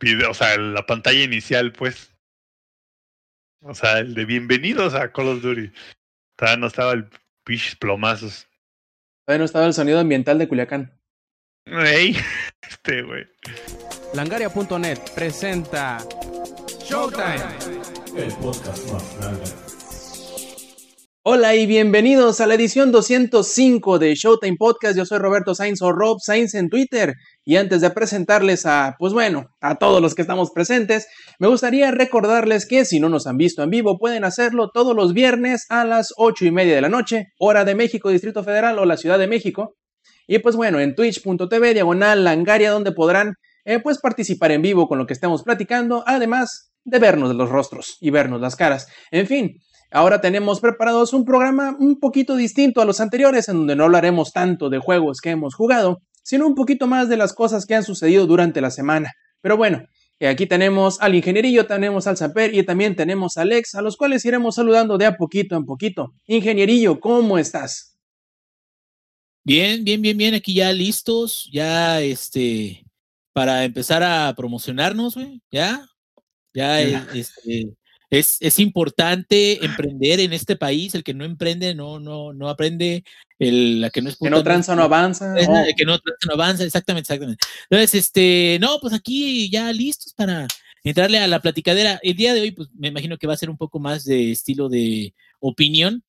video, o sea, la pantalla inicial, pues. O sea, el de bienvenidos a Call of Duty. Todavía no estaba el piches plomazos. Todavía no estaba el sonido ambiental de Culiacán. Ey, este, güey. Langaria.net presenta Showtime. El podcast más grande. Hola y bienvenidos a la edición 205 de Showtime Podcast. Yo soy Roberto Sainz o Rob Sainz en Twitter. Y antes de presentarles a, pues bueno, a todos los que estamos presentes, me gustaría recordarles que si no nos han visto en vivo, pueden hacerlo todos los viernes a las 8 y media de la noche, hora de México, Distrito Federal o la Ciudad de México. Y pues bueno, en twitch.tv, diagonal langaria, donde podrán eh, pues participar en vivo con lo que estemos platicando, además de vernos los rostros y vernos las caras. En fin, ahora tenemos preparados un programa un poquito distinto a los anteriores, en donde no hablaremos tanto de juegos que hemos jugado, sino un poquito más de las cosas que han sucedido durante la semana. Pero bueno, aquí tenemos al ingenierillo, tenemos al Samper y también tenemos a Alex, a los cuales iremos saludando de a poquito en poquito. Ingenierillo, ¿cómo estás? Bien, bien, bien, bien, aquí ya listos, ya este, para empezar a promocionarnos, güey, ya, ya, este, es, es, importante emprender en este país, el que no emprende no, no, no aprende, el, la que no es Que no tranza no avanza. El que no tranza no avanza, exactamente, exactamente. Entonces, este, no, pues aquí ya listos para entrarle a la platicadera. El día de hoy, pues me imagino que va a ser un poco más de estilo de opinión,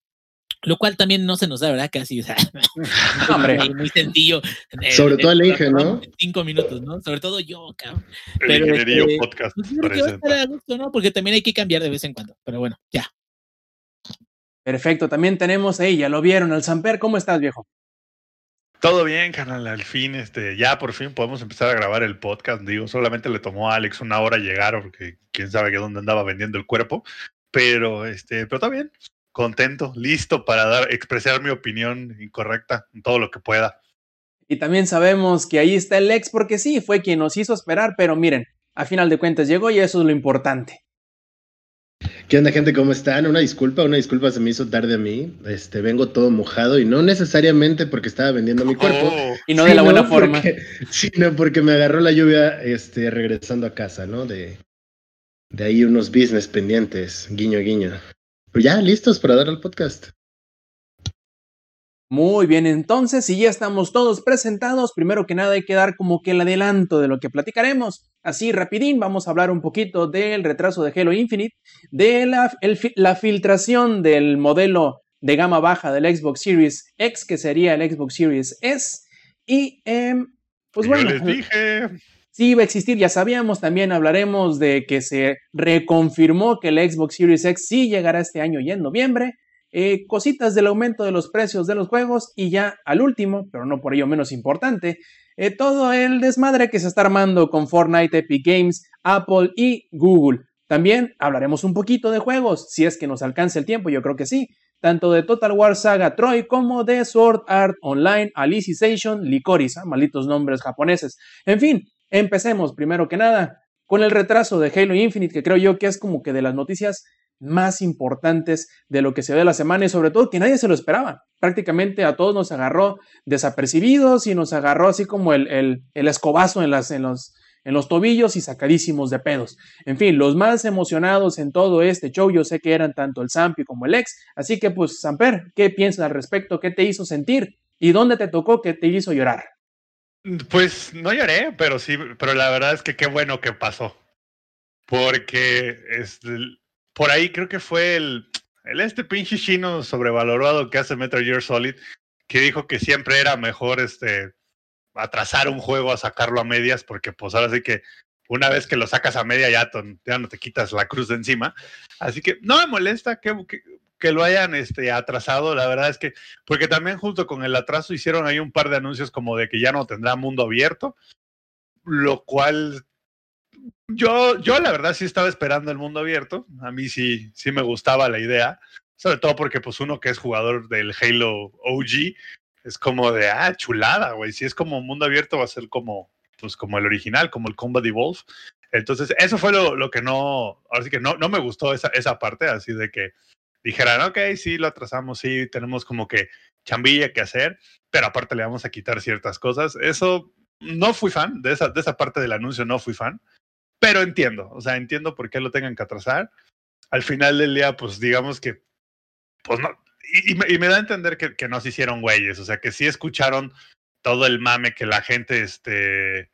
lo cual también no se nos da, ¿verdad? Casi, o sea, Hombre. muy sencillo. Sobre todo el Inge, ¿no? Cinco minutos, ¿no? Sobre todo yo, cabrón. El Pero, ingenierillo este, podcast Pues yo creo que va a estar presenta. a gusto, ¿no? Porque también hay que cambiar de vez en cuando. Pero bueno, ya. Perfecto, también tenemos ahí, ya lo vieron, al Samper, ¿cómo estás, viejo? Todo bien, canal. Al fin, este, ya por fin podemos empezar a grabar el podcast. Digo, solamente le tomó a Alex una hora llegar porque quién sabe que dónde andaba vendiendo el cuerpo. Pero, este, pero está bien, contento, listo para dar, expresar mi opinión incorrecta en todo lo que pueda. Y también sabemos que ahí está el ex porque sí, fue quien nos hizo esperar, pero miren, a final de cuentas llegó y eso es lo importante. ¿Qué onda, gente? ¿Cómo están? Una disculpa, una disculpa se me hizo tarde a mí. Este, vengo todo mojado y no necesariamente porque estaba vendiendo mi cuerpo. Oh, Y no de la buena forma. porque- Sino porque me agarró la lluvia este, regresando a casa, ¿no? De, de ahí unos business pendientes, guiño, guiño. Pero ya, listos para dar al podcast. Muy bien, entonces, si ya estamos todos presentados, primero que nada hay que dar como que el adelanto de lo que platicaremos. Así, rapidín, vamos a hablar un poquito del retraso de Halo Infinite, de la, el fi- la filtración del modelo de gama baja del Xbox Series X, que sería el Xbox Series S, y em, pues yo bueno, les dije. Sí iba a existir, ya sabíamos, también hablaremos de que se reconfirmó que el Xbox Series X sí llegará este año y en noviembre, eh, cositas del aumento de los precios de los juegos y ya al último, pero no por ello menos importante, eh, todo el desmadre que se está armando con Fortnite, Epic Games, Apple y Google. También hablaremos un poquito de juegos, si es que nos alcanza el tiempo, yo creo que sí, tanto de Total War Saga Troy como de Sword Art Online, Alicization, Licorice, ah, malditos nombres japoneses. En fin, empecemos primero que nada con el retraso de Halo Infinite, que creo yo que es como que de las noticias más importantes de lo que se ve la semana y sobre todo que nadie se lo esperaba. Prácticamente a todos nos agarró desapercibidos y nos agarró así como el, el, el escobazo en, las, en, los, en los tobillos y sacadísimos de pedos. En fin, los más emocionados en todo este show yo sé que eran tanto el Zampi como el ex. Así que pues, Samper, ¿qué piensas al respecto? ¿Qué te hizo sentir? ¿Y dónde te tocó que te hizo llorar? Pues no lloré, pero sí, pero la verdad es que qué bueno que pasó. Porque es, por ahí creo que fue el, el este pinche chino sobrevalorado que hace Metal Gear Solid, que dijo que siempre era mejor este atrasar un juego a sacarlo a medias, porque pues ahora sí que una vez que lo sacas a media ya, ton- ya no te quitas la cruz de encima. Así que no me molesta que, que lo hayan este, atrasado, la verdad es que, porque también junto con el atraso hicieron ahí un par de anuncios como de que ya no tendrá mundo abierto, lo cual yo, yo la verdad sí estaba esperando el mundo abierto, a mí sí, sí me gustaba la idea, sobre todo porque pues uno que es jugador del Halo OG es como de, ah, chulada, güey, si es como mundo abierto va a ser como, pues como el original, como el Combat Evolve. Entonces, eso fue lo, lo que no, ahora sí que no, no me gustó esa, esa parte, así de que dijeran, ok, sí, lo atrasamos, sí, tenemos como que chambilla que hacer, pero aparte le vamos a quitar ciertas cosas. Eso no fui fan, de esa, de esa parte del anuncio no fui fan. pero entiendo, o sea, entiendo por qué lo tengan que atrasar. Al final del día, pues digamos que, pues no, y, me, y me, da a entender que, que, no se hicieron güeyes, o sea, que sí escucharon todo el mame que la gente, este,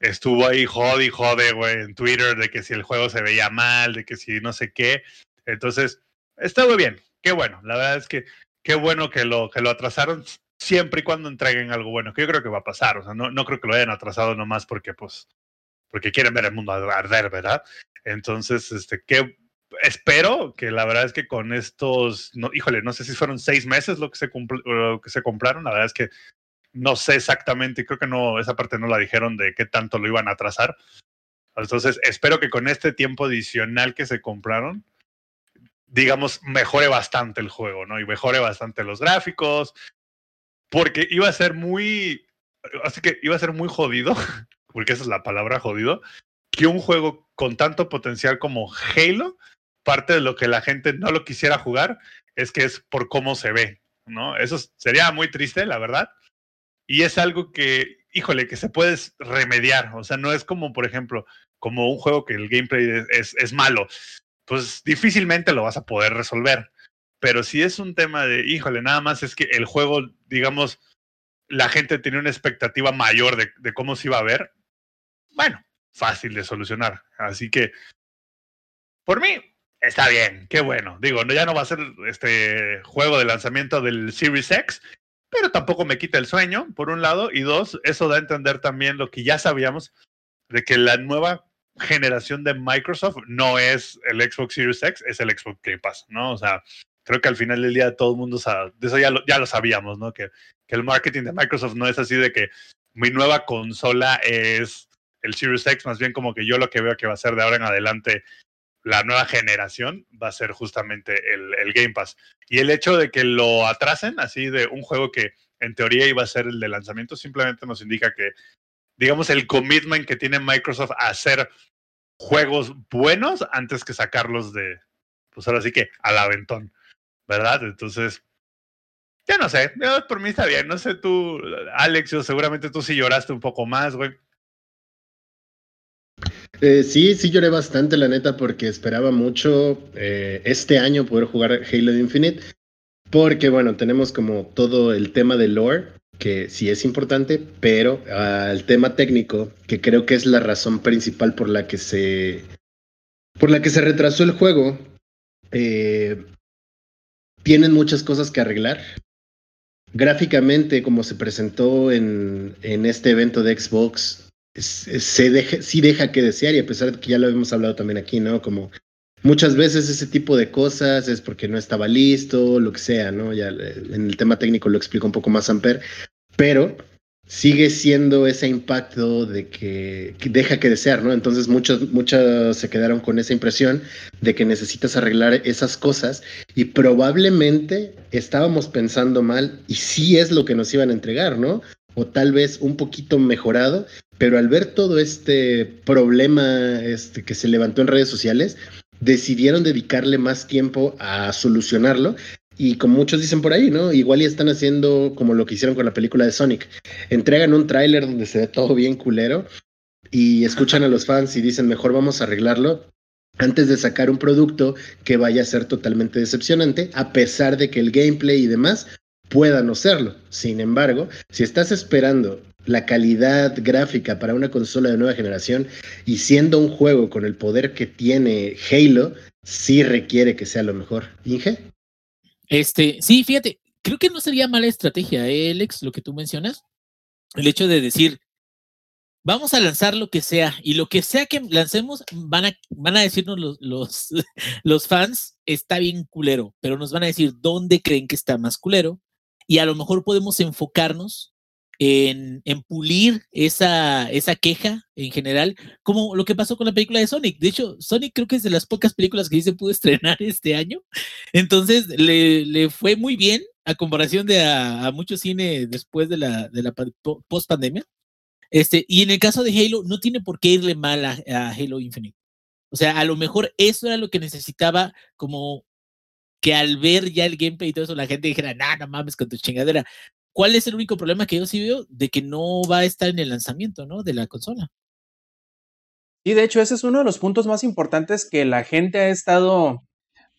estuvo ahí jode y jode, güey, en Twitter, de que si el juego se veía mal, de que si no sé qué. Entonces, estuvo bien, qué bueno, la verdad es que qué bueno que lo, que lo atrasaron siempre y cuando entreguen algo bueno, que yo creo que va a pasar, o sea, no, no creo que lo hayan atrasado nomás porque, pues, porque quieren ver el mundo arder, ¿verdad? Entonces, este, qué, espero que la verdad es que con estos, no, híjole, no sé si fueron seis meses lo que se, lo que se compraron, la verdad es que no sé exactamente, creo que no, esa parte no la dijeron de qué tanto lo iban a atrasar. Entonces, espero que con este tiempo adicional que se compraron, digamos, mejore bastante el juego, ¿no? Y mejore bastante los gráficos, porque iba a ser muy, así que iba a ser muy jodido, porque esa es la palabra jodido, que un juego con tanto potencial como Halo, parte de lo que la gente no lo quisiera jugar es que es por cómo se ve, ¿no? Eso sería muy triste, la verdad. Y es algo que, híjole, que se puede remediar. O sea, no es como, por ejemplo, como un juego que el gameplay es, es malo. Pues difícilmente lo vas a poder resolver. Pero si es un tema de, híjole, nada más es que el juego, digamos, la gente tenía una expectativa mayor de, de cómo se iba a ver, bueno, fácil de solucionar. Así que, por mí, está bien, qué bueno. Digo, ya no va a ser este juego de lanzamiento del Series X, pero tampoco me quita el sueño, por un lado, y dos, eso da a entender también lo que ya sabíamos, de que la nueva generación de Microsoft no es el Xbox Series X, es el Xbox Game Pass, ¿no? O sea, creo que al final del día todo el mundo sabe, de eso ya lo, ya lo sabíamos, ¿no? Que, que el marketing de Microsoft no es así de que mi nueva consola es el Series X, más bien como que yo lo que veo que va a ser de ahora en adelante la nueva generación va a ser justamente el, el, Game Pass. Y el hecho de que lo atrasen, así de un juego que en teoría iba a ser el de lanzamiento, simplemente nos indica que, digamos, el commitment que tiene Microsoft a hacer juegos buenos antes que sacarlos de, pues ahora sí que al aventón. ¿verdad? Entonces, ya no sé, por mí está bien, no sé tú, Alex, seguramente tú sí lloraste un poco más, güey. Eh, sí, sí lloré bastante, la neta, porque esperaba mucho eh, este año poder jugar Halo Infinite, porque bueno, tenemos como todo el tema de lore, que sí es importante, pero al uh, tema técnico, que creo que es la razón principal por la que se, por la que se retrasó el juego, eh, tienen muchas cosas que arreglar. Gráficamente, como se presentó en, en este evento de Xbox, se deja, sí deja que desear, y a pesar de que ya lo hemos hablado también aquí, ¿no? Como muchas veces ese tipo de cosas es porque no estaba listo, lo que sea, ¿no? Ya en el tema técnico lo explico un poco más Amper, pero sigue siendo ese impacto de que, que, deja que desear, ¿no? Entonces muchos, muchos se quedaron con esa impresión de que necesitas arreglar esas cosas y probablemente estábamos pensando mal y sí es lo que nos iban a entregar, ¿no? O tal vez un poquito mejorado, pero al ver todo este problema este, que se levantó en redes sociales, decidieron dedicarle más tiempo a solucionarlo y como muchos dicen por ahí, ¿no? Igual ya están haciendo como lo que hicieron con la película de Sonic. Entregan un tráiler donde se ve todo bien culero y escuchan a los fans y dicen, mejor vamos a arreglarlo antes de sacar un producto que vaya a ser totalmente decepcionante, a pesar de que el gameplay y demás puedan no serlo. Sin embargo, si estás esperando la calidad gráfica para una consola de nueva generación y siendo un juego con el poder que tiene Halo, sí requiere que sea lo mejor. Inge. Este, sí, fíjate, creo que no sería mala estrategia, ¿eh, Alex, lo que tú mencionas. El hecho de decir, vamos a lanzar lo que sea y lo que sea que lancemos van a, van a decirnos los, los, los fans, está bien culero, pero nos van a decir dónde creen que está más culero y a lo mejor podemos enfocarnos en, pulir esa, esa queja en general, como lo que pasó con la película de Sonic. De hecho, Sonic creo que es de las pocas películas que se pudo estrenar este año. Entonces, le, le fue muy bien a comparación de a, a mucho cine después de la, de la post pandemia. Este, y en el caso de Halo, no tiene por qué irle mal a, Halo Infinite. O sea, a lo mejor eso era lo que necesitaba como que al ver ya el gameplay y todo eso, la gente dijera, nah, no mames con tu chingadera. ¿Cuál es el único problema que yo sí veo? De que no va a estar en el lanzamiento, ¿no? De la consola. Y de hecho ese es uno de los puntos más importantes que la gente ha estado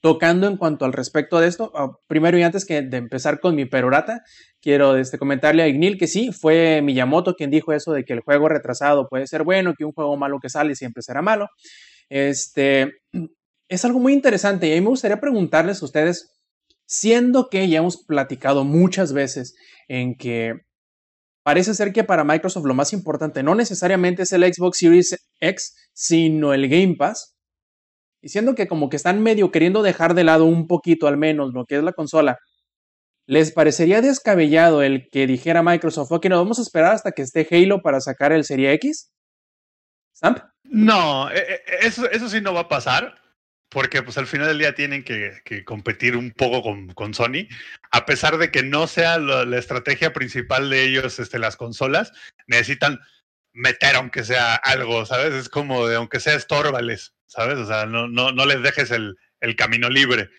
tocando en cuanto al respecto de esto. Ah, primero y antes que de empezar con mi perorata, quiero este, comentarle a Ignil que sí, fue Miyamoto quien dijo eso de que el juego retrasado puede ser bueno, que un juego malo que sale siempre será malo. Este, es algo muy interesante y a mí me gustaría preguntarles a ustedes, siendo que ya hemos platicado muchas veces en que parece ser que para Microsoft lo más importante no necesariamente es el Xbox Series X, sino el Game Pass. Y siendo que como que están medio queriendo dejar de lado un poquito al menos lo que es la consola, ¿les parecería descabellado el que dijera Microsoft, ok, nos vamos a esperar hasta que esté Halo para sacar el Serie X? ¿Samp? No, e, e, eso, eso sí no va a pasar porque pues al final del día tienen que, competir un poco con, Sony, a pesar de que no sea la, estrategia principal de ellos este, las consolas, necesitan meter aunque sea algo, ¿sabes? Es como de aunque sea estórbales, ¿sabes? O sea, no, no, no les dejes el, camino libre.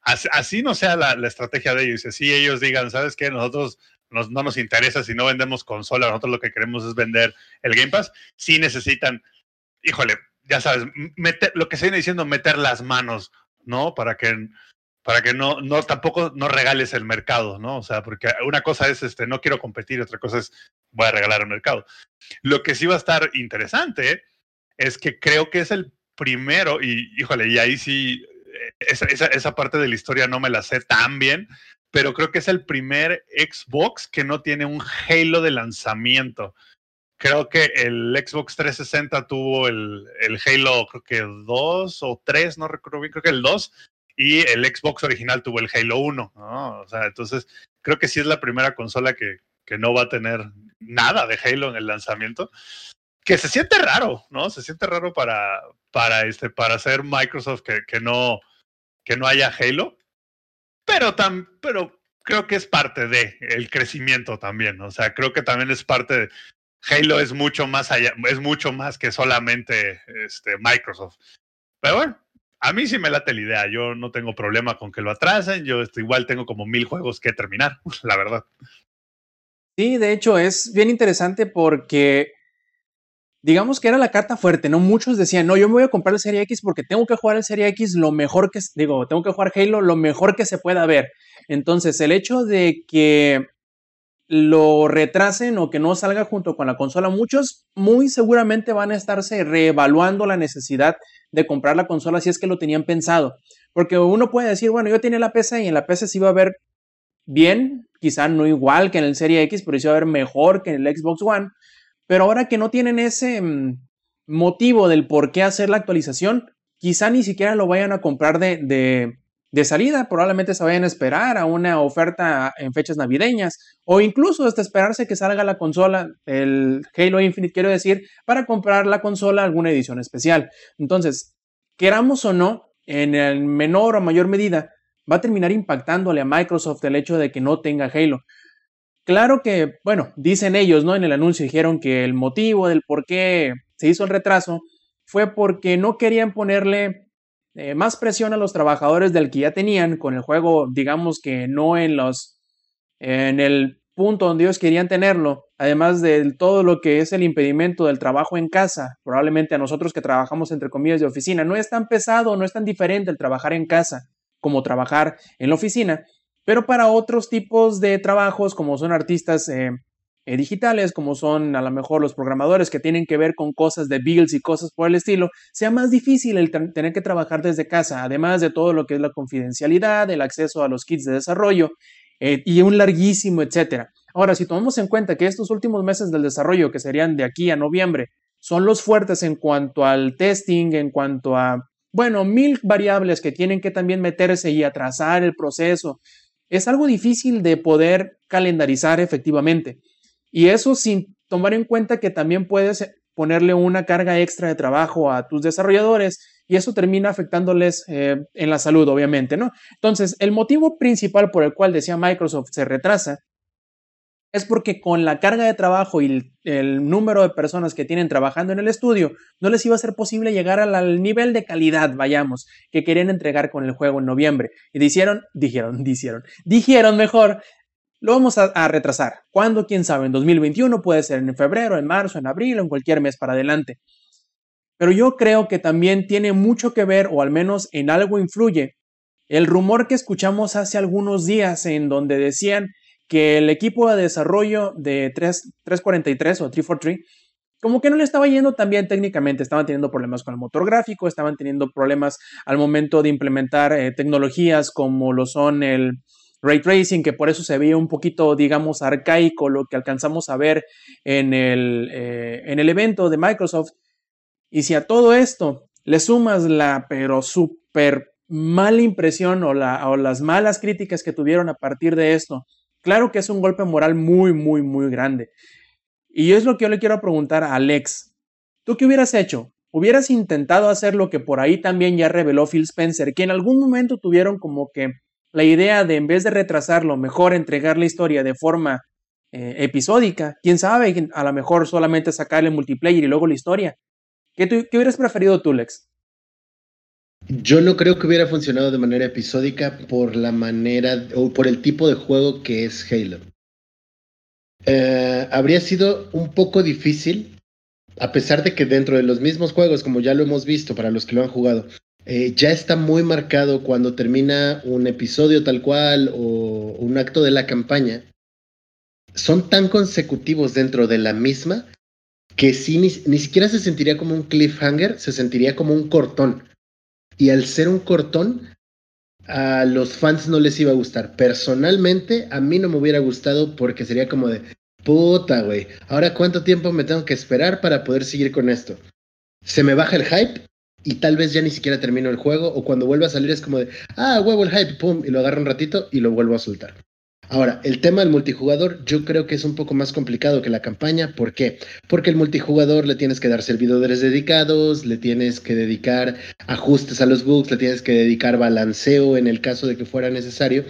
Así, no sea la, estrategia de ellos, así ellos digan, ¿sabes qué? Nosotros no nos interesa si no vendemos consola, nosotros lo que queremos es vender el Game Pass, sí necesitan, híjole, ya sabes, meter, lo que se viene diciendo, meter las manos, ¿no? Para que, para que no, no, tampoco no regales el mercado, ¿no? O sea, porque una cosa es, este, no quiero competir, otra cosa es, voy a regalar el mercado. Lo que sí va a estar interesante es que creo que es el primero, y híjole, y ahí sí, esa, esa, esa parte de la historia no me la sé tan bien, pero creo que es el primer Xbox que no tiene un Halo de lanzamiento creo que el Xbox 360 tuvo el, el, Halo, creo que 2 o 3, no recuerdo bien, creo que el 2, y el Xbox original tuvo el Halo 1, ¿no? O sea, entonces creo que sí es la primera consola que, que no va a tener nada de Halo en el lanzamiento. Que se siente raro, ¿no? Se siente raro para, para, este, para hacer Microsoft que, que, no, que no haya Halo. Pero, tan, pero creo que es parte de crecimiento también. O sea, creo que también es parte de, Halo es mucho más allá, es mucho más que solamente este, Microsoft. Pero bueno, a mí sí me late la idea. Yo no tengo problema con que lo atrasen. Yo este, igual tengo como mil juegos que terminar, la verdad. Sí, de hecho es bien interesante porque digamos que era la carta fuerte, ¿no? Muchos decían, no, yo me voy a comprar el Serie X porque tengo que jugar el Serie X lo mejor que, digo, tengo que jugar Halo lo mejor que se pueda ver. Entonces, el hecho de que lo retrasen o que no salga junto con la consola, muchos muy seguramente van a estarse reevaluando la necesidad de comprar la consola si es que lo tenían pensado. Porque uno puede decir, bueno, yo tenía la PC y en la PC se iba a ver bien, quizá no igual que en el Serie X, pero se iba a ver mejor que en el Xbox One. Pero ahora que no tienen ese mm, motivo del por qué hacer la actualización, quizá ni siquiera lo vayan a comprar de de salida, probablemente se vayan a esperar a una oferta en fechas navideñas o incluso hasta esperarse que salga la consola, el Halo Infinite, quiero decir, para comprar la consola alguna edición especial. Entonces, queramos o no, en el menor o mayor medida, va a terminar impactándole a Microsoft el hecho de que no tenga Halo. Claro que, bueno, dicen ellos, ¿no? En el anuncio dijeron que el motivo del por qué se hizo el retraso fue porque no querían ponerle eh, más presión a los trabajadores del que ya tenían con el juego, digamos que no en los en el punto donde ellos querían tenerlo, además de todo lo que es el impedimento del trabajo en casa, probablemente a nosotros que trabajamos entre comillas de oficina, no es tan pesado, no es tan diferente el trabajar en casa como trabajar en la oficina, pero para otros tipos de trabajos como son artistas eh, eh, digitales, como son a lo mejor los programadores que tienen que ver con cosas de builds y cosas por el estilo, sea más difícil el tener que trabajar desde casa, además de todo lo que es la confidencialidad, el acceso a los kits de desarrollo eh, y un larguísimo etcétera. Ahora, si tomamos en cuenta que estos últimos meses del desarrollo, que serían de aquí a noviembre, son los fuertes en cuanto al testing, en cuanto a, bueno, mil variables que tienen que también meterse y atrasar el proceso, es algo difícil de poder calendarizar efectivamente. Y eso sin tomar en cuenta que también puedes ponerle una carga extra de trabajo a tus desarrolladores y eso termina afectándoles eh, en la salud, obviamente, ¿no? Entonces, el motivo principal por el cual decía Microsoft se retrasa es porque con la carga de trabajo y el, el, número de personas que tienen trabajando en el estudio, no les iba a ser posible llegar al, nivel de calidad, vayamos, que querían entregar con el juego en noviembre. Y dijeron, dijeron, dijeron, dijeron mejor, lo vamos a, retrasar. ¿Cuándo? ¿Quién sabe? En 2021 puede ser en febrero, en marzo, en abril o en cualquier mes para adelante. Pero yo creo que también tiene mucho que ver, o al menos en algo influye, el rumor que escuchamos hace algunos días en donde decían que el equipo de desarrollo de 3, 343 o 343 como que no le estaba yendo tan bien técnicamente, estaban teniendo problemas con el motor gráfico, estaban teniendo problemas al momento de implementar eh, tecnologías como lo son el ray tracing, que por eso se veía un poquito, digamos, arcaico lo que alcanzamos a ver en el, eh, en el evento de Microsoft. Y si a todo esto le sumas la, pero súper mala impresión o, o las malas críticas que tuvieron a partir de esto, claro que es un golpe moral muy, muy, muy grande. Y es lo que yo le quiero preguntar a Alex. ¿Tú qué hubieras hecho? ¿Hubieras intentado hacer lo que por ahí también ya reveló Phil Spencer, que en algún momento tuvieron como que la idea de en vez de retrasarlo, mejor entregar la historia de forma eh, episódica? ¿Quién sabe? A lo mejor solamente sacarle multiplayer y luego la historia. ¿Qué, ¿Qué hubieras preferido tú, Lex? Yo no creo que hubiera funcionado de manera episódica por la manera o por el tipo de juego que es Halo. Eh, habría sido un poco difícil, a pesar de que dentro de los mismos juegos, como ya lo hemos visto para los que lo han jugado, eh, ya está muy marcado cuando termina un episodio tal cual o un acto de la campaña, son tan consecutivos dentro de la misma que sí, ni, ni siquiera se sentiría como un cliffhanger, se sentiría como un cortón. Y al ser un cortón, a los fans no les iba a gustar. Personalmente, a mí no me hubiera gustado porque sería como de, puta, güey, ahora cuánto tiempo me tengo que esperar para poder seguir con esto. Se me baja el hype y tal vez ya ni siquiera termino el juego o cuando vuelva a salir es como de, ah, huevo el hype, pum, y lo agarro un ratito y lo vuelvo a soltar. Ahora, el tema del multijugador yo creo que es un poco más complicado que la campaña. ¿Por qué? Porque el multijugador le tienes que dar servidores dedicados, le tienes que dedicar ajustes a los bugs, le tienes que dedicar balanceo en el caso de que fuera necesario.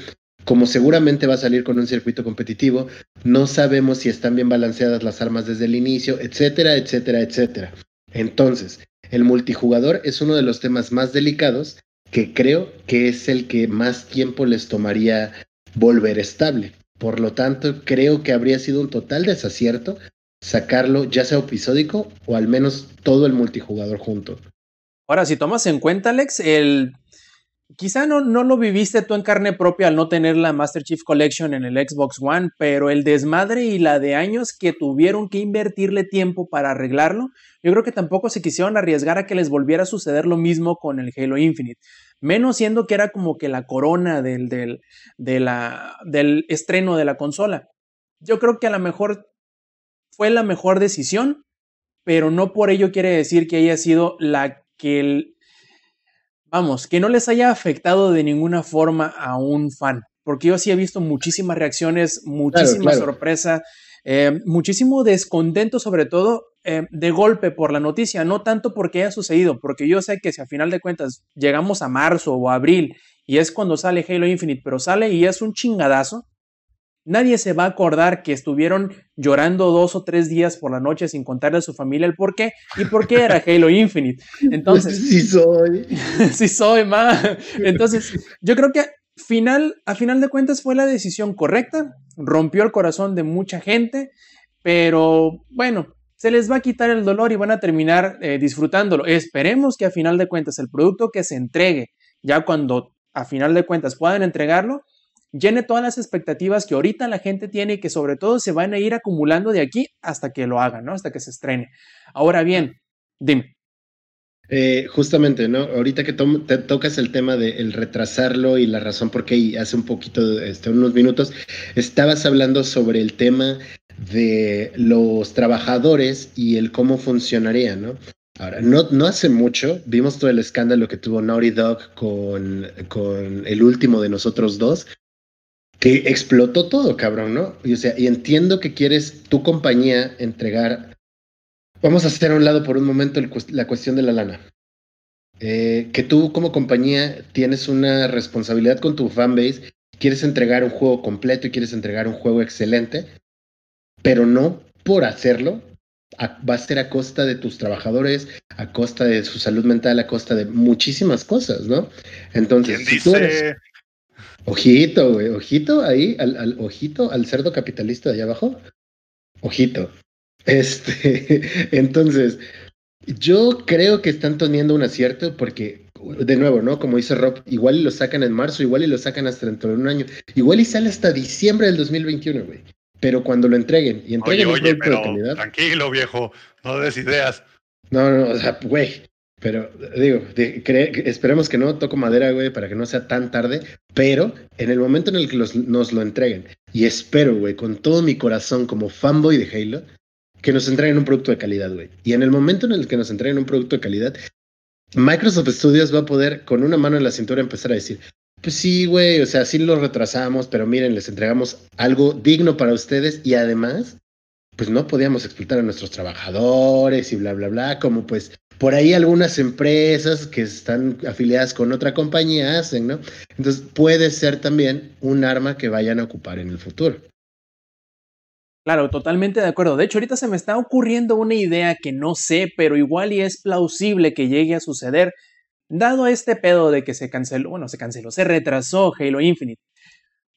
Como seguramente va a salir con un circuito competitivo, no sabemos si están bien balanceadas las armas desde el inicio, etcétera, etcétera, etcétera. Entonces, el multijugador es uno de los temas más delicados que creo que es el que más tiempo les tomaría volver estable. Por lo tanto, creo que habría sido un total desacierto sacarlo ya sea episódico o al menos todo el multijugador junto. Ahora, si tomas en cuenta, Alex, el quizá no, no lo viviste tú en carne propia al no tener la Master Chief Collection en el Xbox One, pero el desmadre y la de años que tuvieron que invertirle tiempo para arreglarlo, yo creo que tampoco se quisieron arriesgar a que les volviera a suceder lo mismo con el Halo Infinite menos siendo que era como que la corona del, del, del estreno de la consola. Yo creo que a lo mejor fue la mejor decisión, pero no por ello quiere decir que haya sido la que, vamos, que no les haya afectado de ninguna forma a un fan, porque yo sí he visto muchísimas reacciones, muchísima sorpresa, eh, muchísimo descontento sobre todo eh, de golpe por la noticia, no tanto porque haya sucedido, porque yo sé que si a final de cuentas llegamos a marzo o abril y es cuando sale Halo Infinite, pero sale y es un chingadazo, nadie se va a acordar que estuvieron llorando dos o tres días por la noche sin contarle a su familia el por qué y por qué era Halo Infinite. Entonces, sí soy. sí soy, ma. Entonces, yo creo que final, a final de cuentas fue la decisión correcta, rompió el corazón de mucha gente, pero bueno, se les va a quitar el dolor y van a terminar eh, disfrutándolo. Esperemos que a final de cuentas el producto que se entregue, ya cuando a final de cuentas puedan entregarlo, llene todas las expectativas que ahorita la gente tiene y que sobre todo se van a ir acumulando de aquí hasta que lo hagan, ¿no? Hasta que se estrene. Ahora bien, dime. Eh, justamente, ¿no? Ahorita que te tocas el tema de el retrasarlo y la razón por qué, hace un poquito, este, unos minutos, estabas hablando sobre el tema de los trabajadores y el cómo funcionaría, ¿no? Ahora, no, no hace mucho vimos todo el escándalo que tuvo Naughty Dog con, con el último de nosotros dos, que explotó todo, cabrón, ¿no? Y, o sea, y entiendo que quieres tu compañía entregar. Vamos a hacer a un lado por un momento la cuestión de la lana. Eh, que tú como compañía tienes una responsabilidad con tu fanbase, quieres entregar un juego completo y quieres entregar un juego excelente, pero no por hacerlo. va a ser a costa de tus trabajadores, a costa de su salud mental, a costa de muchísimas cosas, ¿no? Entonces, si tú eres... Ojito, güey, ojito ahí, al, al, ojito al cerdo capitalista de allá abajo. Ojito. Este, entonces, Yo creo que están teniendo un acierto porque, de nuevo, ¿no? Como dice Rob, igual y lo sacan en marzo, igual y lo sacan hasta dentro de un año, igual y sale hasta diciembre del 2021, güey. Pero cuando lo entreguen y entreguen Oye, un oye, producto de pero calidad. tranquilo, viejo, no des ideas. No, no, o sea, güey. Pero digo, esperemos que no, toco madera, güey, para que no sea tan tarde. Pero en el momento en el que los- nos lo entreguen, y espero, güey, con todo mi corazón como fanboy de Halo, que nos entreguen un producto de calidad, güey. Y en el momento en el que nos entreguen un producto de calidad, Microsoft Studios va a poder, con una mano en la cintura, empezar a decir, pues sí, güey, o sea, sí lo retrasamos, pero miren, les entregamos algo digno para ustedes y además, pues no podíamos explotar a nuestros trabajadores y bla, bla, bla, como pues por ahí algunas empresas que están afiliadas con otra compañía hacen, ¿no? Entonces puede ser también un arma que vayan a ocupar en el futuro. Claro, totalmente de acuerdo. De hecho, ahorita se me está ocurriendo una idea que no sé, pero igual y es plausible que llegue a suceder, dado este pedo de que se canceló, bueno, se canceló, se retrasó Halo Infinite.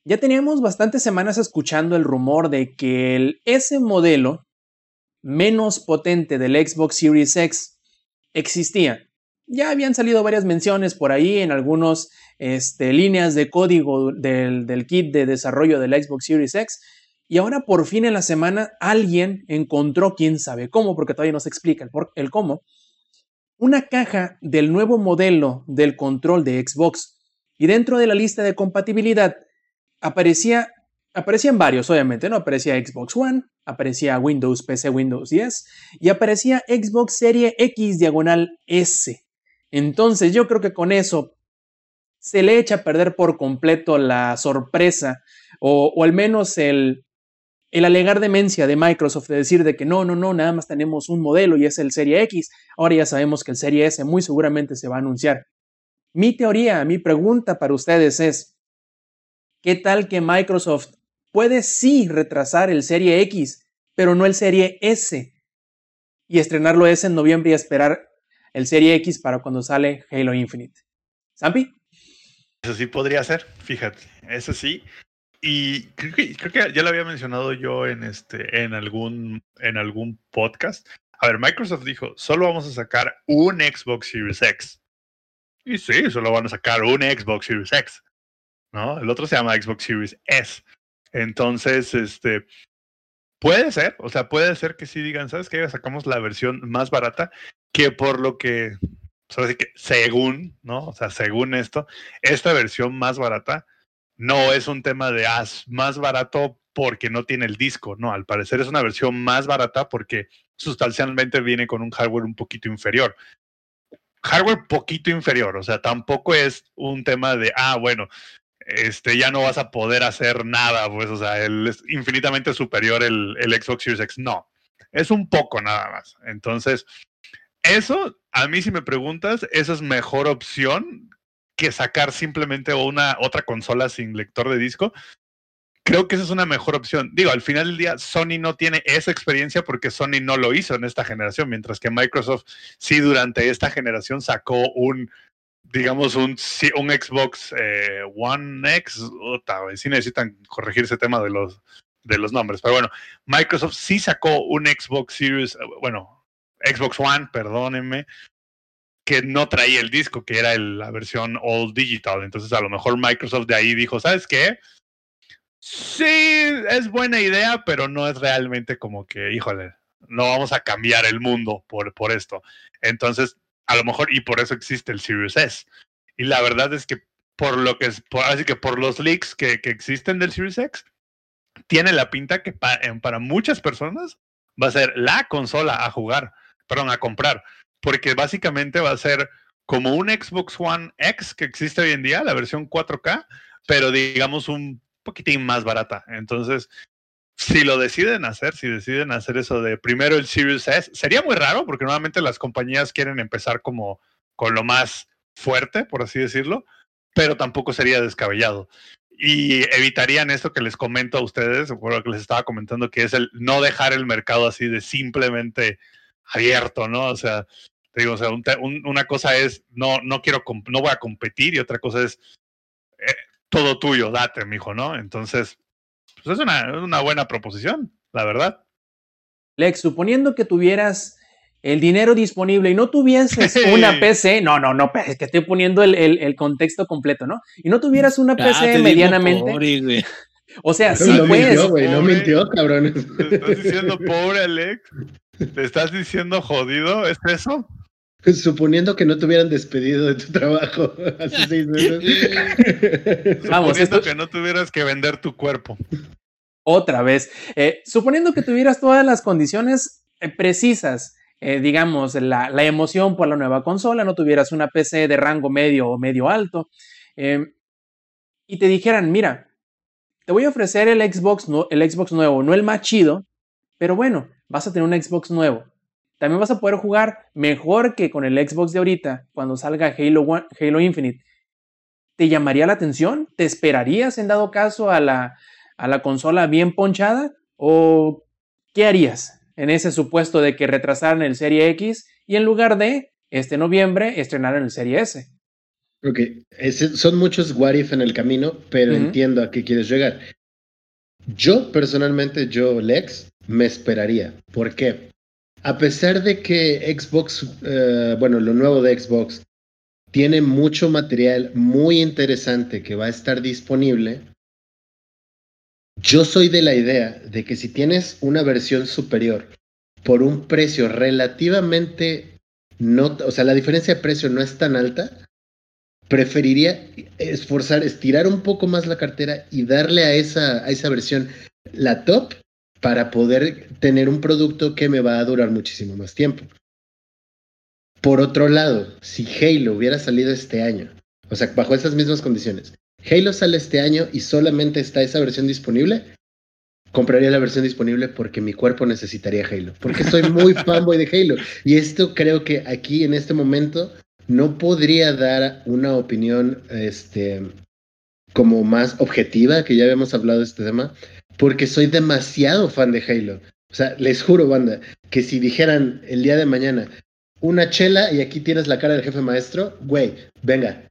Ya teníamos bastantes semanas escuchando el rumor de que el, ese modelo menos potente del Xbox Series X existía. Ya habían salido varias menciones por ahí en algunas este, líneas de código del, del kit de desarrollo del Xbox Series X. Y ahora por fin en la semana alguien encontró, quién sabe cómo, porque todavía no se explica el, por, el cómo, una caja del nuevo modelo del control de Xbox. Y dentro de la lista de compatibilidad aparecía, aparecían varios, obviamente, ¿no? Aparecía Xbox One, aparecía Windows, PC, Windows 10 y aparecía Xbox Serie X diagonal S. Entonces yo creo que con eso se le echa a perder por completo la sorpresa o, o al menos el, el alegar demencia de Microsoft de decir de que no, no, no, nada más tenemos un modelo y es el Serie X. Ahora ya sabemos que el Serie S muy seguramente se va a anunciar. Mi teoría, mi pregunta para ustedes es, ¿qué tal que Microsoft puede sí retrasar el Serie X, pero no el Serie S? Y estrenarlo S en noviembre y esperar el Serie X para cuando sale Halo Infinite. ¿Zampi? Eso sí podría ser, fíjate, eso sí. Y creo que, creo que ya lo había mencionado yo en este, en algún, en algún podcast. A ver, Microsoft dijo, solo vamos a sacar un Xbox Series X. Y sí, solo van a sacar un Xbox Series X. ¿No? El otro se llama Xbox Series S. Entonces, este, puede ser, o sea, puede ser que sí digan, ¿sabes qué? Sacamos la versión más barata, que por lo que, según, ¿no? O sea, según esto, esta versión más barata no es un tema de más barato porque no tiene el disco, no, al parecer es una versión más barata porque sustancialmente viene con un hardware un poquito inferior. Hardware poquito inferior, o sea, tampoco es un tema de, ah, bueno, este, ya no vas a poder hacer nada, pues, o sea, el, es infinitamente superior el, el Xbox Series X. No, es un poco nada más. Entonces, eso, a mí si me preguntas, esa es mejor opción que sacar simplemente una otra consola sin lector de disco. Creo que esa es una mejor opción. Digo, al final del día, Sony no tiene esa experiencia porque Sony no lo hizo en esta generación, mientras que Microsoft sí durante esta generación sacó un, digamos, un, un Xbox eh, One X. Ota, sí necesitan corregir ese tema de los, de los nombres, pero bueno, Microsoft sí sacó un Xbox Series, bueno, Xbox One, perdónenme, que no traía el disco, que era la versión All Digital. Entonces, a lo mejor Microsoft de ahí dijo, ¿sabes qué? Sí, es buena idea, pero no es realmente como que, híjole, no vamos a cambiar el mundo por, por esto. Entonces, a lo mejor, y por eso existe el Series S. Y la verdad es que por lo que es, por, así que por los leaks que, que existen del Series X, tiene la pinta que pa, para muchas personas va a ser la consola a jugar, perdón, a comprar porque básicamente va a ser como un Xbox One X que existe hoy en día, la versión 4K, pero digamos un poquitín más barata. Entonces, si lo deciden hacer, si deciden hacer eso de primero el Series S, sería muy raro porque normalmente las compañías quieren empezar como con lo más fuerte, por así decirlo, pero tampoco sería descabellado. Y evitarían esto que les comento a ustedes, por lo que les estaba comentando, que es el no dejar el mercado así de simplemente abierto, ¿no? O sea, te digo, o sea, un, un, una cosa es no, no quiero, no voy a competir y otra cosa es eh, todo tuyo, date, mijo, ¿no? Entonces, pues es una, una buena proposición, la verdad. Lex, suponiendo que tuvieras el dinero disponible y no tuvieses una PC, no, no, no, es que estoy poniendo el, el- el contexto completo, ¿no? Y no tuvieras una Ah, PC te digo medianamente, pobre, güey. o sea, No, sí no puedes. mintió, güey, no mintió, cabrón. ¿Te estás diciendo pobre, Alex? ¿Te estás diciendo jodido? ¿Es eso? Suponiendo que no te hubieran despedido de tu trabajo hace seis meses. Vamos, Suponiendo esto- que no tuvieras que vender tu cuerpo. Otra vez, eh, suponiendo que tuvieras todas las condiciones eh, precisas, eh, digamos, la, la emoción por la nueva consola, no tuvieras una PC de rango medio o medio alto, eh, y te dijeran, mira, te voy a ofrecer el Xbox, nu- el Xbox nuevo, no el más chido, pero bueno, vas a tener un Xbox nuevo. También vas a poder jugar mejor que con el Xbox de ahorita, cuando salga Halo, One- Halo Infinite. ¿Te llamaría la atención? ¿Te esperarías en dado caso a la, a la consola bien ponchada? ¿O qué harías en ese supuesto de que retrasaran el Serie X y en lugar de este noviembre estrenaran el Serie S? Ok, son muchos what if en el camino, pero entiendo a qué quieres llegar. Yo personalmente, yo Lex, me esperaría. ¿Por qué? A pesar de que Xbox, eh, bueno, lo nuevo de Xbox, tiene mucho material muy interesante que va a estar disponible, yo soy de la idea de que si tienes una versión superior por un precio relativamente no, o sea, la diferencia de precio no es tan alta, preferiría esforzar, estirar un poco más la cartera y darle a esa, a esa versión la top para poder tener un producto que me va a durar muchísimo más tiempo. Por otro lado, si Halo hubiera salido este año, o sea, bajo esas mismas condiciones, Halo sale este año y solamente está esa versión disponible, compraría la versión disponible porque mi cuerpo necesitaría Halo, porque soy muy fanboy de Halo. Y esto creo que aquí en este momento no podría dar una opinión este, como más objetiva, que ya habíamos hablado de este tema, porque soy demasiado fan de Halo. O sea, les juro, banda, que si dijeran el día de mañana una chela y aquí tienes la cara del jefe maestro, güey, venga.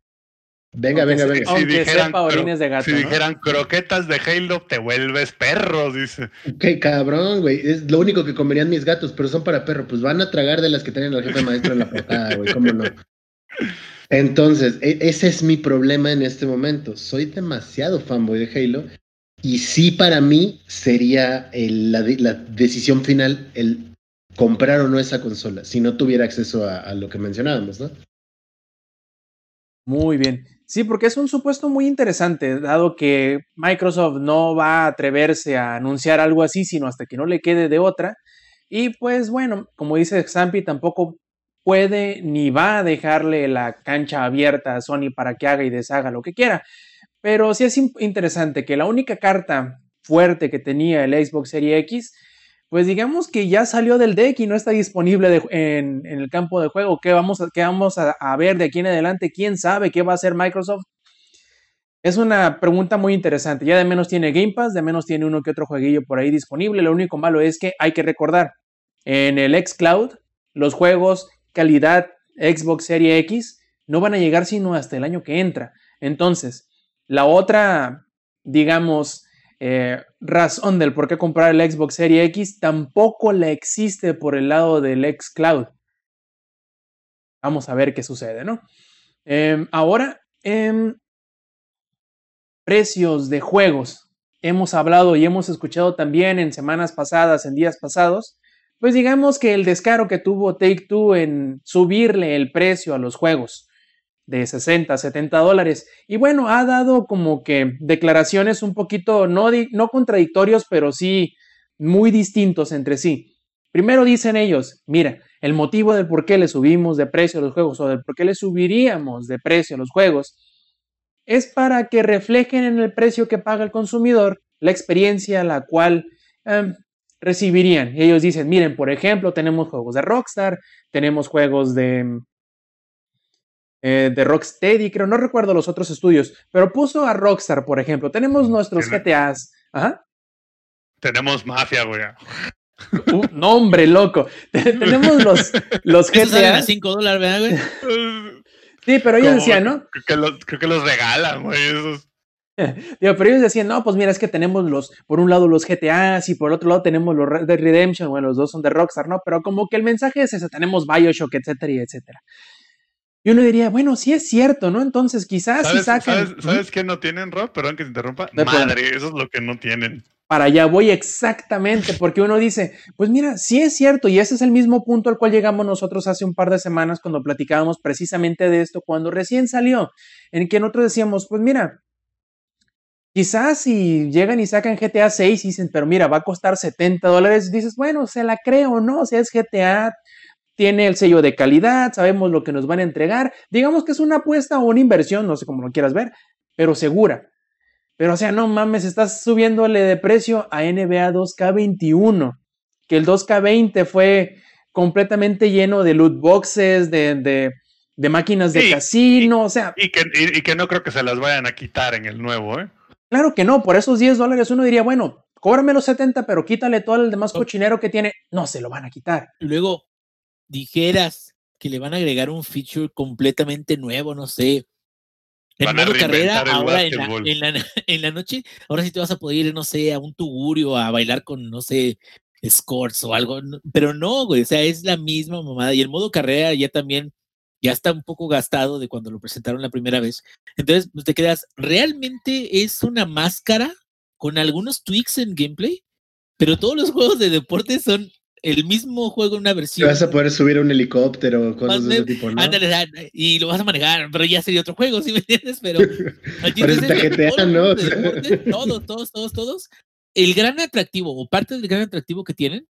Venga, Aunque venga, venga. Aunque sepa orines de gato, si ¿no? dijeran croquetas de Halo, te vuelves perro, dice. Qué cabrón, güey. Es lo único que comerían mis gatos, pero son para perro. Pues van a tragar de las que tienen al jefe maestro en la portada, güey. ¿Cómo no? Entonces, e- ese es mi problema en este momento. Soy demasiado fanboy de Halo. Y sí, para mí sería la, de- la decisión final el comprar o no esa consola, si no tuviera acceso a, a lo que mencionábamos, ¿no? Muy bien. Sí, porque es un supuesto muy interesante, dado que Microsoft no va a atreverse a anunciar algo así, sino hasta que no le quede de otra. Y pues bueno, como dice Zampi, tampoco puede ni va a dejarle la cancha abierta a Sony para que haga y deshaga lo que quiera. Pero sí es in- interesante que la única carta fuerte que tenía el Xbox Series X, pues digamos que ya salió del deck y no está disponible en, el campo de juego. ¿Qué vamos, a, qué vamos a ver de aquí en adelante? ¿Quién sabe qué va a hacer Microsoft? Es una pregunta muy interesante. Ya de menos tiene Game Pass, de menos tiene uno que otro jueguillo por ahí disponible. Lo único malo es que hay que recordar, en el xCloud, los juegos calidad Xbox Series X no van a llegar sino hasta el año que entra. Entonces, la otra, digamos, eh, razón del por qué comprar el Xbox Series X tampoco la existe por el lado del xCloud. Vamos a ver qué sucede, ¿no? Em, ahora, em, precios de juegos. Hemos hablado y hemos escuchado también en semanas pasadas, en días pasados, pues digamos que el descaro que tuvo Take Two en subirle el precio a los juegos de 60, 70 dólares. Y bueno, ha dado como que declaraciones un poquito, no, no contradictorios, pero sí muy distintos entre sí. Primero dicen ellos, mira, el motivo del por qué le subimos de precio a los juegos o del por qué le subiríamos de precio a los juegos es para que reflejen en el precio que paga el consumidor la experiencia la cual em, recibirían. Ellos dicen, miren, por ejemplo, tenemos juegos de Rockstar, tenemos juegos de, eh, de Rocksteady, creo, no recuerdo los otros estudios, pero puso a Rockstar, por ejemplo. Tenemos nuestros Tiene- GTAs. Ajá. Tenemos mafia, güey. Uh, no, hombre, loco. Tenemos los, los Esos salen a GTAs. 5 dólares, ¿verdad, güey? Sí, pero ellos decían, ¿no? Creo que, los, creo que los regalan, güey. Esos. Digo, pero ellos decían, no, pues mira, es que tenemos los, por un lado los GTAs y por otro lado tenemos los Red Dead Redemption, bueno, los dos son de Rockstar, ¿no? Pero como que el mensaje es ese, tenemos Bioshock, etcétera, y etcétera. Y uno diría, bueno, sí es cierto, ¿no? Entonces quizás si ¿Sabes, sacan... ¿sabes, ¿sabes qué no tienen, Rob? Perdón que te interrumpa. Madre, eso es lo que no tienen. Para allá voy exactamente, porque uno dice, pues mira, sí es cierto, y ese es el mismo punto al cual llegamos nosotros hace un par de semanas cuando platicábamos precisamente de esto, cuando recién salió, en que nosotros decíamos, pues mira, quizás si llegan y sacan GTA 6 y dicen, pero mira, va a costar 70 dólares, dices, bueno, se la creo, ¿no? O sea, es GTA, tiene el sello de calidad, sabemos lo que nos van a entregar, digamos que es una apuesta o una inversión, no sé cómo lo quieras ver, pero segura. Pero o sea, no mames, estás subiéndole de precio a NBA 2K21, que el 2K20 fue completamente lleno de loot boxes, de, de, de máquinas de Sí, casino, o sea, Y que, y, y que no creo que se las vayan a quitar en el nuevo, ¿eh? claro que no, por esos 10 dólares uno diría, bueno, cóbrame los 70, pero quítale todo el demás cochinero que tiene, no se lo van a quitar. Luego dijeras que le van a agregar un feature completamente nuevo, no sé. En modo carrera, ahora en la, básquetbol. en, la, en la noche, ahora sí te vas a poder ir, no sé, a un tugurio, a bailar con, no sé, scores o algo. Pero no, güey, o sea, es la misma mamada. Y el modo carrera ya también, ya está un poco gastado de cuando lo presentaron la primera vez. Entonces, pues te quedas, ¿realmente es una máscara con algunos tweaks en gameplay? Pero todos los juegos de deporte son el mismo juego en una Te versión. vas a poder subir a un helicóptero, cosas de ese tipo, ¿no? Ándale, sea, y lo vas a manejar, pero ya sería otro juego, ¿sí me entiendes? Pero Parece que GTA, ¿no? todos, todos, todos, todos. El gran atractivo, o parte del gran atractivo que tienen,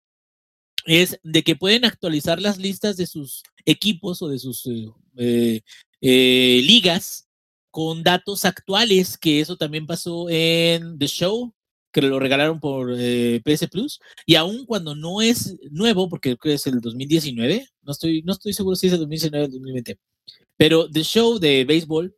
es de que pueden actualizar las listas de sus equipos o de sus eh, eh, eh, ligas con datos actuales, que eso también pasó en The Show, que lo regalaron por eh, PS Plus, y aun cuando no es nuevo, porque creo que es el 2019, no estoy, no estoy seguro si es el 2019 o el 2020, pero The Show de béisbol,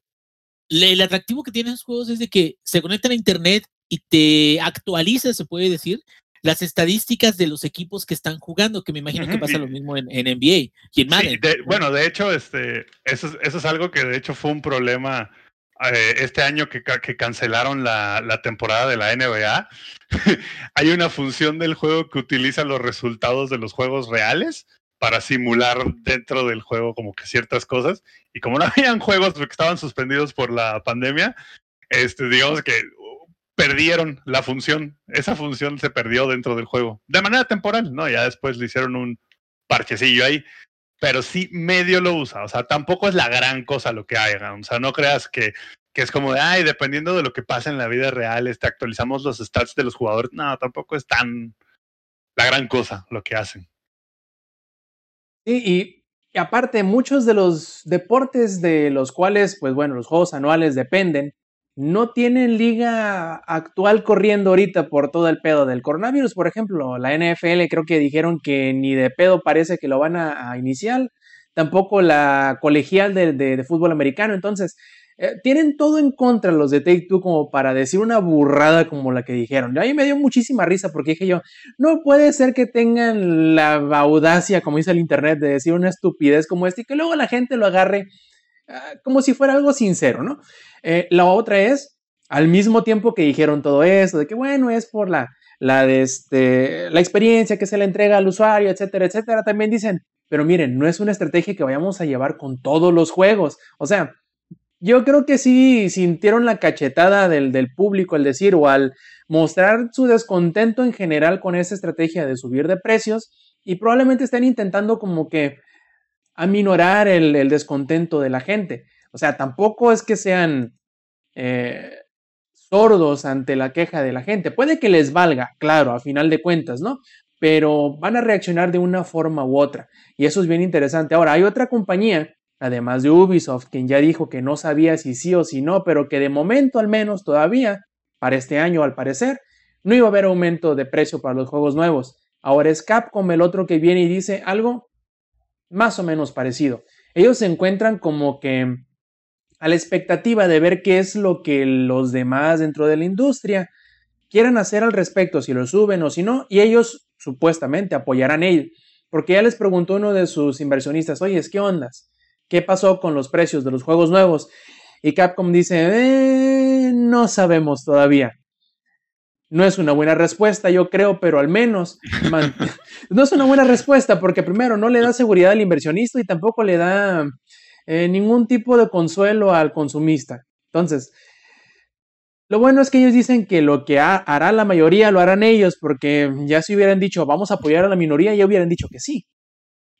le- el atractivo que tienen esos juegos es de que se conectan a internet y te actualiza, se puede decir, las estadísticas de los equipos que están jugando, que me imagino que Ujú, pasa y- lo mismo en, en NBA y en Sí, Madden. de- ¿no? bueno, de hecho, este, eso, es- eso es algo que de hecho fue un problema eh, este año que, ca- que cancelaron la, la temporada de la NBA. Hay una función del juego que utiliza los resultados de los juegos reales para simular dentro del juego como que ciertas cosas. Y como no habían juegos porque estaban suspendidos por la pandemia, este, digamos que uh, perdieron la función. Esa función se perdió dentro del juego. De manera temporal, ¿no? Ya después le hicieron un parchecillo ahí pero sí medio lo usa. O sea, tampoco es la gran cosa lo que hagan. O sea, no creas que, que es como de, ay, dependiendo de lo que pasa en la vida real, este, actualizamos los stats de los jugadores. No, tampoco es tan la gran cosa lo que hacen. Sí, y aparte, muchos de los deportes de los cuales, pues bueno, los juegos anuales dependen, no tienen liga actual corriendo ahorita por todo el pedo del coronavirus. Por ejemplo, la NFL creo que dijeron que ni de pedo parece que lo van a, iniciar, tampoco la colegial de, fútbol americano. Entonces, eh, tienen todo en contra los de Take Two como para decir una burrada como la que dijeron. A mí me dio muchísima risa porque dije yo, no puede ser que tengan la audacia, como dice el internet, de decir una estupidez como esta y que luego la gente lo agarre como si fuera algo sincero, ¿no? Eh, la otra es, al mismo tiempo que dijeron todo eso, de que bueno, es por la, la, este, la experiencia que se le entrega al usuario, etcétera, etcétera, también dicen, pero miren, no es una estrategia que vayamos a llevar con todos los juegos. O sea, yo creo que sí sintieron la cachetada del, del público al decir o al mostrar su descontento en general con esa estrategia de subir de precios y probablemente estén intentando como que aminorar el, el descontento de la gente. O sea, tampoco es que sean eh, sordos ante la queja de la gente. Puede que les valga, claro, a final de cuentas, ¿no? Pero van a reaccionar de una forma u otra. Y eso es bien interesante. Ahora, hay otra compañía, además de Ubisoft, quien ya dijo que no sabía si sí o si no, pero que de momento al menos todavía, para este año al parecer, no iba a haber aumento de precio para los juegos nuevos. Ahora es Capcom el otro que viene y dice algo más o menos parecido. Ellos se encuentran como que a la expectativa de ver qué es lo que los demás dentro de la industria quieran hacer al respecto, si lo suben o si no, y ellos supuestamente apoyarán ello. Porque ya les preguntó uno de sus inversionistas, oye, ¿qué ondas? ¿Qué pasó con los precios de los juegos nuevos? Y Capcom dice, eh, No sabemos todavía. No es una buena respuesta, yo creo, pero al menos no es una buena respuesta porque primero no le da seguridad al inversionista y tampoco le da eh, ningún tipo de consuelo al consumista. Entonces, lo bueno es que ellos dicen que lo que hará la mayoría lo harán ellos, porque ya si hubieran dicho vamos a apoyar a la minoría, ya hubieran dicho que sí.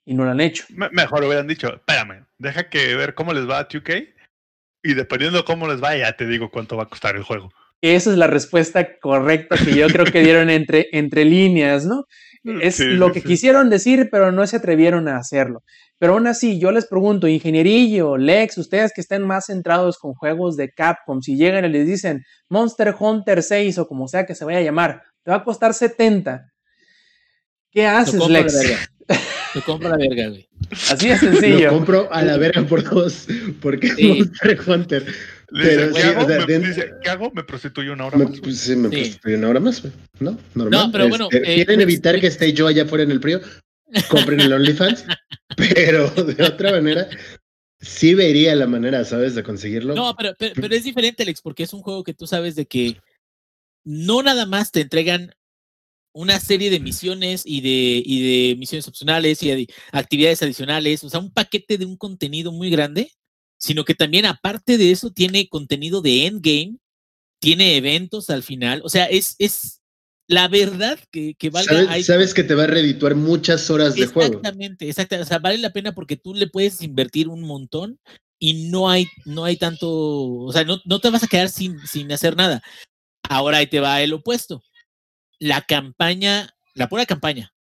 Y no lo han hecho. mejor hubieran dicho, espérame, deja que ver cómo les va a 2K y dependiendo de cómo les va, ya te digo cuánto va a costar el juego. Esa es la respuesta correcta que yo creo que dieron entre, entre líneas, ¿no? Mm, es lo que quisieron decir, pero no se atrevieron a hacerlo. Pero aún así, yo les pregunto, ingenierillo, Lex, ustedes que estén más centrados con juegos de Capcom, si llegan y les dicen Monster Hunter 6 o como sea que se vaya a llamar, te va a costar 70. ¿Qué haces, Lex? Te compro la verga, güey. Así de sencillo. Lo compro a la verga por dos, porque Monster Hunter. Pero, ¿qué, hago? me, dice, ¿qué hago? Me prostituyo una hora más. Pues, sí, me prostituyo una hora más, güey. ¿No? Normal. No, pero bueno. Este, eh, ¿Quieren evitar que esté yo allá afuera en el frío? Compren el OnlyFans. pero de otra manera, sí vería la manera, ¿sabes? De conseguirlo. No, pero, pero, es diferente, Alex, porque es un juego que tú sabes de que no nada más te entregan una serie de misiones y de, y de misiones opcionales y de actividades adicionales, o sea, un paquete de un contenido muy grande sino que también aparte de eso tiene contenido de endgame, tiene eventos al final, o sea, es, es la verdad que, que vale. ¿Sabes, que te va a redituar muchas horas de juego. Exactamente, exactamente, o sea, vale la pena porque tú le puedes invertir un montón y no hay, no hay tanto, o sea, no, no te vas a quedar sin, sin hacer nada. Ahora ahí te va el opuesto. La campaña, la pura campaña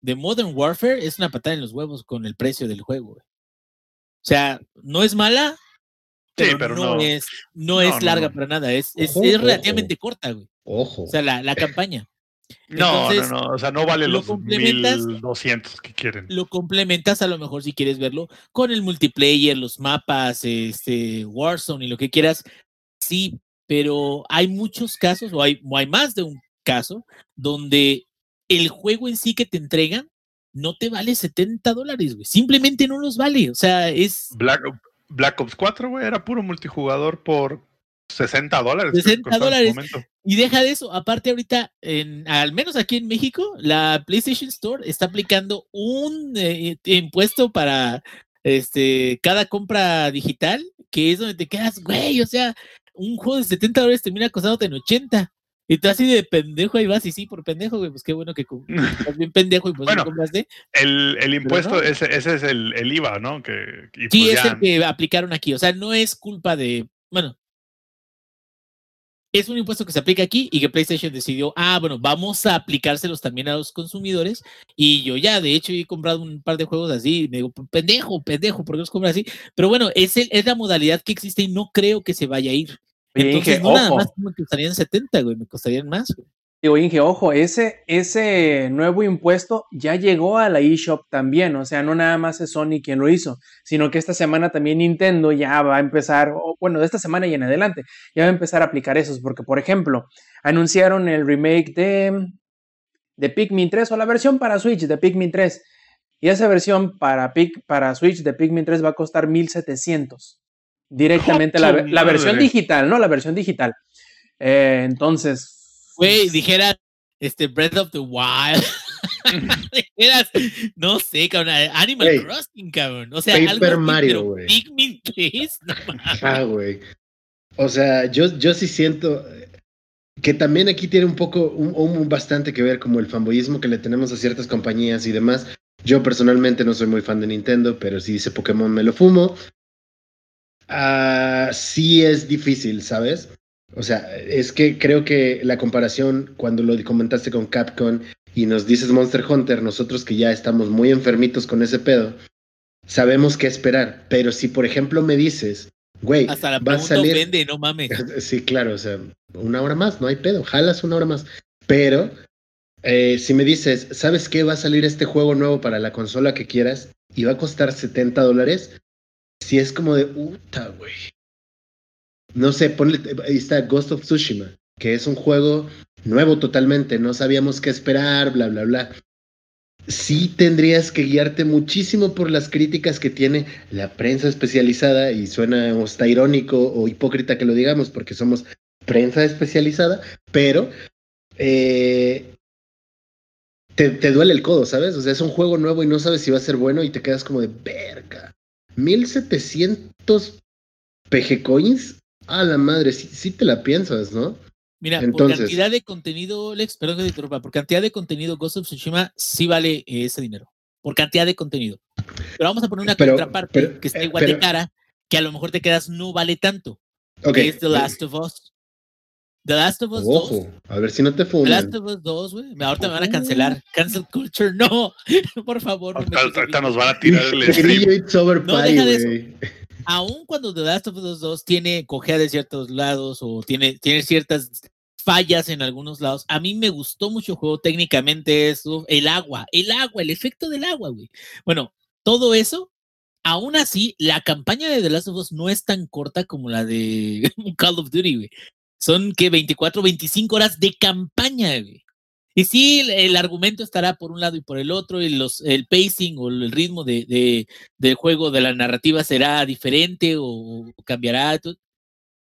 de Modern Warfare es una patada en los huevos con el precio del juego. O sea, no es mala, pero, no, es, no, es larga para nada, es, es, relativamente corta, güey. Ojo. O sea, la, la campaña. No, no, no, o sea, no vale los 1200 que quieren. Lo complementas a lo mejor si quieres verlo con el multiplayer, los mapas, este, Warzone y lo que quieras. Sí, pero hay muchos casos, o hay, o hay más de un caso, donde el juego en sí que te entregan no te vale 70 dólares, güey. Simplemente no los vale. O sea, es. Black, Black Ops 4, güey, era puro multijugador por 60 dólares. 60 dólares. Y deja de eso. Aparte, ahorita, en, al menos aquí en México, la PlayStation Store está aplicando un eh, impuesto para este, cada compra digital, que es donde te quedas, güey. O sea, un juego de 70 dólares termina costándote en 80. Y tú así de pendejo ahí vas y sí, por pendejo, güey, pues qué bueno que estás bien pendejo y pues bueno, compraste. El, el impuesto, ese, ese, es el, el, IVA, ¿no? Que, sí, pues es el que aplicaron aquí. O sea, no es culpa de. Bueno. Es un impuesto que se aplica aquí y que PlayStation decidió, ah, bueno, vamos a aplicárselos también a los consumidores. Y yo ya, de hecho, he comprado un par de juegos así. Y me digo, pendejo, pendejo, ¿por qué los compras así? Pero bueno, es, el, es la modalidad que existe y no creo que se vaya a ir. Entonces, no nada más me costarían 70, güey, me costarían más, güey. Digo, Inge, ojo, ese, ese nuevo impuesto ya llegó a la eShop también, o sea, no nada más es Sony quien lo hizo, sino que esta semana también Nintendo ya va a empezar, bueno, de esta semana y en adelante, ya va a empezar a aplicar esos, porque, por ejemplo, anunciaron el remake de, de Pikmin 3 o la versión para Switch de Pikmin 3, y esa versión para, para Switch de Pikmin 3 va a costar 1700 directamente la, la, versión digital, ¿no? La versión digital. Eh, entonces. Güey, dijera este Breath of the Wild. dijeras, no sé, cabrón, Animal Crossing, cabrón. O sea, Paper algo Mario, güey. Pikmin 3, Ah, güey. O sea, yo, yo sí siento que también aquí tiene un poco, un, un, bastante que ver como el fanboyismo que le tenemos a ciertas compañías y demás. Yo personalmente no soy muy fan de Nintendo, pero si dice Pokémon me lo fumo. Uh, sí es difícil, ¿sabes? O sea, es que creo que la comparación, cuando lo comentaste con Capcom y nos dices Monster Hunter, nosotros que ya estamos muy enfermitos con ese pedo, sabemos qué esperar. Pero si, por ejemplo, me dices, güey, Hasta va a salir. Vende, no mames. sí, claro, o sea, una hora más, no hay pedo, jalas una hora más. Pero eh, si me dices, ¿sabes qué? Va a salir este juego nuevo para la consola que quieras y va a costar 70 dólares si es como de, puta, güey. No sé, ponle, ahí está Ghost of Tsushima, que es un juego nuevo totalmente, no sabíamos qué esperar, bla, bla, bla. Sí tendrías que guiarte muchísimo por las críticas que tiene la prensa especializada y suena hasta irónico o hipócrita que lo digamos porque somos prensa especializada, pero eh, te, te duele el codo, ¿sabes? O sea, es un juego nuevo y no sabes si va a ser bueno y te quedas como de verga. 1700 PG coins. A la madre, sí, sí te la piensas, ¿no? Mira, Entonces- por cantidad de contenido, Lex, perdón que te interrumpa, por cantidad de contenido, Ghost of Tsushima sí vale eh, ese dinero. Por cantidad de contenido. Pero vamos a poner una Pero- contraparte pero- que está eh, igual de pero- cara, que a lo mejor te quedas no vale tanto. Ok. que es The Last of Us. The Last of Us 2. Ojo, a ver si no te The fundan. Last of Us 2, güey. Ahorita me van a cancelar. Cancel culture, no. Por favor. no Ahorita, nos van a tirar el stream. Over No, Pie, deja de eso. güey. aun cuando The Last of Us 2 tiene cojea de ciertos lados o tiene, tiene ciertas fallas en algunos lados, a mí me gustó mucho el juego técnicamente eso, el agua, el agua, el efecto del agua, güey. Bueno, todo eso, aún así, la campaña de The Last of Us no es tan corta como la de Call of Duty, güey. Son que 24, 25 horas de campaña, güey. Y sí, el, argumento estará por un lado y por el otro, y los, el pacing o el ritmo de, de, del juego, de la narrativa será diferente o, cambiará.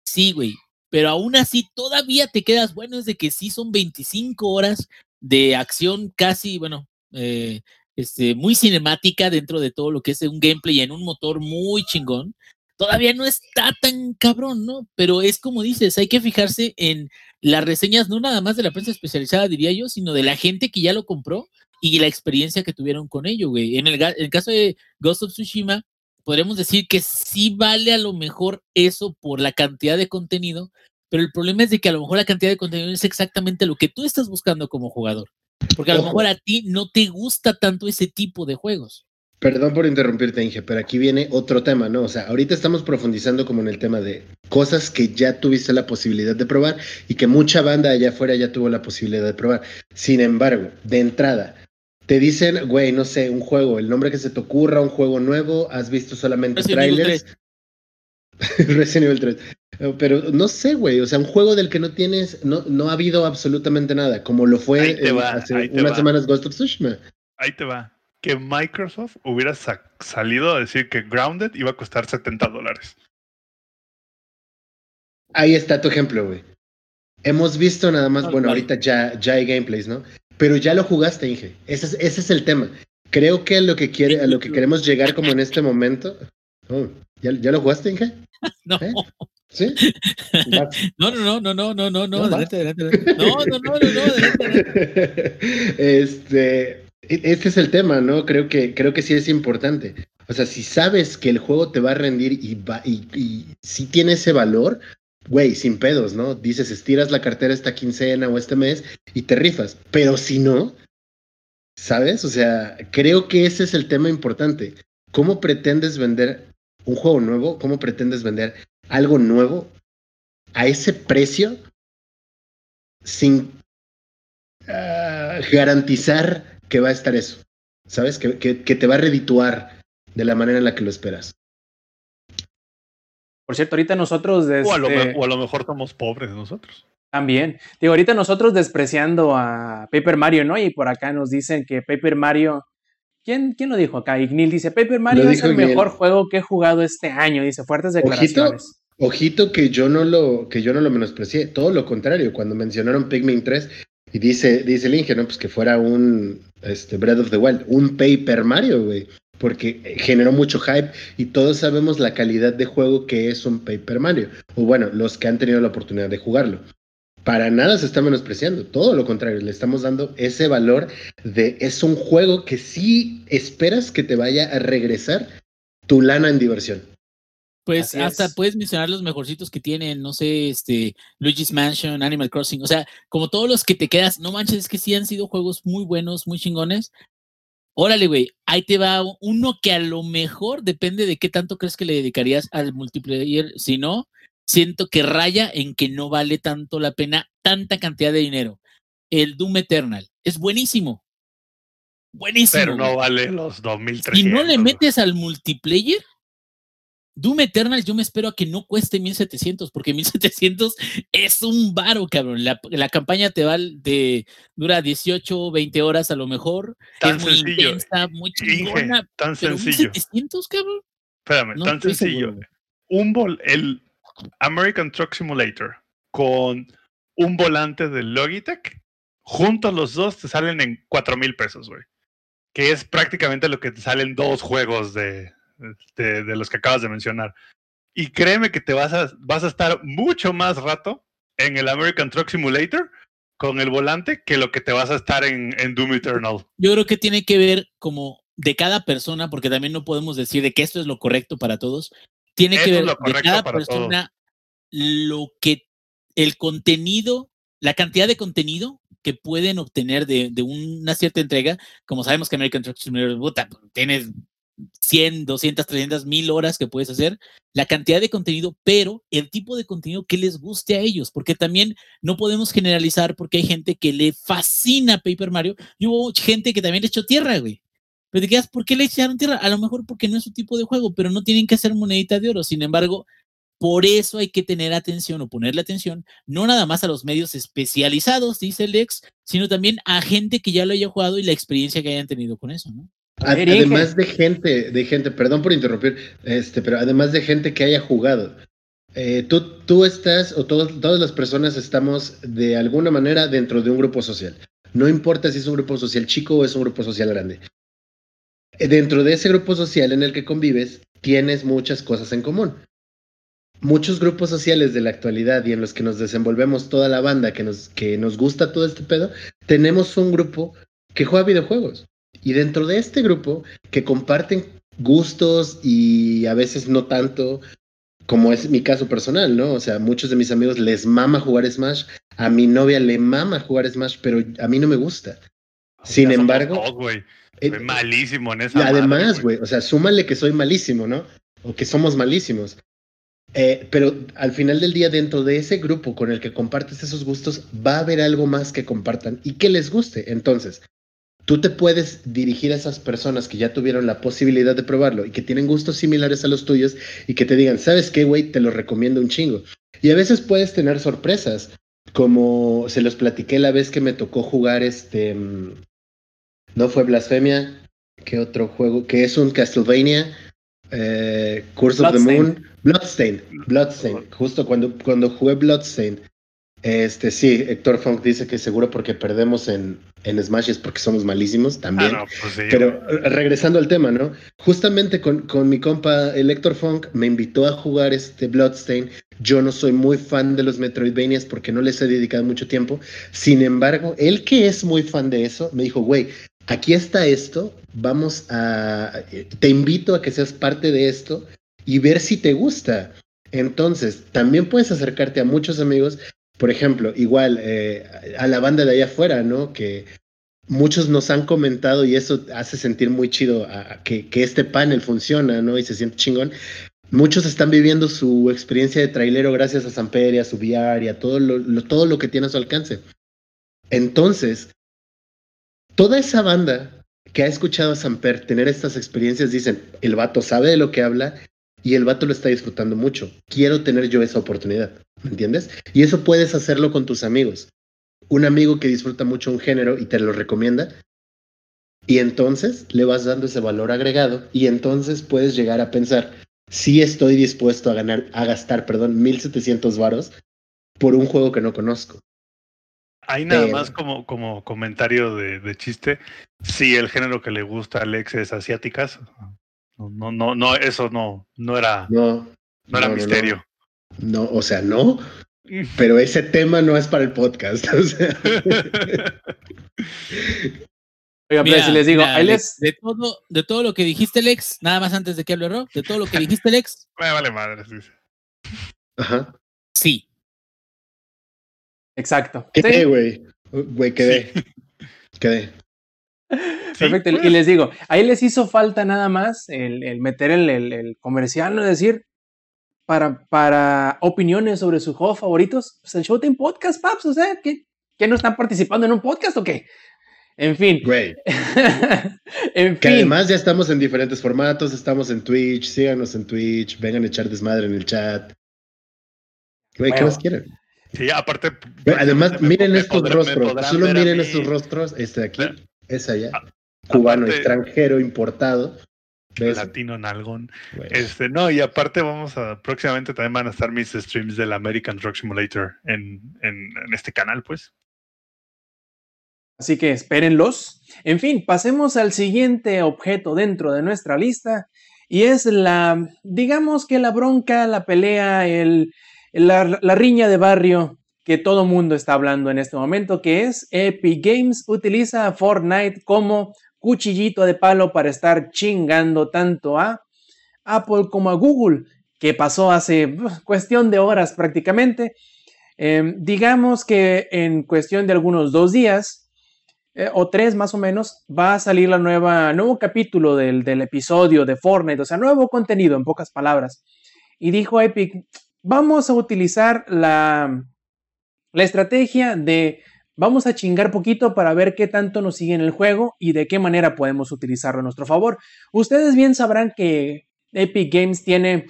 Sí, güey. Pero aún así todavía te quedas bueno, es de que sí son 25 horas de acción casi, bueno, eh, este, muy cinemática dentro de todo lo que es un gameplay en un motor muy chingón. Todavía no está tan cabrón, ¿no? Pero es como dices, hay que fijarse en las reseñas, no nada más de la prensa especializada, diría yo, sino de la gente que ya lo compró y la experiencia que tuvieron con ello, güey. En el, en el caso de Ghost of Tsushima, podremos decir que sí vale a lo mejor eso por la cantidad de contenido, pero el problema es de que a lo mejor la cantidad de contenido es exactamente lo que tú estás buscando como jugador. Porque a lo mejor a ti no te gusta tanto ese tipo de juegos. Perdón por interrumpirte, Inge, pero aquí viene otro tema, ¿no? O sea, ahorita estamos profundizando como en el tema de cosas que ya tuviste la posibilidad de probar y que mucha banda allá afuera ya tuvo la posibilidad de probar. Sin embargo, de entrada, te dicen, güey, no sé, un juego, el nombre que se te ocurra, un juego nuevo, has visto solamente Resident Evil trailers. Resident Evil 3. Eh, Pero no sé, güey, o sea, un juego del que no tienes, no, no ha habido absolutamente nada, como lo fue va, hace ahí te unas va. semanas Ghost of Tsushima. Ahí te va. Que Microsoft hubiera sa- salido a decir que Grounded iba a costar 70 dólares. Ahí está tu ejemplo, güey. Hemos visto nada más, Tal bueno, ahorita ya, ya hay gameplays, ¿no? Pero ya lo jugaste, Inge. Ese es, ese es el tema. Creo que a lo que quiere, a lo que queremos llegar como en este momento. Oh, ¿ya, ¿Ya lo jugaste, Inge? No, ¿Eh? ¿Sí? No, no, no, no, no, no, no, No, adelante, adelante, adelante. No, no, no, no, no, adelante, adelante. este, este es el tema, ¿no? Creo que, creo que sí es importante. O sea, si sabes que el juego te va a rendir y, va, si tiene ese valor, güey, sin pedos, ¿no? Dices, estiras la cartera esta quincena o este mes y te rifas. Pero si no, ¿sabes? O sea, creo que ese es el tema importante. ¿Cómo pretendes vender un juego nuevo? ¿Cómo pretendes vender algo nuevo a ese precio sin ah, garantizar que va a estar eso? ¿Sabes? Que, que- que te va a redituar de la manera en la que lo esperas. Por cierto, ahorita nosotros O, a lo, me- o a lo mejor somos pobres nosotros. también. Digo, ahorita nosotros despreciando a Paper Mario, ¿no? Y por acá nos dicen que Paper Mario. ¿Quién, quién lo dijo acá? Ignil dice: Paper Mario es el mejor juego que he jugado este año. Dice: fuertes declaraciones. Ojito que yo no lo, que yo no lo menosprecié, todo lo contrario, cuando mencionaron Pikmin 3 y dice, dice el Inge, ¿no? Pues que fuera un este, Breath of the Wild, un Paper Mario, güey. Porque generó mucho hype y todos sabemos la calidad de juego que es un Paper Mario. O bueno, los que han tenido la oportunidad de jugarlo. Para nada se está menospreciando, todo lo contrario, le estamos dando ese valor de es un juego que sí esperas que te vaya a regresar tu lana en diversión. Pues Así hasta es. puedes mencionar los mejorcitos que tienen, no sé, este, Luigi's Mansion, Animal Crossing, o sea, como todos los que te quedas, no manches, es que sí han sido juegos muy buenos, muy chingones. Órale, güey, ahí te va uno que a lo mejor depende de qué tanto crees que le dedicarías al multiplayer, si no, siento que raya en que no vale tanto la pena tanta cantidad de dinero. El Doom Eternal es buenísimo. Buenísimo. Pero no güey. vale los 2300. Si no le metes al multiplayer, Doom Eternal yo me espero a que no cueste 1700, porque 1700 es un varo, cabrón. La, la campaña te va de dura 18, 20 horas a lo mejor. Tan es muy sencillo. intensa, muy Inge, chingona. tan Pero sencillo. 1700, cabrón. Espérame, No tan sencillo. seguro. Un bol, el American Truck Simulator con un volante de Logitech. Juntos los dos te salen en cuatro mil pesos, güey. Que es prácticamente lo que te salen dos juegos de, de, de los que acabas de mencionar. Y créeme que te vas a, vas a estar mucho más rato en el American Truck Simulator con el volante que lo que te vas a estar en, en Doom Eternal. Yo creo que tiene que ver como de cada persona, porque también no podemos decir de que esto es lo correcto para todos. Tiene Eso que ver de cada persona lo que el contenido, la cantidad de contenido que pueden obtener de, de una cierta entrega. Como sabemos que American Truck Simulator, puta, tienes 100, 200, 300, 1000 horas que puedes hacer, la cantidad de contenido, pero el tipo de contenido que les guste a ellos, porque también no podemos generalizar porque hay gente que le fascina Paper Mario y hubo gente que también le echó tierra, güey. Pero te quedas, ¿por qué le echaron tierra? A lo mejor porque no es su tipo de juego, pero no tienen que hacer monedita de oro. Sin embargo, por eso hay que tener atención o ponerle atención, no nada más a los medios especializados, dice el ex, sino también a gente que ya lo haya jugado y la experiencia que hayan tenido con eso, ¿no? Además de gente, de gente, perdón por interrumpir, este, pero además de gente que haya jugado. eh, tú, tú estás, o todos- todas las personas estamos de alguna manera dentro de un grupo social. No importa si es un grupo social chico o es un grupo social grande. Eh, Dentro de ese grupo social en el que convives, tienes muchas cosas en común. Muchos grupos sociales de la actualidad y en los que nos desenvolvemos toda la banda, que nos, que nos gusta todo este pedo, tenemos un grupo que juega videojuegos. Y dentro de este grupo, que comparten gustos y a veces no tanto, como es mi caso personal, ¿no? O sea, muchos de mis amigos les mama jugar Smash, a mi novia le mama jugar Smash, pero a mí no me gusta. Sin Ya embargo, eh, Soy malísimo en y esa. madre, además, güey, o sea, súmale que soy malísimo, ¿no? O que somos malísimos. Eh, pero al final del día, dentro de ese grupo con el que compartes esos gustos, va a haber algo más que compartan y que les guste. Entonces, tú te puedes dirigir a esas personas que ya tuvieron la posibilidad de probarlo y que tienen gustos similares a los tuyos y que te digan, ¿sabes qué, güey? Te lo recomiendo un chingo. Y a veces puedes tener sorpresas, como se los platiqué la vez que me tocó jugar este... mm, No fue Blasfemia, ¿qué otro juego? Que es un Castlevania, eh, Curse of the. Moon, Bloodstained, Bloodstained. Justo cuando, cuando jugué Bloodstained, este sí, Héctor Funk dice que seguro porque perdemos en, en Smash es porque somos malísimos Ah, también. no, pues sí, Pero regresando al tema, ¿no? Justamente con, con mi compa el Héctor Funk me invitó a jugar este Bloodstain. Yo no soy muy fan de los Metroidvanias porque no les he dedicado mucho tiempo. Sin embargo, él que es muy fan de eso, me dijo, güey, aquí está esto, vamos a... Te invito a que seas parte de esto y ver si te gusta. Entonces, también puedes acercarte a muchos amigos. Por ejemplo, igual eh, a la banda de allá afuera, ¿no? Que muchos nos han comentado y eso hace sentir muy chido a- a que, que este panel funciona, ¿no? Y se siente chingón. Muchos están viviendo su experiencia de trailero gracias a Samper y a su VR y a todo lo, lo- todo lo que tiene a su alcance. Entonces, toda esa banda que ha escuchado a Samper tener estas experiencias dicen, el vato sabe de lo que habla y el vato lo está disfrutando mucho. Quiero tener yo esa oportunidad, ¿me entiendes? Y eso puedes hacerlo con tus amigos. Un amigo que disfruta mucho un género y te lo recomienda, y entonces le vas dando ese valor agregado y entonces puedes llegar a pensar, si estoy dispuesto a ganar, a gastar, perdón, 1700 varos por un juego que no conozco. Ahí nada pero- más como, como comentario de, de chiste. Sí, el género que le gusta a Alex es asiáticas. No, no, no, eso no, no era, No, no era no, no, misterio. no, o sea, no, pero ese tema no es para el podcast. o sea. Oiga, pero Mira, si les digo, mira, ahí de- les. de, todo, de todo lo que dijiste, Lex, nada más antes de que hable Ro, de todo lo que dijiste, Lex, Me vale madre. sí. Ajá. sí. Exacto. Quedé, Sí, güey. Güey, quedé. Perfecto. Y les digo, ahí les hizo falta nada más el, el meter el, el- el comercial, ¿no? Es decir, para, para opiniones sobre sus juegos favoritos, pues el Showtime Podcast, paps, o sea, ¿qué, ¿qué no están participando en un podcast o qué? En fin. Güey. en Que fin. además ya estamos en diferentes formatos, estamos en Twitch, síganos en Twitch, vengan a echar desmadre en el chat. Güey, ¿qué más quieren? Sí, aparte. Güey, Además, miren estos rostros, solo miren estos rostros, este de aquí. Es allá, A- cubano, aparte- extranjero, importado, latino nalgón. Güey. Este, no, y aparte vamos a, próximamente también van a estar mis streams del American Truck Simulator en, en, en este canal, pues. Así que espérenlos. En fin, pasemos al siguiente objeto dentro de nuestra lista. Y es la, digamos que la bronca, la pelea, el, la, la riña de barrio que todo mundo está hablando en este momento, que es Epic Games utiliza a Fortnite como cuchillito de palo para estar chingando tanto a Apple como a Google, que pasó hace cuestión de horas prácticamente. Eh, digamos que en cuestión de algunos dos días, eh, o tres más o menos, va a salir la nueva, nuevo capítulo del, del episodio de Fortnite, o sea, nuevo contenido en pocas palabras. Y dijo Epic, vamos a utilizar la, la estrategia de vamos a chingar poquito para ver qué tanto nos sigue en el juego y de qué manera podemos utilizarlo a nuestro favor. Ustedes bien sabrán que Epic Games tiene,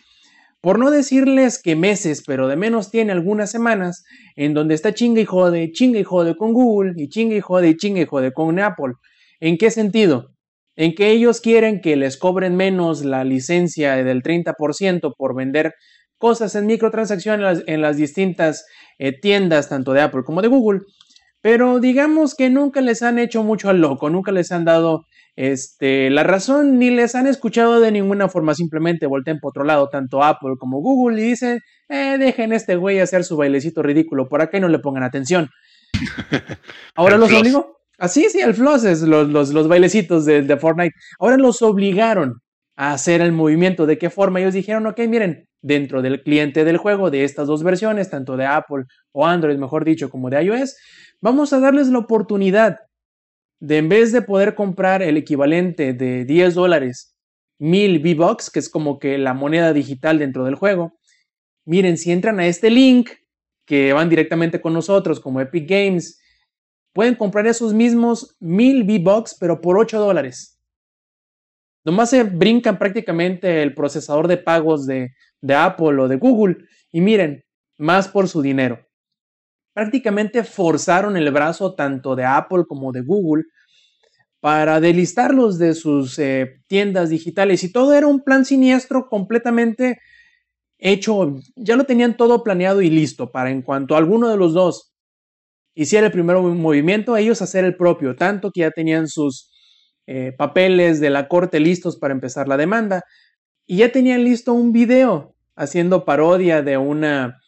por no decirles que meses, pero de menos tiene algunas semanas en donde está chinga y jode, chinga y jode con Google y chinga y jode y chinga y jode con Apple. ¿En qué sentido? En que ellos quieren que les cobren menos la licencia del 30% por vender cosas en microtransacciones en las, distintas eh, tiendas, tanto de Apple como de Google. Pero digamos que nunca les han hecho mucho al loco, nunca les han dado este, la razón ni les han escuchado de ninguna forma. Simplemente volteen por otro lado, tanto Apple como Google, y dicen, eh, dejen a este güey hacer su bailecito ridículo por acá y no le pongan atención. Ahora los obligó. Así, sí, el floss es los, los, los bailecitos de, de Fortnite. Ahora los obligaron a hacer el movimiento. ¿De qué forma? Ellos dijeron, ok, miren, dentro del cliente del juego de estas dos versiones, tanto de Apple o Android, mejor dicho, como de iOS, vamos a darles la oportunidad de en vez de poder comprar el equivalente de 10 dólares, 1000 V-Bucks, que es como que la moneda digital dentro del juego, miren, si entran a este link que van directamente con nosotros como Epic Games, pueden comprar esos mismos 1000 V-Bucks, pero por 8 dólares. Nomás se brincan prácticamente el procesador de pagos de, de Apple o de Google y miren, más por su dinero. Prácticamente forzaron el brazo tanto de Apple como de Google para delistarlos de sus eh, tiendas digitales y todo era un plan siniestro completamente hecho, ya lo tenían todo planeado y listo para en cuanto alguno de los dos hiciera el primer movimiento, ellos hacer el propio, tanto que ya tenían sus eh, papeles de la corte listos para empezar la demanda y ya tenían listo un video haciendo parodia de una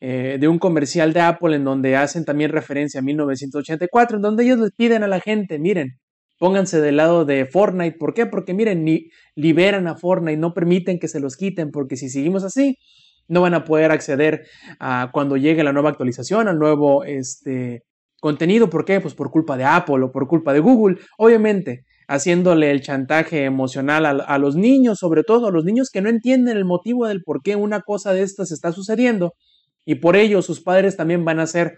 eh, de un comercial de Apple en donde hacen también referencia a 1984, en donde ellos les piden a la gente, miren, pónganse del lado de Fortnite. ¿Por qué? Porque miren, ni liberan a Fortnite, no permiten que se los quiten, porque si seguimos así, no van a poder acceder a cuando llegue la nueva actualización, al nuevo este, contenido. ¿Por qué? Pues por culpa de Apple o por culpa de Google. Obviamente, haciéndole el chantaje emocional a, los niños, sobre todo a los niños que no entienden el motivo del por qué una cosa de estas está sucediendo y por ello sus padres también van a ser,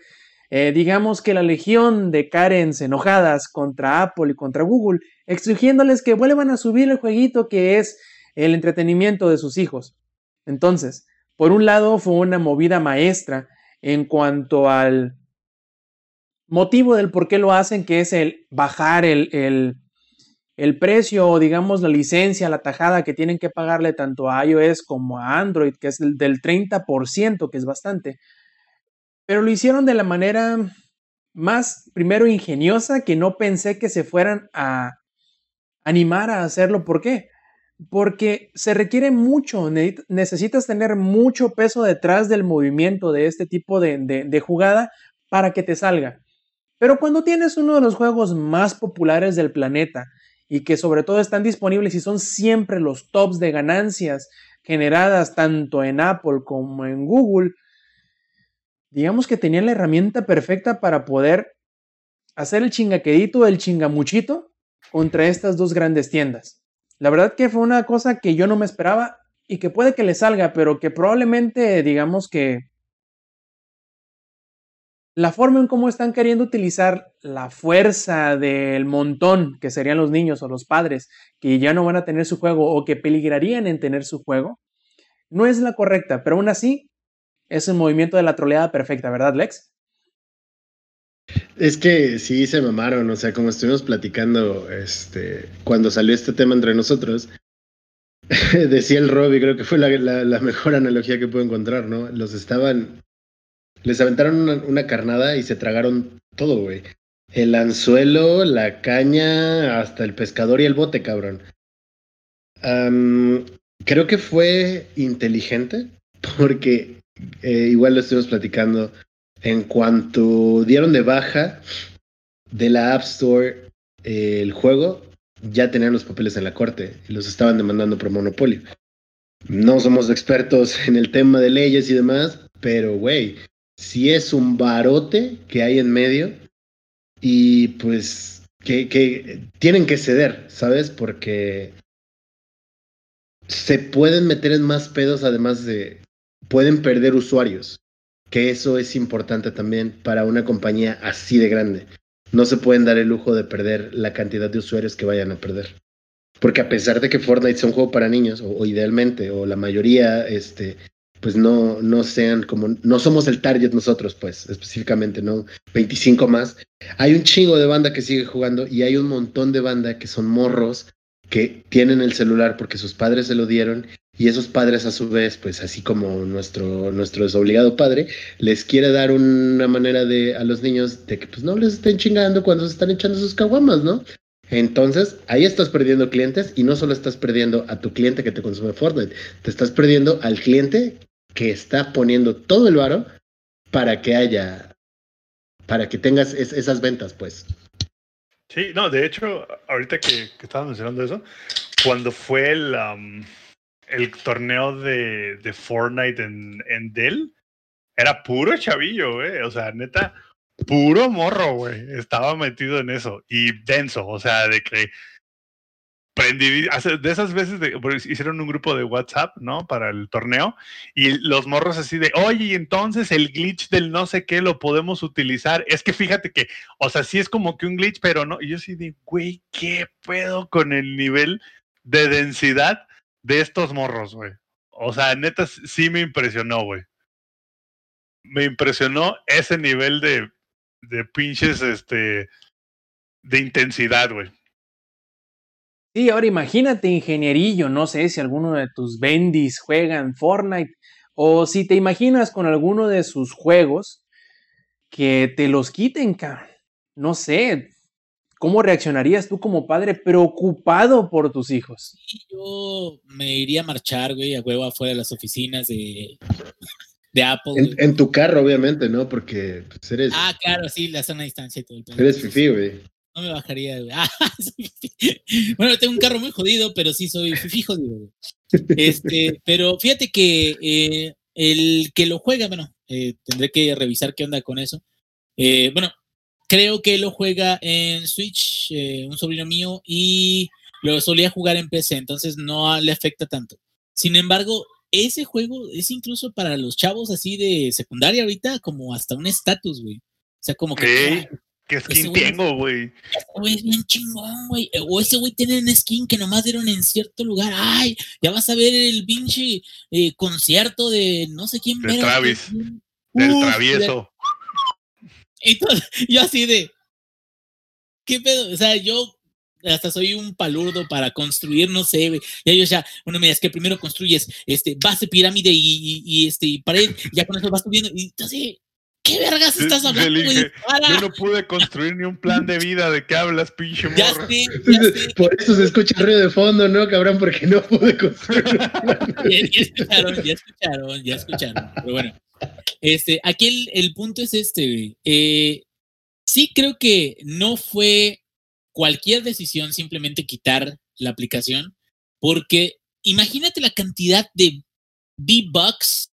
eh, digamos que la legión de Karens enojadas contra Apple y contra Google, exigiéndoles que vuelvan a subir el jueguito que es el entretenimiento de sus hijos. Entonces, por un lado fue una movida maestra en cuanto al motivo del por qué lo hacen, que es el bajar el, el precio o digamos la licencia, la tajada que tienen que pagarle tanto a iOS como a Android, que es el del 30%, que es bastante. Pero lo hicieron de la manera más, primero, ingeniosa, que no pensé que se fueran a animar a hacerlo. ¿Por qué? Porque se requiere mucho, necesitas tener mucho peso detrás del movimiento de este tipo de, de, de jugada para que te salga. Pero cuando tienes uno de los juegos más populares del planeta, y que sobre todo están disponibles y son siempre los tops de ganancias generadas tanto en Apple como en Google, digamos que tenían la herramienta perfecta para poder hacer el chingaquedito, el chingamuchito contra estas dos grandes tiendas. La verdad que fue una cosa que yo no me esperaba y que puede que le salga, pero que probablemente digamos que la forma en cómo están queriendo utilizar la fuerza del montón, que serían los niños o los padres, que ya no van a tener su juego o que peligrarían en tener su juego, no es la correcta, pero aún así es un movimiento de la troleada perfecta, ¿verdad, Lex? Es que sí se mamaron, o sea, como estuvimos platicando este, cuando salió este tema entre nosotros, Decía el Robbie, creo que fue la, la- mejor analogía que puedo encontrar, ¿no? Los estaban. Les aventaron una, carnada y se tragaron todo, güey. El anzuelo, la caña, hasta el pescador y el bote, cabrón. Creo que fue inteligente porque eh, igual lo estuvimos platicando. En cuanto dieron de baja de la App Store eh, el juego, ya tenían los papeles en la corte y los estaban demandando por monopolio. No somos expertos en el tema de leyes y demás, pero güey, si es un barote que hay en medio y pues que, que tienen que ceder, ¿sabes? Porque se pueden meter en más pedos además de pueden perder usuarios, que eso es importante también para una compañía así de grande no se pueden dar el lujo de perder la cantidad de usuarios que vayan a perder. Porque a pesar de que Fortnite sea un juego para niños, o, o idealmente, o la mayoría, este, pues no, no sean como, no somos el target nosotros, pues, específicamente, ¿no? 25 más. Hay un chingo de banda que sigue jugando y hay un montón de banda que son morros que tienen el celular porque sus padres se lo dieron y esos padres a su vez, pues así como nuestro, nuestro desobligado padre, les quiere dar una manera de a los niños de que pues no les estén chingando cuando se están echando sus caguamas, ¿no? Entonces, ahí estás perdiendo clientes y no solo estás perdiendo a tu cliente que te consume Fortnite, te estás perdiendo al cliente que está poniendo todo el varo para que haya, para que tengas es- esas ventas, pues. Sí, no, de hecho, ahorita que, que estabas mencionando eso, cuando fue el, am, el torneo de, de Fortnite en, en Dell, era puro chavillo, güey. O sea, neta, puro morro, güey. Estaba metido en eso. Y denso, o sea, de que de esas veces hicieron un grupo de WhatsApp, ¿no? Para el torneo. Y los morros así de, oye, y entonces el glitch del no sé qué lo podemos utilizar. Es que fíjate que o sea, sí es como que un glitch, pero no. Y yo sí de, güey, ¿qué pedo con el nivel de densidad de estos morros, güey? O sea, neta, sí me impresionó, güey. Me impresionó ese nivel de, de pinches, este, de intensidad, güey. Sí, ahora imagínate, ingenierillo, no sé si alguno de tus bendis juega en Fortnite o si te imaginas con alguno de sus juegos que te los quiten, cabrón. No sé, ¿cómo reaccionarías tú como padre preocupado por tus hijos? Yo me iría a marchar, güey, a huevo afuera de las oficinas de, de Apple. En, tu carro, obviamente, ¿no? Porque pues, eres, Ah, claro, sí, la zona de distancia y todo el eres fifí, güey. No me bajaría, güey. Ah, bueno, tengo un carro muy jodido, pero sí soy fifí jodido, güey. Este, pero fíjate que eh, el que lo juega, bueno, eh, tendré que revisar qué onda con eso. Eh, bueno, creo que lo juega en Switch, eh, un sobrino mío, y lo solía jugar en PC, entonces no le afecta tanto. Sin embargo, ese juego es incluso para los chavos así de secundaria ahorita como hasta un estatus, güey. O sea, como que... ¿Qué skin tengo, güey? Güey es bien chingón, güey. O ese güey tiene un skin que nomás dieron en cierto lugar. Ay, ya vas a ver el pinche eh, concierto de no sé quién. De Travis, Del Uf, travieso. y todo- yo así de. ¿Qué pedo? O sea, yo hasta soy un palurdo para construir, no sé, güey. Y ellos ya, bueno, mira, es que primero construyes este, base, pirámide y, y- y, este, y pared, y ya con eso vas subiendo. Y entonces, ¿qué vergas estás hablando, dije. Yo no pude construir ni un plan de vida. ¿De qué hablas, pinche Ya ya sé. Por eso se escucha el ruido de fondo, ¿no, cabrón? Porque no pude construir. Ya, ya escucharon, ya escucharon, ya escucharon. Pero bueno, este, aquí el, el punto es este, güey. Eh, sí creo que no fue cualquier decisión simplemente quitar la aplicación, porque imagínate la cantidad de V-Bucks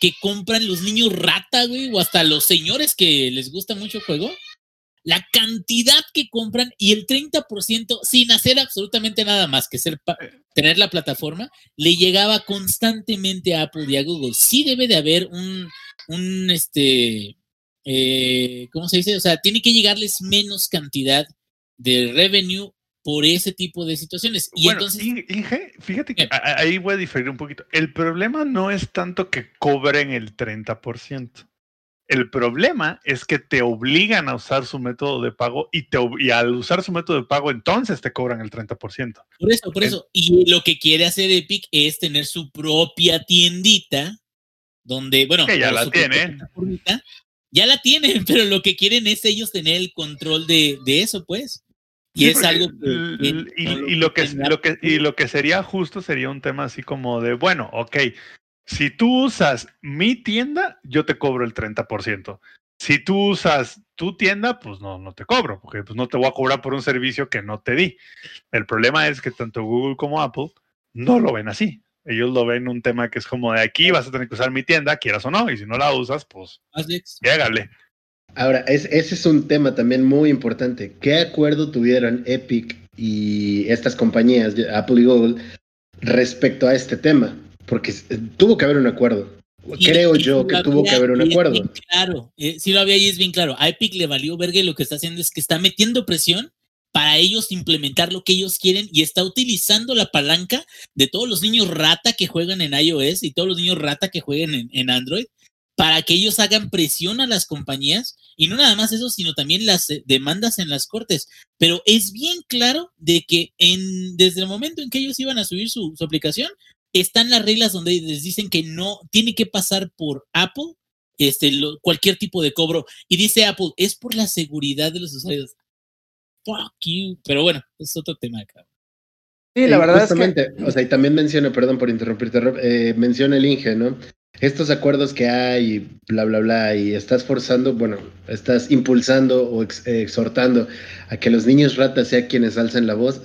que compran los niños rata, güey, o hasta los señores que les gusta mucho el juego. La cantidad que compran y el 30% sin hacer absolutamente nada más que ser pa- tener la plataforma, le llegaba constantemente a Apple y a Google. Sí debe de haber un, un este, eh, ¿cómo se dice? O sea, tiene que llegarles menos cantidad de revenue por ese tipo de situaciones. Y bueno, entonces, In- Inge, fíjate que ahí voy a diferir un poquito. El problema no es tanto que cobren el 30%. El problema es que te obligan a usar su método de pago y, te, y al usar su método de pago entonces te cobran el 30%. Por eso, por eso. Y lo que quiere hacer Epic es tener su propia tiendita donde, bueno, que ya la su propia tiene. plataformita. Ya la tienen, pero lo que quieren es ellos tener el control de, de eso, pues. Y Sí, es algo que, y, no y lo que, tienen lo que, y lo que sería justo sería un tema así como de, bueno, ok, si tú usas mi tienda, yo te cobro el 30%. Si tú usas tu tienda, pues no, no te cobro, porque pues no te voy a cobrar por un servicio que no te di. El problema es que tanto Google como Apple no lo ven así. Ellos lo ven un tema que es como de aquí vas a tener que usar mi tienda, quieras o no, y si no la usas, pues llégale. Ahora, es- ese es un tema también muy importante. ¿Qué acuerdo tuvieron Epic y estas compañías, Apple y Google, respecto a este tema? Porque s- tuvo que haber un acuerdo. Y- Creo y yo que tuvo que haber un acuerdo. Claro, eh, si lo había y es bien claro. A Epic le valió verga y lo que está haciendo es que está metiendo presión para ellos implementar lo que ellos quieren y está utilizando la palanca de todos los niños rata que juegan en iOS y todos los niños rata que jueguen en, en Android para que ellos hagan presión a las compañías y no nada más eso, sino también las eh, demandas en las cortes. Pero es bien claro de que en, desde el momento en que ellos iban a subir su, su aplicación, están las reglas donde les dicen que no tiene que pasar por Apple este, lo- cualquier tipo de cobro. Y dice Apple, es por la seguridad de los usuarios. Fuck you. Pero bueno, es otro tema, cabrón. Sí, la verdad es que justamente, o sea, y también menciona, perdón por interrumpirte, Rob, eh, menciona el Inge, ¿no? Estos acuerdos que hay, bla, bla, bla, y estás forzando, bueno, estás impulsando o ex- eh, exhortando a que los niños ratas sean quienes alcen la voz.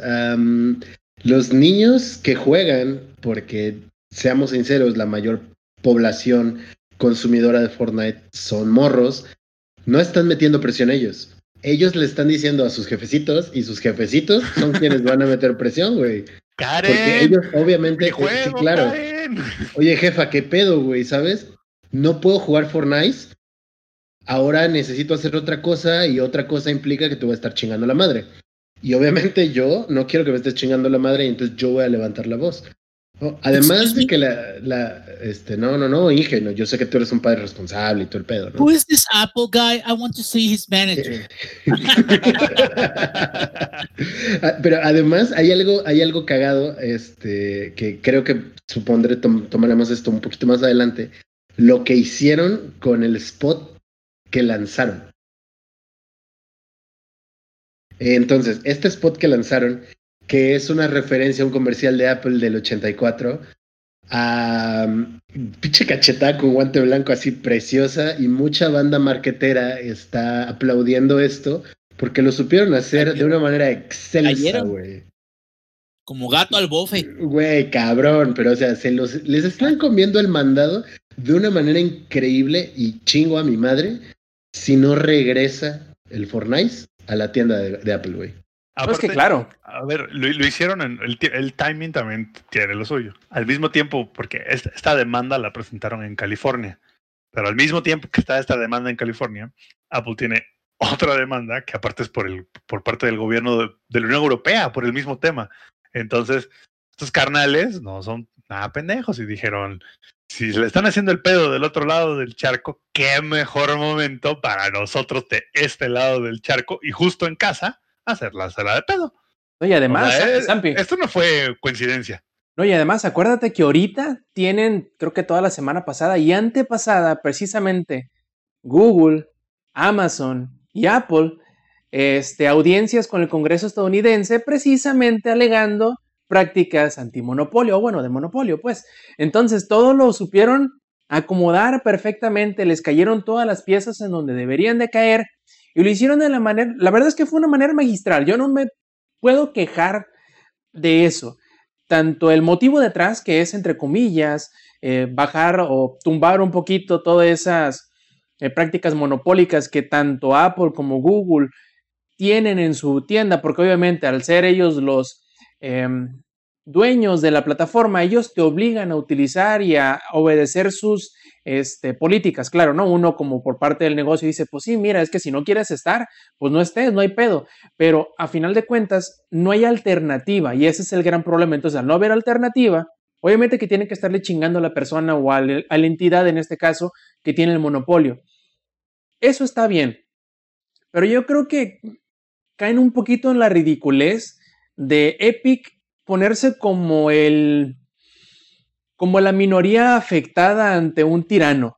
Los niños que juegan, porque seamos sinceros, la mayor población consumidora de Fortnite son morros, no están metiendo presión ellos. Ellos le están diciendo a sus jefecitos y sus jefecitos son quienes van a meter presión, güey. Porque ellos obviamente, eh, juego, sí, claro. Karen. Oye, jefa, ¿qué pedo, güey? ¿Sabes? No puedo jugar Fortnite. Ahora necesito hacer otra cosa y otra cosa implica que te voy a estar chingando la madre. Y obviamente yo no quiero que me estés chingando la madre y entonces yo voy a levantar la voz. ¿No? Además de que la, la, este, no, no, no, Inge, no, yo sé que tú eres un padre responsable y todo el pedo, ¿no? Who is this Apple guy? I want to see his manager. Ah, Pero además hay algo, hay algo cagado, este, que creo que supondré tom- tomaremos esto un poquito más adelante. Lo que hicieron con el spot que lanzaron. Entonces, este spot que lanzaron, que es una referencia a un comercial de Apple del 84, a um, pinche cachetada con guante blanco así preciosa y mucha banda marquetera está aplaudiendo esto porque lo supieron hacer de una manera excelsa, güey. Como gato al bofe. Güey, cabrón, pero o sea, se los, les están comiendo el mandado de una manera increíble y chingo a mi madre si no regresa el Fortnite a la tienda de, de Apple, güey. No, es que Aparte, claro, A ver, lo, lo hicieron en el, el timing también tiene lo suyo. Al mismo tiempo, porque esta, esta demanda la presentaron en California, pero al mismo tiempo que está esta demanda en California, Apple tiene otra demanda que aparte es por el por parte del gobierno de, de la Unión Europea por el mismo tema. Entonces, estos carnales no son nada pendejos y dijeron, si le están haciendo el pedo del otro lado del charco, qué mejor momento para nosotros de este lado del charco y justo en casa hacerla la de pedo. no, y además, O sea, Zampi, esto no fue coincidencia. no, y además, acuérdate que ahorita tienen, creo que toda la semana pasada y antepasada, precisamente, Google, Amazon y Apple, este, audiencias con el Congreso estadounidense, precisamente alegando prácticas antimonopolio, o bueno, de monopolio, pues. Entonces, todo lo supieron acomodar perfectamente, les cayeron todas las piezas en donde deberían de caer y lo hicieron de la manera, la verdad es que fue una manera magistral, yo no me puedo quejar de eso. Tanto el motivo detrás, que es, entre comillas, eh, bajar o tumbar un poquito todas esas eh, prácticas monopólicas que tanto Apple como Google tienen en su tienda, porque obviamente al ser ellos los em, dueños de la plataforma, ellos te obligan a utilizar y a obedecer sus este, políticas. Claro, ¿no? Uno como por parte del negocio dice, pues sí, mira, es que si no quieres estar, pues no estés, no hay pedo. Pero a final de cuentas, no hay alternativa y ese es el gran problema. Entonces, al no haber alternativa, obviamente que tiene que estarle chingando a la persona o a a la entidad, en este caso, que tiene el monopolio. Eso está bien. Pero yo creo que caen un poquito en la ridiculez de Epic ponerse como el como la minoría afectada ante un tirano,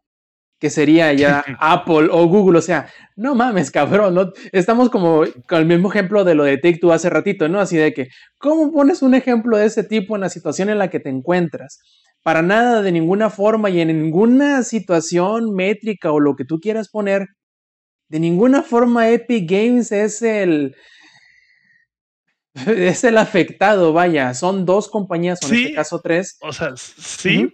que sería ya Apple o Google, o sea, no mames, cabrón, ¿no? estamos como con el mismo ejemplo de lo de Take Two hace ratito, ¿no? Así de que, ¿cómo pones un ejemplo de ese tipo en la situación en la que te encuentras? Para nada, de ninguna forma y en ninguna situación métrica o lo que tú quieras poner, de ninguna forma Epic Games es el, es el afectado, vaya. Son dos compañías, o en este caso tres. O sea, sí,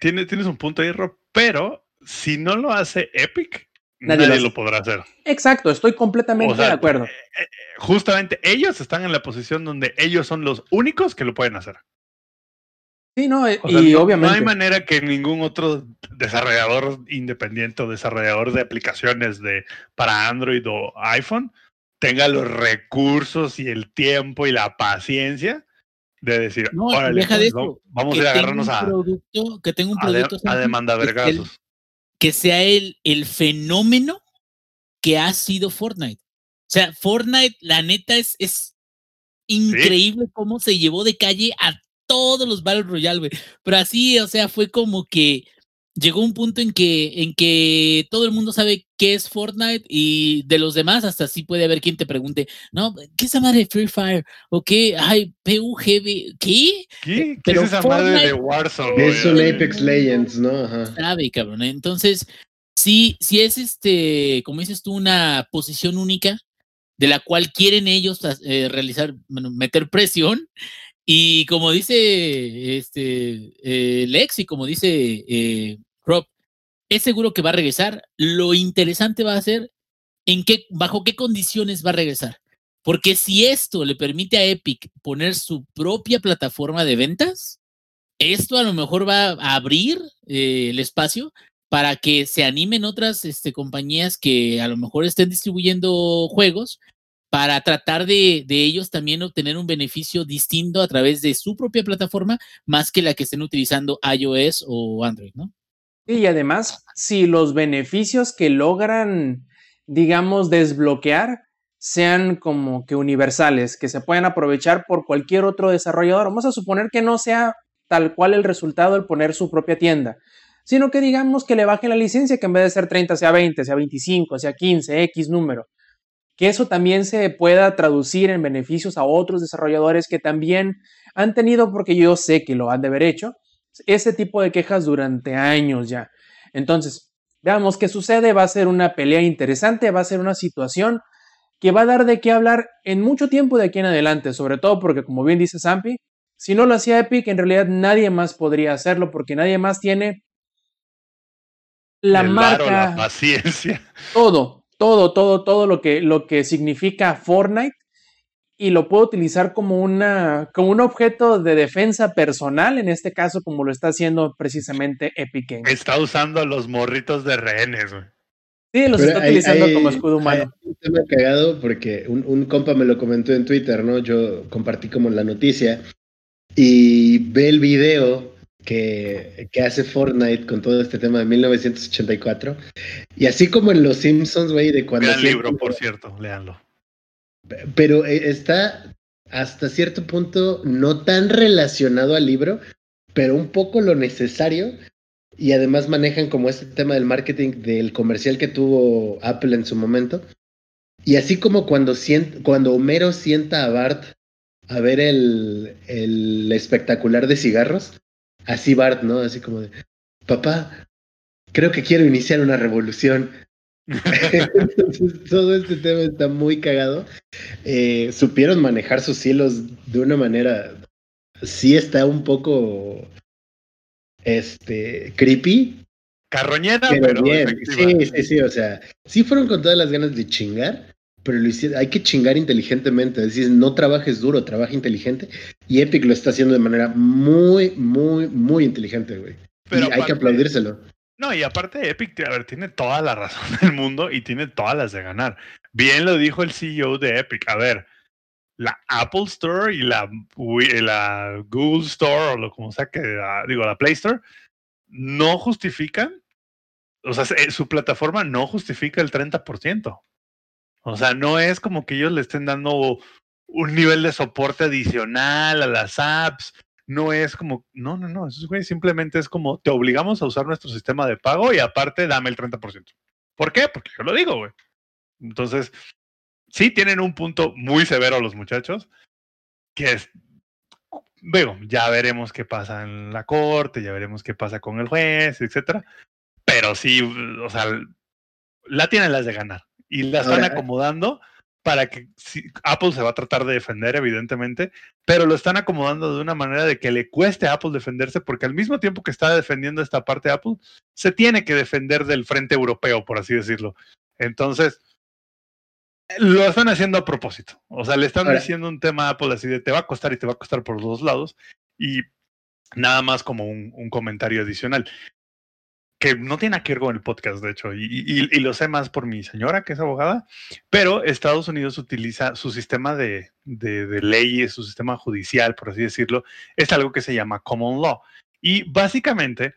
tiene, tienes un punto ahí, Rob, pero si no lo hace Epic, nadie, lo, podrá hacer. Exacto, estoy completamente de acuerdo. Eh, eh, justamente ellos están en la posición donde ellos son los únicos que lo pueden hacer. Sí, no, eh, y obviamente. No hay manera que ningún otro desarrollador independiente o desarrollador de aplicaciones de, para Android o iPhone tenga los recursos y el tiempo y la paciencia de decir, no, deja pues, de eso. vamos a agarrarnos a, producto, que tenga un producto a, demanda. Que, sea el, el fenómeno que ha sido Fortnite. O sea, Fortnite, la neta, es, es increíble cómo se llevó de calle a todos los Battle Royale, güey. Pero así, o sea, fue como que llegó un punto en que, en que todo el mundo sabe qué es Fortnite y de los demás hasta sí puede haber quien te pregunte, no, ¿qué es esa madre de Free Fire? ¿O qué? Ay, PUGB, ¿qué? ¿Qué, ¿Qué es esa madre de Warzone? Es un Apex Legends, ¿no? Ajá. Sabe, cabrón. Entonces, sí, sí es este, como dices tú, una posición única de la cual quieren ellos eh, realizar, bueno, meter presión. Y como dice este eh, Lex y como dice eh, es seguro que va a regresar. Lo interesante va a ser en qué, bajo qué condiciones va a regresar. Porque si esto le permite a Epic poner su propia plataforma de ventas, esto a lo mejor va a abrir eh, el espacio para que se animen otras este, compañías que a lo mejor estén distribuyendo juegos para tratar de, de, ellos también obtener un beneficio distinto a través de su propia plataforma, más que la que estén utilizando iOS o Android, ¿no? Y además, si los beneficios que logran, digamos, desbloquear sean como que universales, que se puedan aprovechar por cualquier otro desarrollador, vamos a suponer que no sea tal cual el resultado el poner su propia tienda, sino que digamos que le baje la licencia, que en vez de ser 30 sea 20, sea 25, sea 15, X número. Que eso también se pueda traducir en beneficios a otros desarrolladores que también han tenido, porque yo sé que lo han de haber hecho, ese tipo de quejas durante años ya. Entonces, veamos qué sucede. Va a ser una pelea interesante, va a ser una situación que va a dar de qué hablar en mucho tiempo de aquí en adelante, sobre todo porque, como bien dice Zampi, si no lo hacía Epic, en realidad nadie más podría hacerlo porque nadie más tiene la marca, la paciencia, todo, todo, todo, todo lo que, lo que significa Fortnite y lo puedo utilizar como, una, como un objeto de defensa personal, en este caso como lo está haciendo precisamente Epic Games. Está usando a los morritos de rehenes, güey. Sí, los está utilizando como escudo humano. un tema cagado porque un, un, compa me lo comentó en Twitter, ¿no? Yo compartí como la noticia y ve el video que, que, hace Fortnite con todo este tema de 1984. Y así como en Los Simpsons, güey, de cuando... Gran libro, por cierto, léanlo. Pero eh, está hasta cierto punto no tan relacionado al libro, pero un poco lo necesario. Y además manejan como este tema del marketing del comercial que tuvo Apple en su momento. Y así como cuando, cuando Homero sienta a Bart a ver el, el espectacular de cigarros, así Bart, ¿no? Así como de, papá, creo que quiero iniciar una revolución. Entonces, todo este tema está muy cagado. Eh, supieron manejar sus hilos de una manera. Sí está un poco. Este. creepy. Carroñera, pero. bien. sí, sí, sí. O sea, sí fueron con todas las ganas de chingar. Pero lo hicieron, hay que chingar inteligentemente. Es decir, no trabajes duro, trabaja inteligente. Y Epic lo está haciendo de manera muy, muy, muy inteligente, güey. Pero y hay que aplaudírselo. No, y aparte Epic, a ver, tiene toda la razón del mundo y tiene todas las de ganar. Bien lo dijo el CEO de Epic. A ver, la Apple Store y la, la Google Store o lo como sea que digo, la Play Store no justifican o sea, eh, su plataforma no justifica el 30%. O sea, no es como que ellos le estén dando un nivel de soporte adicional a las apps. No es como, no, no, no, eso güey, simplemente es como, te obligamos a usar nuestro sistema de pago y aparte dame el 30%. ¿Por qué? Porque yo lo digo, güey. Entonces, sí tienen un punto muy severo los muchachos, que es, veo, ya veremos qué pasa en la corte, ya veremos qué pasa con el juez, etcétera. Pero sí, o sea, la tienen las de ganar y la están acomodando para que Apple se va a tratar de defender, evidentemente, pero lo están acomodando de una manera de que le cueste a Apple defenderse, porque al mismo tiempo que está defendiendo esta parte de Apple, se tiene que defender del frente europeo, por así decirlo. Entonces, lo están haciendo a propósito. O sea, le están diciendo un tema a Apple así de te va a costar y te va a costar por los dos lados. Y nada más como un, un comentario adicional que no tiene nada que ver el podcast, de hecho, y, lo sé más por mi señora, que es abogada, pero Estados Unidos utiliza su sistema de, de, leyes, su sistema judicial, por así decirlo, es algo que se llama common law. Y básicamente,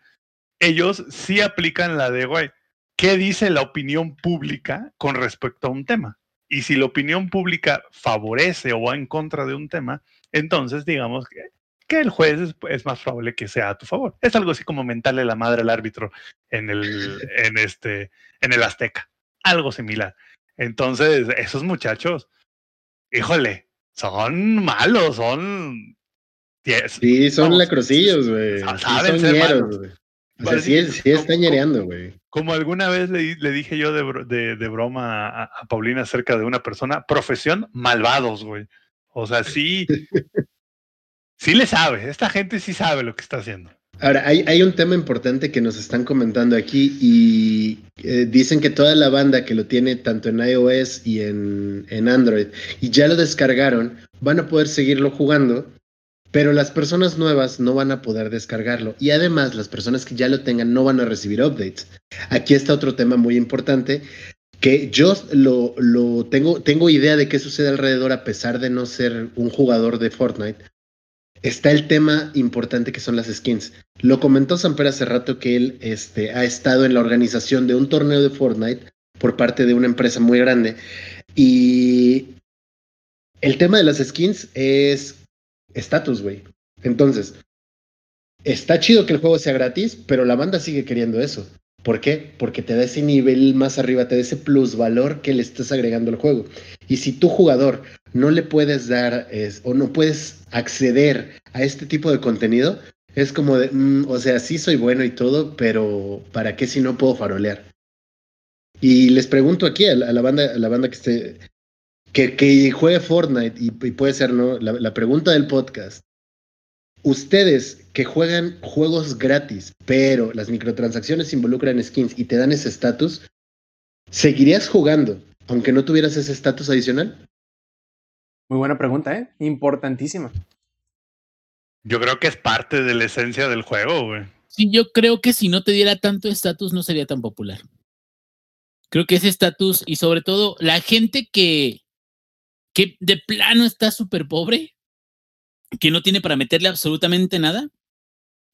ellos sí aplican la de, güey, ¿qué dice la opinión pública con respecto a un tema? Y si la opinión pública favorece o va en contra de un tema, entonces digamos que que el juez es, más probable que sea a tu favor. Es algo así como mentarle la madre al árbitro en el, en este, en el Azteca. Algo similar. Entonces, esos muchachos, híjole, son malos, son. Sí, son lacrosillos, güey. Saben son ñeros, güey. O sea, sí, sí está ñereando, güey. Como alguna vez le, le dije yo de, de, broma a, a, Paulina acerca de una persona, profesión malvados, güey. O sea, sí, sí le sabe, esta gente sí sabe lo que está haciendo. Ahora, hay, un tema importante que nos están comentando aquí y eh, dicen que toda la banda que lo tiene tanto en iOS y en, en Android y ya lo descargaron, van a poder seguirlo jugando, pero las personas nuevas no van a poder descargarlo. Y además, las personas que ya lo tengan no van a recibir updates. Aquí está otro tema muy importante que yo lo, lo tengo, tengo idea de qué sucede alrededor a pesar de no ser un jugador de Fortnite está el tema importante que son las skins. Lo comentó Samper hace rato que él este, ha estado en la organización de un torneo de Fortnite por parte de una empresa muy grande. Y el tema de las skins es estatus, güey. Entonces, está chido que el juego sea gratis, pero la banda sigue queriendo eso. ¿Por qué? Porque te da ese nivel más arriba, te da ese plus valor que le estás agregando al juego. Y si tu jugador no le puedes dar o no puedes acceder a este tipo de contenido, es como de, mm, o sea, sí soy bueno y todo, pero ¿para qué si no puedo farolear? Y les pregunto aquí a la, banda, a la banda que esté, que juegue Fortnite y, puede ser, ¿no? la pregunta del podcast. Ustedes que juegan juegos gratis, pero las microtransacciones involucran skins y te dan ese estatus, ¿seguirías jugando aunque no tuvieras ese estatus adicional? Muy buena pregunta, ¿eh? Importantísima. Yo creo que es parte de la esencia del juego, güey. Sí, yo creo que si no te diera tanto estatus no sería tan popular. Creo que ese estatus y sobre todo la gente que, que de plano está súper pobre, que no tiene para meterle absolutamente nada,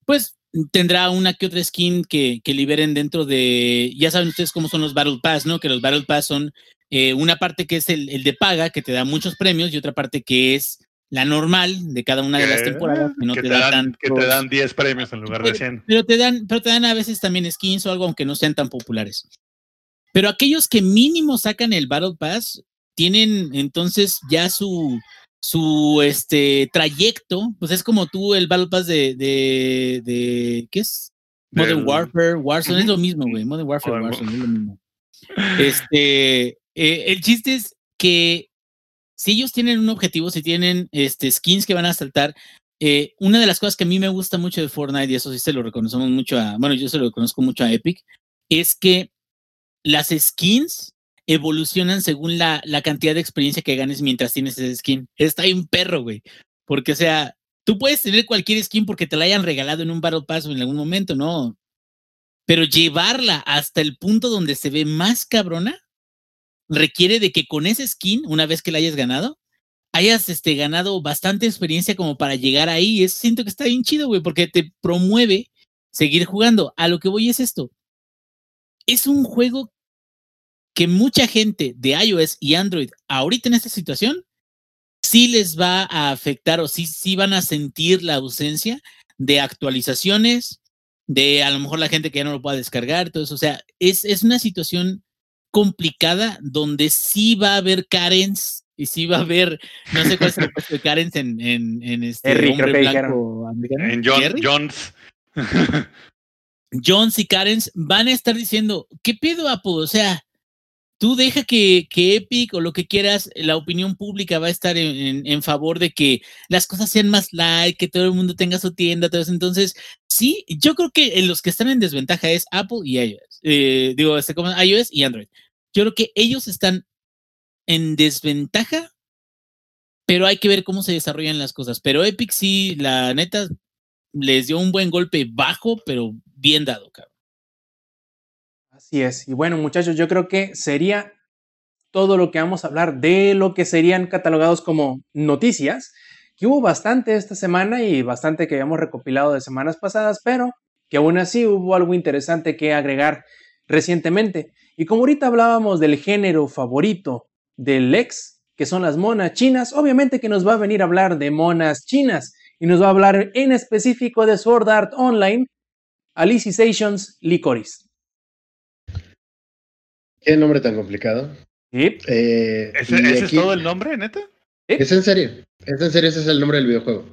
pues tendrá una que otra skin que, que, liberen dentro de, ya saben ustedes cómo son los Battle Pass, ¿no? Que los Battle Pass son eh, una parte que es el, el, de paga, que te da muchos premios, y otra parte que es la normal de cada una de las temporadas, que no te, dan, que te dan 10 premios en lugar de 100. Pero te, dan, pero te dan a veces también skins o algo, aunque no sean tan populares. Pero aquellos que mínimo sacan el Battle Pass, tienen entonces ya su, su este trayecto, pues es como tú el Battle Pass de, de, de ¿qué es? Modern Warfare, Warzone, es lo mismo, güey. Modern Warfare, Warzone, es lo mismo. Este, eh, el chiste es que si ellos tienen un objetivo, si tienen este, skins que van a saltar, eh, una de las cosas que a mí me gusta mucho de Fortnite, y eso sí se lo reconocemos mucho a, bueno, yo se lo conozco mucho a Epic, es que las skins evolucionan según la, la cantidad de experiencia que ganes mientras tienes ese skin. Está ahí un perro, güey. Porque, o sea, tú puedes tener cualquier skin porque te la hayan regalado en un Battle Pass o en algún momento, ¿no? Pero llevarla hasta el punto donde se ve más cabrona requiere de que con ese skin, una vez que la hayas ganado, hayas este, ganado bastante experiencia como para llegar ahí. Eso siento que está bien chido, güey, porque te promueve seguir jugando. A lo que voy es esto es un juego que mucha gente de iOS y Android ahorita en esta situación sí les va a afectar o sí, sí van a sentir la ausencia de actualizaciones, de a lo mejor la gente que ya no lo pueda descargar, todo eso. O sea, es, es una situación complicada donde sí va a haber Karens y sí va a haber, no sé cuál es el puesto de Karens en, en, en este Harry, hombre creo que blanco americano. En John- ¿Jerry? Jones. Jones y Karens van a estar diciendo, ¿qué pedo, Apple? O sea, tú deja que, que Epic o lo que quieras, la opinión pública va a estar en, en- favor de que las cosas sean más light, que todo el mundo tenga su tienda, todo eso. Entonces, sí, yo creo que los que están en desventaja es Apple y iOS. Eh, digo, este, iOS y Android. Yo creo que ellos están en desventaja, pero hay que ver cómo se desarrollan las cosas. Pero Epic sí, la neta, les dio un buen golpe bajo, pero bien dado, cabrón. Así es. Y bueno, muchachos, yo creo que sería todo lo que vamos a hablar de lo que serían catalogados como noticias, que hubo bastante esta semana y bastante que habíamos recopilado de semanas pasadas, pero que aún así hubo algo interesante que agregar recientemente. Y como ahorita hablábamos del género favorito del ex, que son las monas chinas, obviamente que nos va a venir a hablar de monas chinas y nos va a hablar en específico de Sword Art Online, Alicization Licorice. Qué nombre tan complicado. ¿Sí? Eh, ¿Ese, y ese es todo el nombre, neta? Es en serio. Es en serio, ese es el nombre del videojuego.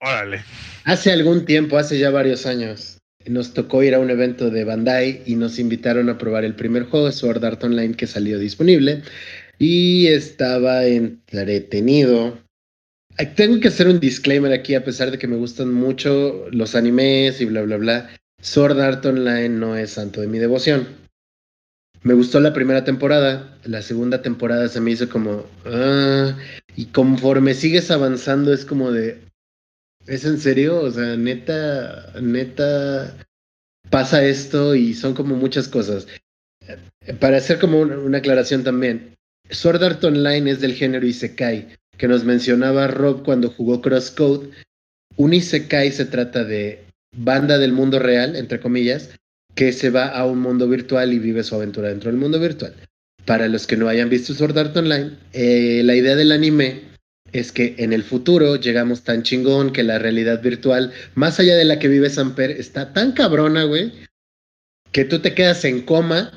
Órale. Hace algún tiempo, hace ya varios años, nos tocó ir a un evento de Bandai y nos invitaron a probar el primer juego, Sword Art Online, que salió disponible. Y estaba entretenido. Tengo que hacer un disclaimer aquí, a pesar de que me gustan mucho los animes y bla, bla, bla. Sword Art Online no es santo de mi devoción. Me gustó la primera temporada, la segunda temporada se me hizo como... ah, y conforme sigues avanzando es como de... ¿Es en serio? O sea, neta, neta, pasa esto y son como muchas cosas. Para hacer como una, una aclaración también, Sword Art Online es del género Isekai, que nos mencionaba Rob cuando jugó Crosscode. Un Isekai se trata de banda del mundo real, entre comillas, que se va a un mundo virtual y vive su aventura dentro del mundo virtual. Para los que no hayan visto Sword Art Online, eh, la idea del anime es que en el futuro llegamos tan chingón que la realidad virtual, más allá de la que vive Samper, está tan cabrona, güey, que tú te quedas en coma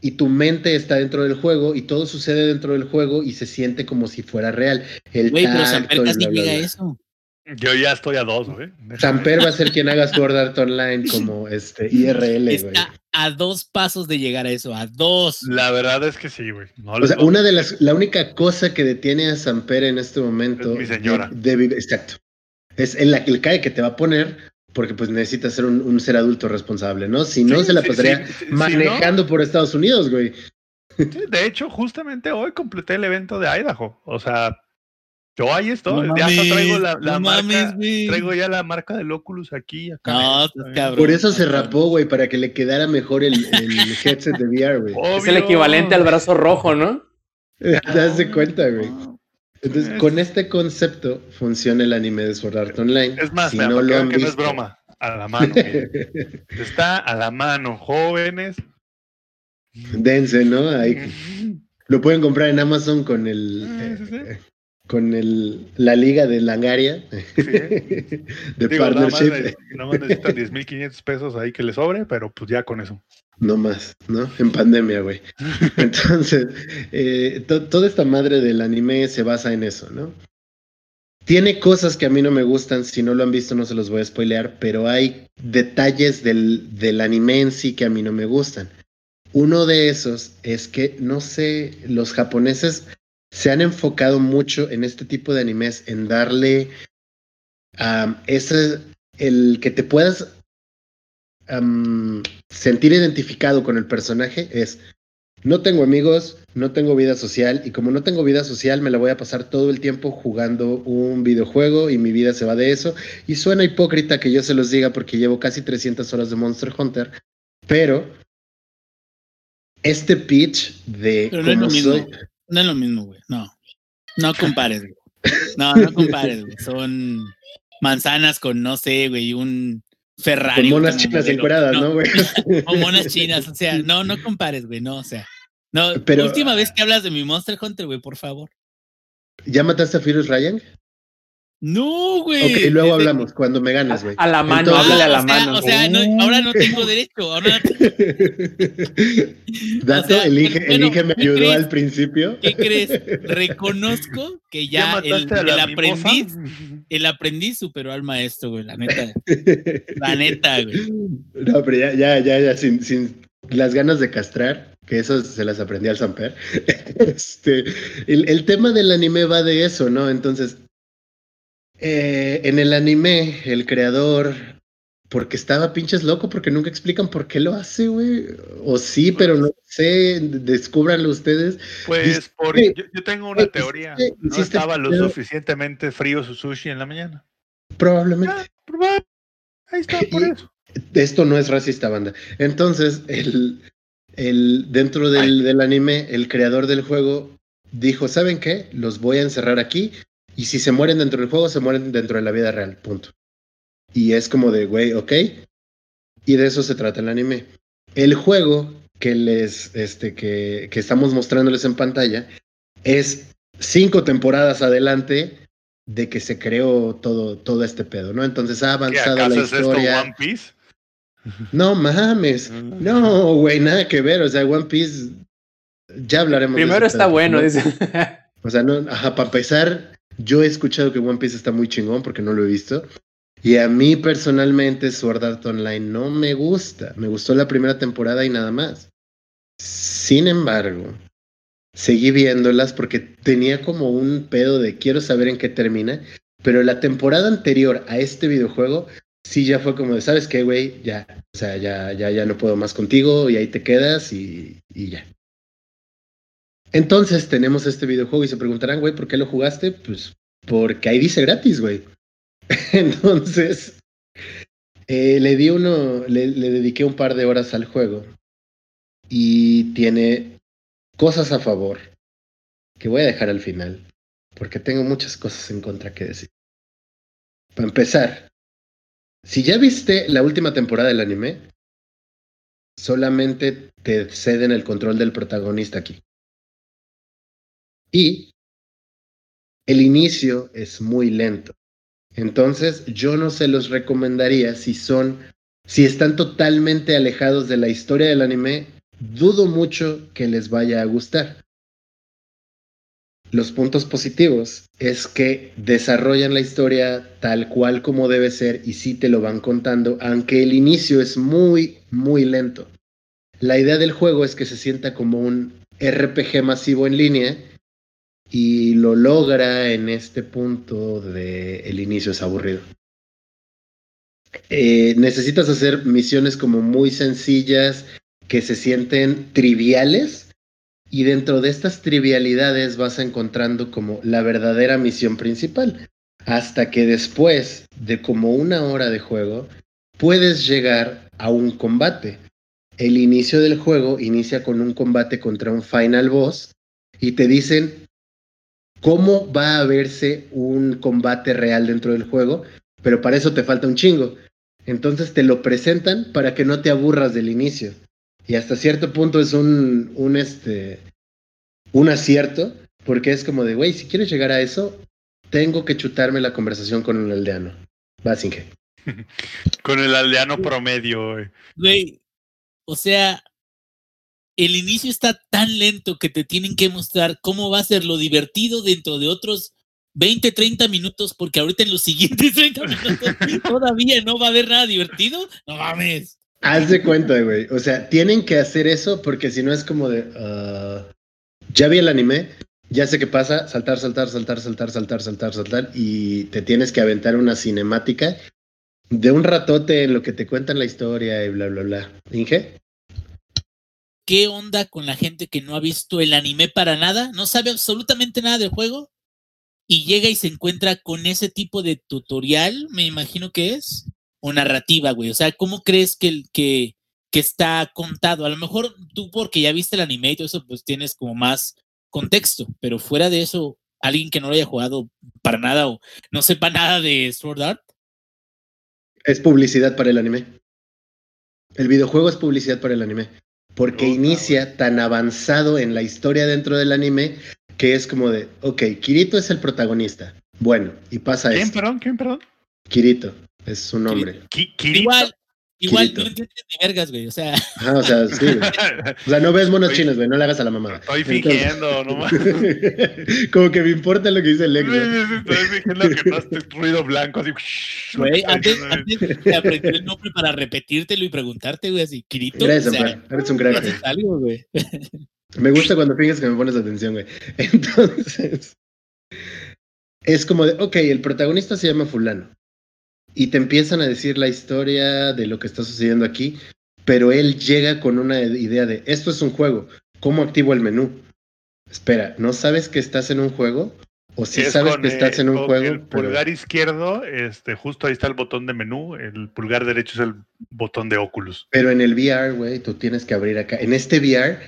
y tu mente está dentro del juego y todo sucede dentro del juego y se siente como si fuera real. El Güey, pero tacto Samper y casi bla, bla, llega a bla. eso. Yo ya estoy a dos, güey. Samper va a ser quien haga Sword Art Online como este IRL, güey. Está a dos pasos de llegar a eso, a dos. La verdad es que sí, güey. No O sea, una de las, la única cosa que detiene a Samper en este momento. Es mi señora. de- de vivir- exacto. Es el, el cae que te va a poner, porque pues necesitas ser un, un ser adulto responsable, ¿no? Si no, Sí, se la pasaría sí, sí, si manejando por Estados Unidos, güey. Sí, de hecho, justamente hoy completé el evento de Idaho. O sea, yo ahí estoy. No ya hasta mames, traigo la, la no marca. mames, güey. traigo ya la marca del Oculus aquí. Acá. No, estás cabrón. Por eso se rapó, güey, para que le quedara mejor el, el headset de VR, güey. Es el equivalente al brazo rojo, ¿no? Te das de cuenta, güey. Entonces, Es- con este concepto funciona el anime de Sword Art Online. Es más, si mira, no lo han que no es broma. A la mano. Está a la mano, jóvenes. Dense, ¿no? Ahí lo pueden comprar en Amazon con el sí, sí. eh, con el la liga de Langaria Sí. de Digo, nada más, partnership. nada más necesitan 10.500 pesos ahí que le sobre, pero pues ya con eso. No más, ¿no? En pandemia, güey. Entonces, eh, to- toda esta madre del anime se basa en eso, ¿no? Tiene cosas que a mí no me gustan, si no lo han visto no se los voy a spoilear, pero hay detalles del, del anime en sí que a mí no me gustan. Uno de esos es que, no sé, los japoneses se han enfocado mucho en este tipo de animes, en darle ese, el que te puedas sentir identificado con el personaje es, no tengo amigos, no tengo vida social y como no tengo vida social me la voy a pasar todo el tiempo jugando un videojuego y mi vida se va de eso. Y suena hipócrita que yo se los diga porque llevo casi 300 horas de Monster Hunter, pero este pitch de Pero no es cómo lo mismo. soy... No es lo mismo, güey. No. No compares, güey. No, no compares, güey. Son manzanas con, no sé, güey, un Ferrari. Con monas chinas encueradas, ¿no, güey? O monas chinas, o sea, no, no compares, güey, no, o sea. No, Pero- última vez que hablas de mi Monster Hunter, güey, por favor. ¿Ya mataste a Furious Ryan? No, güey. Ok, luego Desde- hablamos, cuando me ganes, güey. A la mano, Entonces- háblale a la o sea, mano. O sea, no, ahora no tengo derecho. Ahora Dato, O sea, elige, bueno, elige me ¿qué ayudó crees? al principio. ¿Qué crees? Reconozco que ya, el, el aprendiz, el aprendiz superó al maestro, güey, la neta. La neta, güey. No, pero ya, ya, ya, ya, sin, sin las ganas de castrar, que eso se las aprendí al Samper. Este, el, el tema del anime va de eso, ¿no? Entonces, eh, en el anime, el creador, porque estaba pinches loco, porque nunca explican por qué lo hace, güey. O sí, pero no sé, descúbranlo ustedes. Pues por, yo, yo tengo una teoría. hiciste- No estaba lo suficientemente frío su sushi en la mañana. Probablemente. Ah, probable. Ahí está, por Y- eso. Esto no es racista, banda. Entonces, el, el, dentro del, del anime, el creador del juego dijo, ¿saben qué? Los voy a encerrar aquí y si se mueren dentro del juego, se mueren dentro de la vida real, punto. Y es como de, güey, ok. Y de eso se trata el anime. El juego que les, este, que, que estamos mostrándoles en pantalla es cinco temporadas adelante de que se creó todo, todo este pedo, ¿no? Entonces ha ¿Qué avanzado la acaso es esto historia. One Piece? No mames. No, güey, nada que ver. O sea, One Piece. Ya hablaremos de Primero está pedo, bueno, ¿no? dice. O sea, no, ajá, para empezar, yo he escuchado que One Piece está muy chingón porque no lo he visto. Y a mí personalmente Sword Art Online no me gusta. Me gustó la primera temporada y nada más. Sin embargo, seguí viéndolas porque tenía como un pedo de quiero saber en qué termina. Pero la temporada anterior a este videojuego, sí ya fue como de, ¿sabes qué, güey? Ya, o sea, ya, ya, ya no puedo más contigo y ahí te quedas y, y ya. Entonces tenemos este videojuego y se preguntarán, güey, ¿por qué lo jugaste? Pues porque ahí dice gratis, güey. Entonces, eh, le di uno, le, le dediqué un par de horas al juego y tiene cosas a favor que voy a dejar al final porque tengo muchas cosas en contra que decir. Para empezar, si ya viste la última temporada del anime, solamente te ceden el control del protagonista aquí. Y el inicio es muy lento. Entonces, yo no se los recomendaría si son, si están totalmente alejados de la historia del anime, dudo mucho que les vaya a gustar. Los puntos positivos es que desarrollan la historia tal cual como debe ser y sí te lo van contando, aunque el inicio es muy, muy lento. La idea del juego es que se sienta como un RPG masivo en línea y lo logra en este punto de el inicio es aburrido. Eh, necesitas hacer misiones como muy sencillas que se sienten triviales y dentro de estas trivialidades vas encontrando como la verdadera misión principal hasta que después de como una hora de juego puedes llegar a un combate. El inicio del juego inicia con un combate contra un final boss y te dicen cómo va a verse un combate real dentro del juego, pero para eso te falta un chingo. Entonces te lo presentan para que no te aburras del inicio. Y hasta cierto punto es un, un, este, un acierto, porque es como de, güey, si quieres llegar a eso, tengo que chutarme la conversación con un aldeano. Basinge. Con el aldeano promedio, güey. Güey, o sea, el inicio está tan lento que te tienen que mostrar cómo va a ser lo divertido dentro de otros 20, 30 minutos, porque ahorita en los siguientes 30 minutos todavía no va a haber nada divertido. No mames. Haz de cuenta, güey. O sea, tienen que hacer eso porque si no es como de. Uh, ya vi el anime, ya sé qué pasa, saltar, saltar, saltar, saltar, saltar, saltar, saltar, y te tienes que aventar una cinemática de un ratote en lo que te cuentan la historia y bla, bla, bla. ¿Inge? ¿Qué onda con la gente que no ha visto el anime para nada? No sabe absolutamente nada del juego y llega y se encuentra con ese tipo de tutorial, me imagino que es, o narrativa, güey. O sea, ¿cómo crees que, que, que está contado? A lo mejor tú porque ya viste el anime y todo eso, pues tienes como más contexto, pero fuera de eso, alguien que no lo haya jugado para nada o no sepa nada de Sword Art. Es publicidad para el anime. El videojuego es publicidad para el anime. Porque inicia tan avanzado en la historia dentro del anime que es como de, ok, Kirito es el protagonista. Bueno, y pasa ¿Quién, esto. perdón? ¿Quién, perdón? Kirito es su nombre. Ki- Kirito. Igual, igual, no entiendes ni vergas, güey. O sea, Ajá, o sea, sí. güey. O sea, no ves monos chinos, güey, no le hagas a la mamada. Estoy Entonces- fingiendo, no mames. como que me importa lo que dice el ex. güey. Estoy fingiendo que no es ruido blanco, así. güey, antes, antes de aprender el nombre para repetírtelo y preguntarte, güey, así, Kirito. Gracias, o sea. Eres un crack. güey. haces algo, güey. Me gusta cuando finges que me pones atención, güey. Entonces, es como de, ok, el protagonista se llama fulano. Y te empiezan a decir la historia de lo que está sucediendo aquí, pero él llega con una idea de, esto es un juego, ¿cómo activo el menú? Espera, ¿no sabes que estás en un juego? O si Es sabes con, que estás eh, en un con juego, El pero- pulgar izquierdo, este, justo ahí está el botón de menú. El pulgar derecho es el botón de Oculus. Pero en el VR, güey, tú tienes que abrir acá. En este VR,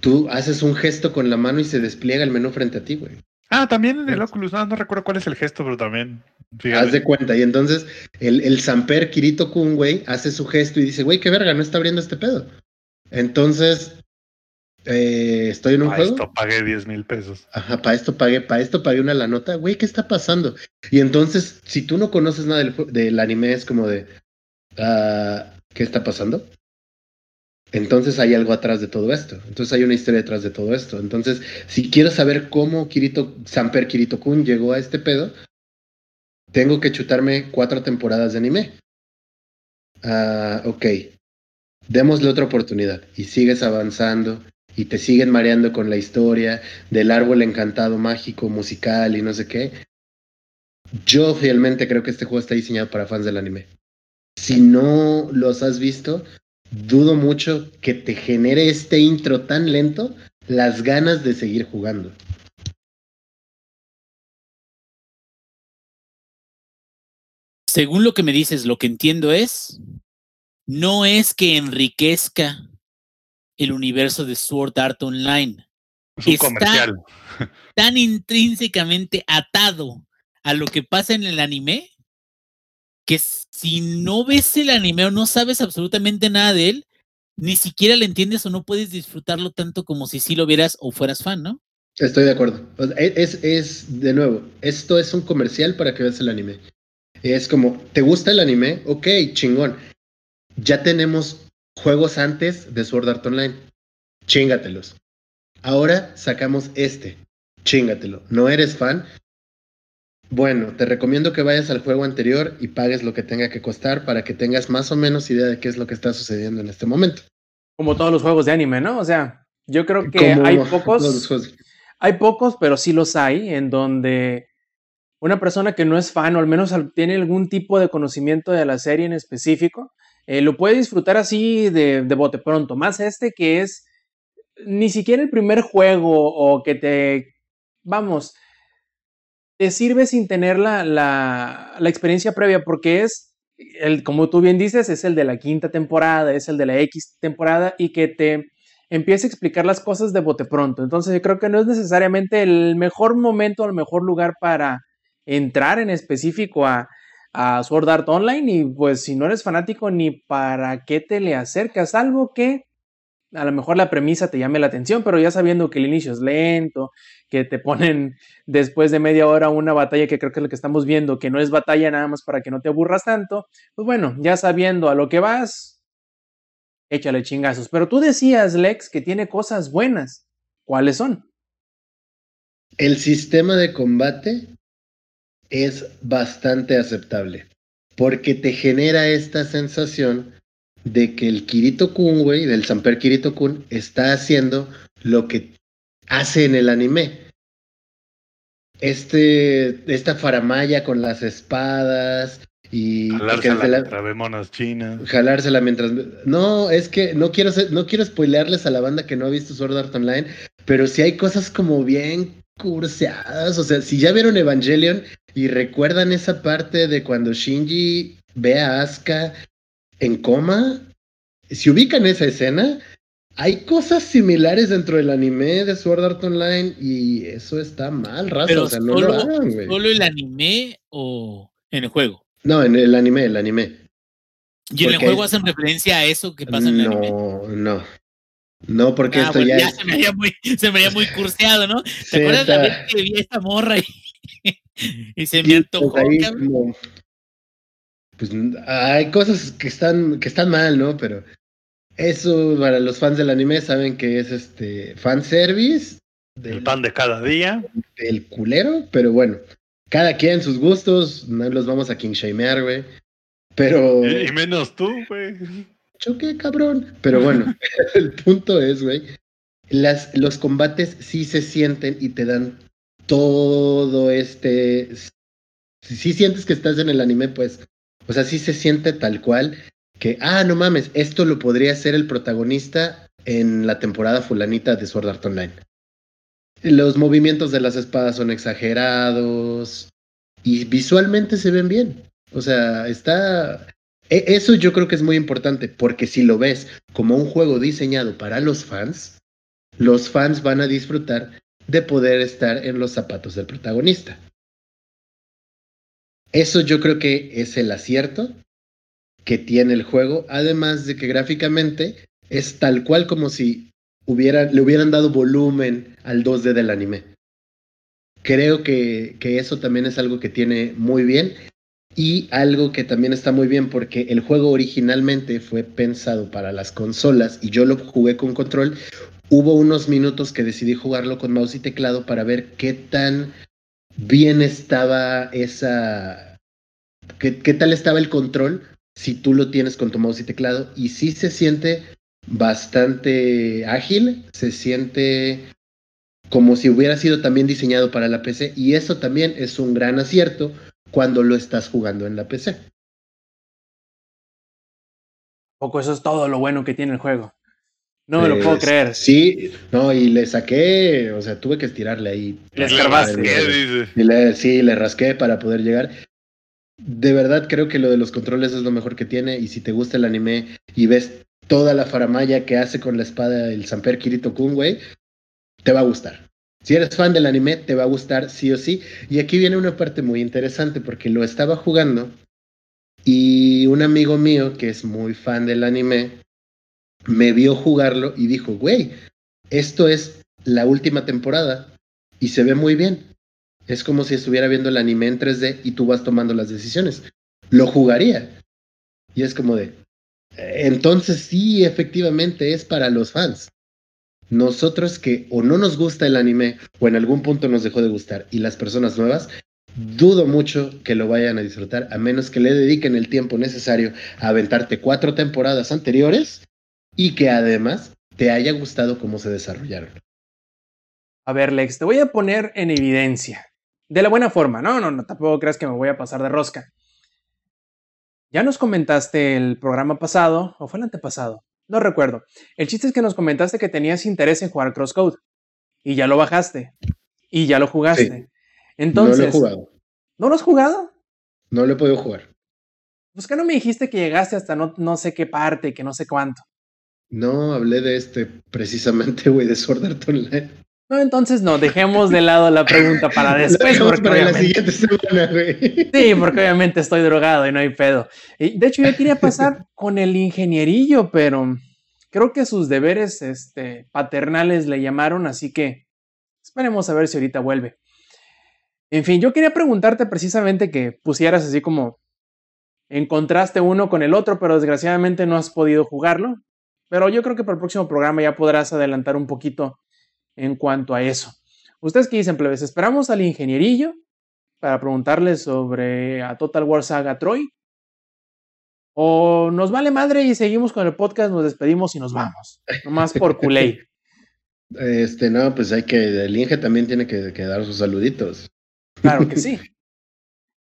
tú haces un gesto con la mano y se despliega el menú frente a ti, güey. Ah, también en el Oculus. No, no recuerdo cuál es el gesto, pero también. Haz de cuenta. Y entonces el, el Samper Kirito Kun, güey, hace su gesto y dice, güey, qué verga, no está abriendo este pedo. Entonces, eh, estoy en un juego. esto pagué 10 mil pesos. Ajá, para esto pagué, para esto pagué una la nota. Güey, ¿qué está pasando? Y entonces, si tú no conoces nada del, del anime, es como de, ah, ¿qué está pasando? Entonces hay algo atrás de todo esto. Entonces hay una historia detrás de todo esto. Entonces, si quiero saber cómo Kirito, Kirito Kun llegó a este pedo, tengo que chutarme cuatro temporadas de anime. Ah, ok. Démosle otra oportunidad. Y sigues avanzando. Y te siguen mareando con la historia del árbol encantado mágico, musical y no sé qué. Yo fielmente creo que este juego está diseñado para fans del anime. Si no los has visto, dudo mucho que te genere este intro tan lento las ganas de seguir jugando. Según lo que me dices, lo que entiendo es, no es que enriquezca el universo de Sword Art Online, Es un Está- comercial. tan intrínsecamente atado a lo que pasa en el anime, que si no ves el anime o no sabes absolutamente nada de él, ni siquiera le entiendes o no puedes disfrutarlo tanto como si sí lo vieras o fueras fan, ¿no? Estoy de acuerdo. Sea, Es, es, de nuevo, esto es un comercial para que veas el anime. Es como, ¿te gusta el anime? Ok, chingón. Ya tenemos juegos antes de Sword Art Online. Chíngatelos. Ahora sacamos este. Chingatelo. ¿No eres fan? Bueno, te recomiendo que vayas al juego anterior y pagues lo que tenga que costar para que tengas más o menos idea de qué es lo que está sucediendo en este momento. Como todos los juegos de anime, ¿no? O sea, yo creo que Como hay pocos, hay pocos, pero sí los hay, en donde una persona que no es fan o al menos tiene algún tipo de conocimiento de la serie en específico, eh, lo puede disfrutar así de, de bote pronto. Más este que es ni siquiera el primer juego o que te, vamos, te sirve sin tener la, la, experiencia previa porque es, el, como tú bien dices, es el de la quinta temporada, es el de la X temporada y que te empieza a explicar las cosas de bote pronto. Entonces yo creo que no es necesariamente el mejor momento o el mejor lugar para entrar en específico a, a Sword Art Online y pues si no eres fanático ni para qué te le acercas, algo que a lo mejor la premisa te llame la atención, pero ya sabiendo que el inicio es lento, que te ponen después de media hora una batalla que creo que es lo que estamos viendo, que no es batalla nada más para que no te aburras tanto, pues bueno, ya sabiendo a lo que vas, échale chingazos. Pero tú decías, Lex, que tiene cosas buenas. ¿Cuáles son? El sistema de combate es bastante aceptable porque te genera esta sensación de que el Kirito Kun, güey, del Samper Kirito Kun, está haciendo lo que hace en el anime. Este, esta faramaya con las espadas y Jalársela se la- mientras chinas. jalársela mientras no es que no quiero ser- no quiero spoilearles a la banda que no ha visto Sword Art Online pero sí hay cosas como bien curseadas o sea si ya vieron Evangelion y recuerdan esa parte de cuando Shinji ve a Asuka en coma si ubican esa escena hay cosas similares dentro del anime de Sword Art Online y eso está mal raza Pero o sea no lo hagan güey solo el anime o en el juego. no en el anime el anime ¿Y en el juego hacen referencia a eso que pasa en el anime? No, no. No, porque Ah, esto bueno, ya, ya es- se me veía muy, se me veía muy curseado, ¿no? ¿Te Sí, acuerdas la está- vez que vi a esta morra y, y se me Sí, antojó? pues ahí cabrón? como- pues hay cosas que están, que están mal, ¿no? Pero eso para los fans del anime saben que es este fanservice El del, pan de cada día. del culero, pero bueno, cada quien sus gustos, no los vamos a king shamear, güey. Pero Y, menos tú, güey. choque, cabrón. Pero bueno, el punto es, güey, las, los combates sí se sienten y te dan todo este... Si sí sientes que estás en el anime, pues, o sea, sí se siente tal cual que, ah, no mames, esto lo podría ser el protagonista en la temporada fulanita de Sword Art Online. Los movimientos de las espadas son exagerados y visualmente se ven bien. O sea, está... e- Eso yo creo que es muy importante, porque si lo ves como un juego diseñado para los fans, los fans van a disfrutar de poder estar en los zapatos del protagonista. Eso yo creo que es el acierto que tiene el juego, además de que gráficamente es tal cual como si hubiera, le hubieran dado volumen al 2D del anime. Creo que, que eso también es algo que tiene muy bien y algo que también está muy bien porque el juego originalmente fue pensado para las consolas y yo lo jugué con control. Hubo unos minutos que decidí jugarlo con mouse y teclado para ver qué tan bien estaba esa... qué, tal estaba el control si tú lo tienes con tu mouse y teclado. Y sí se siente bastante ágil, se siente como si hubiera sido también diseñado para la PC y eso también es un gran acierto cuando lo estás jugando en la PC. Poco eso es todo lo bueno que tiene el juego. No me lo puedo Pues, creer. Sí, no, y le saqué, o sea, tuve que estirarle ahí. Le escarbaste. rasqué, dice. Y le- sí, le rasqué para poder llegar. De verdad creo que lo de los controles es lo mejor que tiene y si te gusta el anime y ves toda la faramaya que hace con la espada el Samper Kirito Kun, güey, te va a gustar. Si eres fan del anime, te va a gustar sí o sí. Y aquí viene una parte muy interesante porque lo estaba jugando y un amigo mío que es muy fan del anime me vio jugarlo y dijo, güey, esto es la última temporada y se ve muy bien. Es como si estuviera viendo el anime en 3D y tú vas tomando las decisiones. Lo jugaría. Y es como de, entonces sí, efectivamente es para los fans. Nosotros que o no nos gusta el anime o en algún punto nos dejó de gustar y las personas nuevas, dudo mucho que lo vayan a disfrutar a menos que le dediquen el tiempo necesario a aventarte cuatro temporadas anteriores y que además te haya gustado cómo se desarrollaron. A ver, Lex, te voy a poner en evidencia. De la buena forma. No, no, no, tampoco creas que me voy a pasar de rosca. Ya nos comentaste el programa pasado, o fue el antepasado, no recuerdo. El chiste es que nos comentaste que tenías interés en jugar Crosscode. Y ya lo bajaste. Y ya lo jugaste. Entonces, no lo he jugado. ¿no lo has jugado? No lo he podido jugar. Pues que no me dijiste que llegaste hasta no, no sé qué parte, que no sé cuánto. No, hablé de este precisamente, güey, de Sword Art Online. No, entonces no, dejemos de lado la pregunta para después. porque para la siguiente semana, güey. Sí, porque obviamente estoy drogado y no hay pedo. Y de hecho, yo quería pasar con el ingenierillo, pero creo que sus deberes este, paternales le llamaron, así que esperemos a ver si ahorita vuelve. En fin, yo quería preguntarte precisamente que pusieras así como encontraste uno con el otro, pero desgraciadamente no has podido jugarlo. Pero yo creo que para el próximo programa ya podrás adelantar un poquito en cuanto a eso. ¿Ustedes qué dicen, plebes? ¿Esperamos al ingenierillo para preguntarle sobre a Total War Saga Troy? ¿O nos vale madre y seguimos con el podcast, nos despedimos y nos vamos? Nomás por culé. Este, no, pues hay que, el Inge también tiene que, que dar sus saluditos. Claro que sí.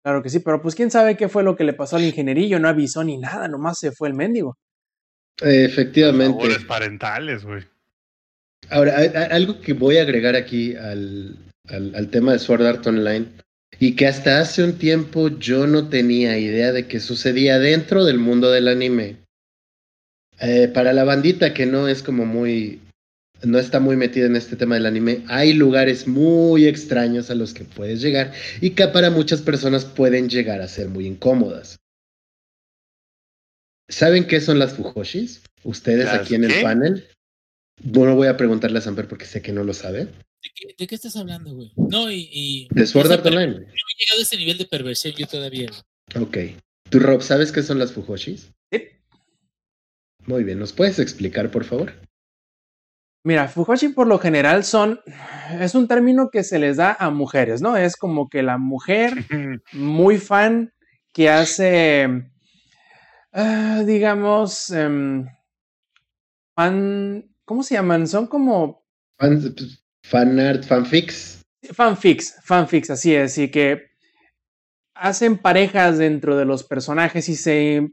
Claro que sí, pero pues quién sabe qué fue lo que le pasó al ingenierillo, no avisó ni nada, nomás se fue el mendigo. Efectivamente. Favores parentales, güey. Ahora, hay- hay algo que voy a agregar aquí al, al, al tema de Sword Art Online y que hasta hace un tiempo yo no tenía idea de que sucedía dentro del mundo del anime. Eh, para la bandita que no es como muy, no está muy metida en este tema del anime, hay lugares muy extraños a los que puedes llegar y que para muchas personas pueden llegar a ser muy incómodas. ¿Saben qué son las Fujoshis? Ustedes ¿Las aquí en el panel. Bueno, voy a preguntarle a Samper porque sé que no lo sabe. ¿De qué, de qué estás hablando, güey? No, y. y De Sword Art Online. No he llegado a ese nivel de perversión yo todavía. Ok. ¿Tú, Rob, sabes qué son las Fujoshis? Sí. Muy bien, ¿nos puedes explicar, por favor? Mira, Fujoshi por lo general son, es un término que se les da a mujeres, ¿no? Es como que la mujer muy fan que hace, ah, digamos, em, fan, ¿cómo se llaman? Son como Fan, fanart, fanfics. fanfics, fanfics, así es, y que hacen parejas dentro de los personajes y se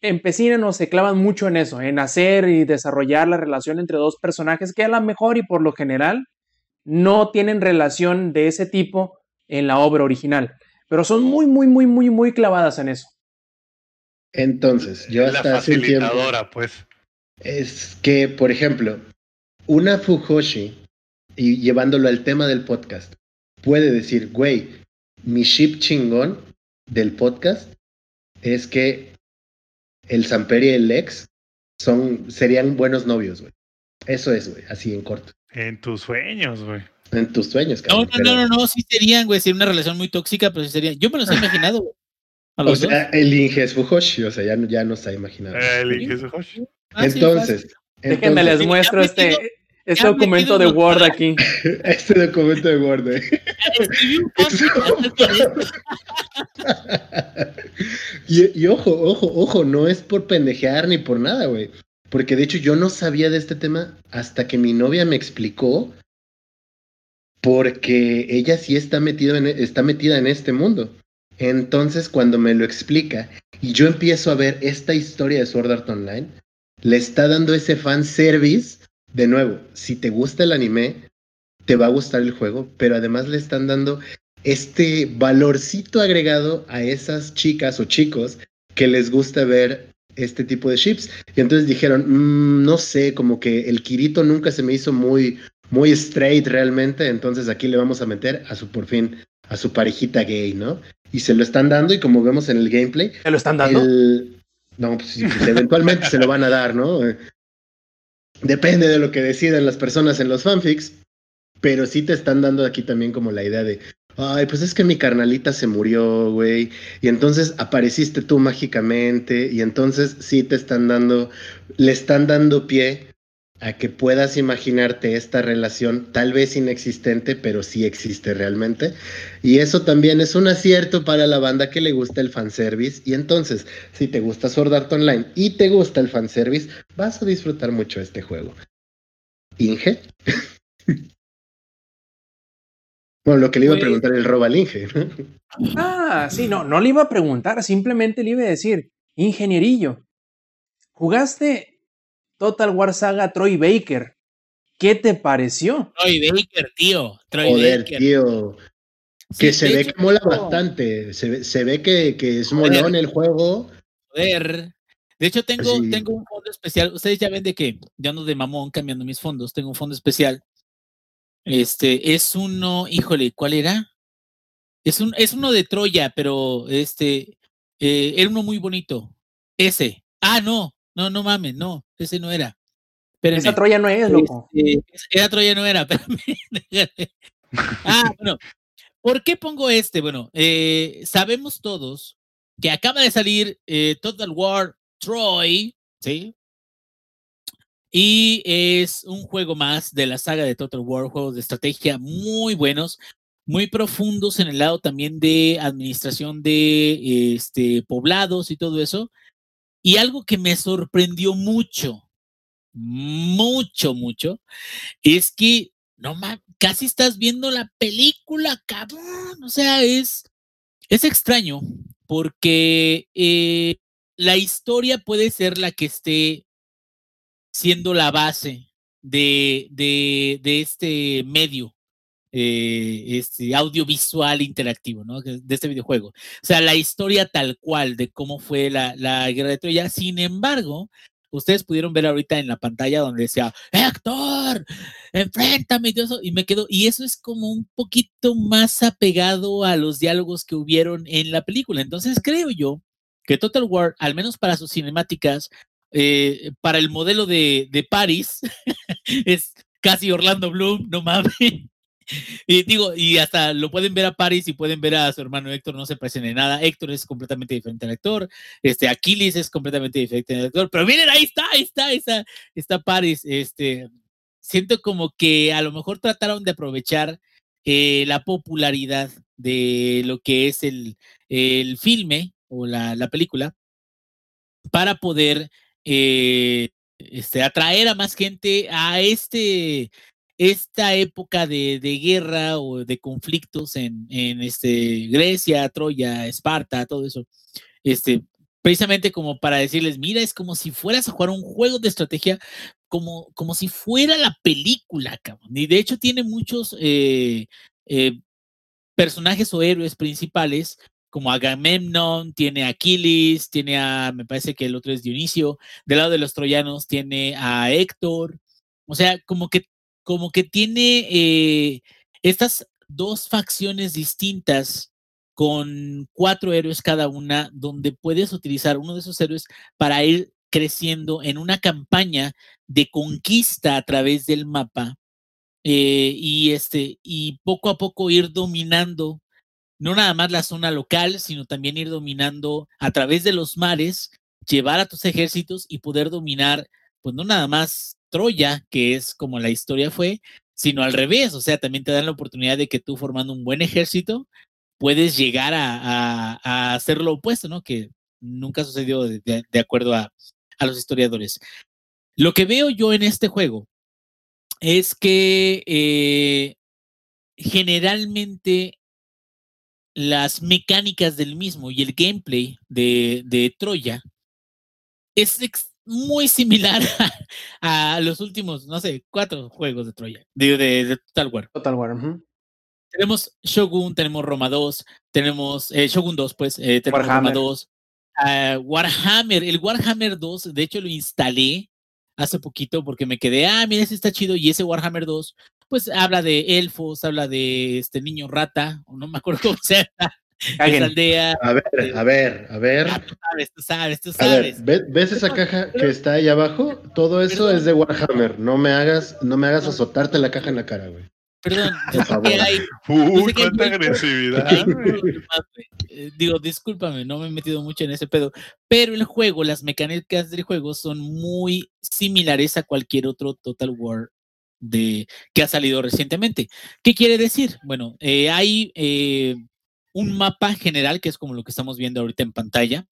empecinan o se clavan mucho en eso, en hacer y desarrollar la relación entre dos personajes que a lo mejor y por lo general no tienen relación de ese tipo en la obra original, pero son muy, muy, muy, muy, muy clavadas en eso. Entonces, yo la hasta hace un tiempo. facilitadora, pues. Es que, por ejemplo, una Fujoshi, y llevándolo al tema del podcast, puede decir, güey, mi ship chingón del podcast es que el Samper y el Lex son, serían buenos novios, güey. Eso es, güey, así en corto. En tus sueños, güey. En tus sueños, No, cabrón. no, no, no, no, sí serían, güey, sería una relación muy tóxica, pero sí serían. Yo me los he imaginado, güey. A O dos. sea, el Inge es Fujoshi, o sea, ya, no- ya no está imaginado. El Ingesuhoshi. Ah, sí, entonces, Déjenme les muestro este, metido- este documento de Word aquí. este documento de Word, esto. Y, y ojo, ojo, ojo, no es por pendejear ni por nada, güey. Porque de hecho yo no sabía de este tema hasta que mi novia me explicó. Porque ella sí está, metido en, está metida en este mundo. Entonces, cuando me lo explica y yo empiezo a ver esta historia de Sword Art Online, le está dando ese fan service. De nuevo, si te gusta el anime, te va a gustar el juego, pero además le están dando este valorcito agregado a esas chicas o chicos que les gusta ver este tipo de chips. Y entonces dijeron, "Mm, no sé, como que el Kirito nunca se me hizo muy, muy straight realmente, entonces aquí le vamos a meter a su, por fin, a su parejita gay, ¿no? Y se lo están dando y como vemos en el gameplay, ¿Se lo están dando? el- No, pues, pues, eventualmente se lo van a dar, ¿no? Depende de lo que decidan las personas en los fanfics, pero sí te están dando aquí también como la idea de, ay, pues es que mi carnalita se murió, güey, y entonces apareciste tú mágicamente, y entonces sí te están dando, le están dando pie a que puedas imaginarte esta relación, tal vez inexistente, pero sí existe realmente. Y eso también es un acierto para la banda que le gusta el fanservice. Y entonces, si te gusta Sword Art Online y te gusta el fanservice, vas a disfrutar mucho este juego. ¿Inge? bueno, lo que le iba a Pues- preguntar el roba al Inge. Ah, sí, no, no le iba a preguntar, simplemente le iba a decir, ingenierillo, ¿jugaste Total War Saga Troy Baker? ¿Qué te pareció? Troy Baker, tío. Troy Joder, Baker. tío. Sí, Que se ve hecho, que mola bastante. Se ve, se ve que, que es Joder. molón el juego. Joder. De hecho, tengo, Sí. tengo un fondo especial. Ustedes ya ven de que yo ando de mamón cambiando mis fondos. Tengo un fondo especial. Este es uno, híjole, ¿cuál era? Es un, es uno de Troya, pero este eh, era uno muy bonito. Ese. Ah, no, no, no mames, no, ese no era. Esa Troya no es, loco. Este, era Troya no era, espérame. ah, bueno. ¿Por qué pongo este? Bueno, eh, sabemos todos que acaba de salir eh, Total War Troy, ¿sí? Y es un juego más de la saga de Total War, juegos de estrategia muy buenos, muy profundos en el lado también de administración de este, poblados y todo eso. Y algo que me sorprendió mucho, mucho, mucho, es que no ma- casi estás viendo la película, cabrón. O sea, es, es extraño porque eh, la historia puede ser la que esté siendo la base de, de este medio. Eh, este audiovisual interactivo, ¿no? De este videojuego. O sea, la historia tal cual de cómo fue la, la guerra de Troya. Sin embargo, ustedes pudieron ver ahorita en la pantalla donde decía, Héctor, enfréntame y todo eso, y me quedo, y eso es como un poquito más apegado a los diálogos que hubieron en la película. Entonces creo yo que Total War, al menos para sus cinemáticas, eh, para el modelo de, de Paris, es casi Orlando Bloom, no mames. Y digo, y hasta lo pueden ver a Paris y pueden ver a su hermano Héctor, no se parecen en nada. Héctor es completamente diferente al actor. Este, Aquiles es completamente diferente al actor. Pero miren, ahí está, ahí está, ahí está, Paris. Este, siento como que a lo mejor trataron de aprovechar eh, la popularidad de lo que es el, el filme o la, la película para poder eh, este, atraer a más gente a este esta época de, de, guerra o de conflictos en, en este, Grecia, Troya, Esparta, todo eso, este, precisamente como para decirles, mira, es como si fueras a jugar un juego de estrategia, como, como si fuera la película, cabrón. Y de hecho tiene muchos eh, eh, personajes o héroes principales, como Agamemnon, tiene Aquiles, tiene a, me parece que el otro es Dionisio, del lado de los troyanos tiene a Héctor, o sea, como que como que tiene eh, estas dos facciones distintas con cuatro héroes cada una, donde puedes utilizar uno de esos héroes para ir creciendo en una campaña de conquista a través del mapa eh, y este y poco a poco ir dominando no nada más la zona local, sino también ir dominando a través de los mares, llevar a tus ejércitos y poder dominar, pues no nada más Troya, que es como la historia fue, sino al revés, o sea, también te dan la oportunidad de que tú formando un buen ejército puedes llegar a, hacer lo opuesto, ¿no? Que nunca sucedió de, acuerdo a, los historiadores. Lo que veo yo en este juego es que eh, generalmente las mecánicas del mismo y el gameplay de, de Troya es muy similar a, a, los últimos, no sé, cuatro juegos de Troya, de, de, de Total War. Total War. Uh -huh. Tenemos Shogun, tenemos Roma 2, tenemos eh, Shogun 2, pues, eh, tenemos Warhammer. Roma 2, uh, Warhammer, el Warhammer 2, de hecho lo instalé hace poquito porque me quedé, ah, mira, ese está chido, y ese Warhammer 2, pues habla de elfos, habla de este niño rata, o no me acuerdo cómo se llama. Esa aldea. A ver, a ver, a ver. Ah, tú sabes, tú sabes, tú sabes. Ver, ¿Ves esa caja que está ahí abajo? Todo eso Perdón. es de Warhammer. No me hagas, no me hagas azotarte la caja en la cara, güey. Perdón, que hay. Uy, cuánta agresividad. eh, digo, discúlpame, no me he metido mucho en ese pedo. Pero el juego, las mecánicas del juego son muy similares a cualquier otro Total War de, que ha salido recientemente. ¿Qué quiere decir? Bueno, eh, hay eh, un mapa general, que es como lo que estamos viendo ahorita en pantalla.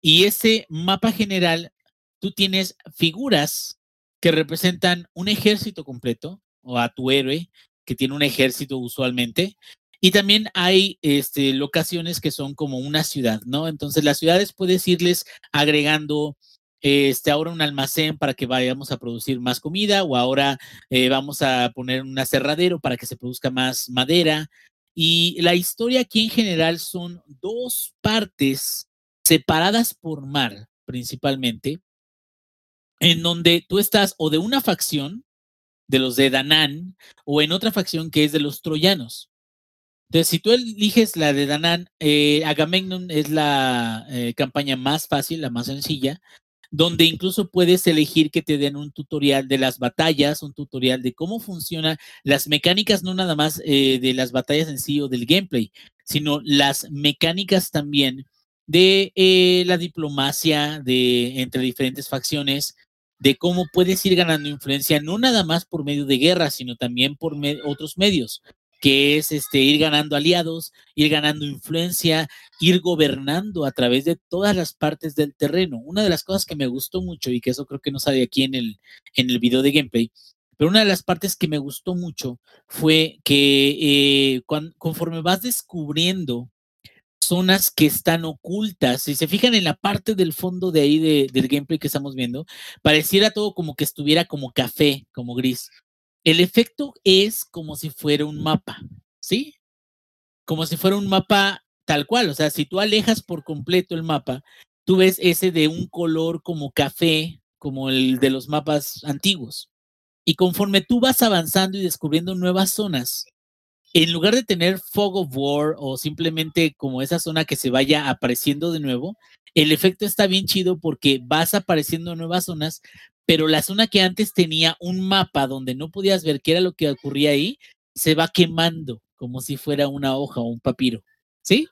Y ese mapa general, tú tienes figuras que representan un ejército completo o a tu héroe que tiene un ejército usualmente. Y también hay este, locaciones que son como una ciudad, ¿no? Entonces las ciudades puedes irles agregando este, ahora un almacén para que vayamos a producir más comida o ahora eh, vamos a poner un aserradero para que se produzca más madera. Y la historia aquí en general son dos partes separadas por mar, principalmente, en donde tú estás o de una facción, de los de Danán, o en otra facción que es de los troyanos. Entonces, si tú eliges la de Danán, eh, Agamemnon es la eh, campaña más fácil, la más sencilla, donde incluso puedes elegir que te den un tutorial de las batallas, un tutorial de cómo funcionan las mecánicas, no nada más eh, de las batallas en sí o del gameplay, sino las mecánicas también de eh, la diplomacia de, entre diferentes facciones, de cómo puedes ir ganando influencia, no nada más por medio de guerra, sino también por otros medios que es este, ir ganando aliados, ir ganando influencia, ir gobernando a través de todas las partes del terreno. Una de las cosas que me gustó mucho y que eso creo que no sale aquí en el, en el video de gameplay, pero una de las partes que me gustó mucho fue que eh, conforme vas descubriendo zonas que están ocultas, si se fijan en la parte del fondo de ahí de, del gameplay que estamos viendo, pareciera todo como que estuviera como café, como gris. El efecto es como si fuera un mapa, ¿sí? Como si fuera un mapa tal cual. O sea, si tú alejas por completo el mapa, tú ves ese de un color como café, como el de los mapas antiguos. Y conforme tú vas avanzando y descubriendo nuevas zonas, en lugar de tener fog of war o simplemente como esa zona que se vaya apareciendo de nuevo, el efecto está bien chido porque vas apareciendo en nuevas zonas, pero la zona que antes tenía un mapa donde no podías ver qué era lo que ocurría ahí, se va quemando como si fuera una hoja o un papiro. ¿Sí?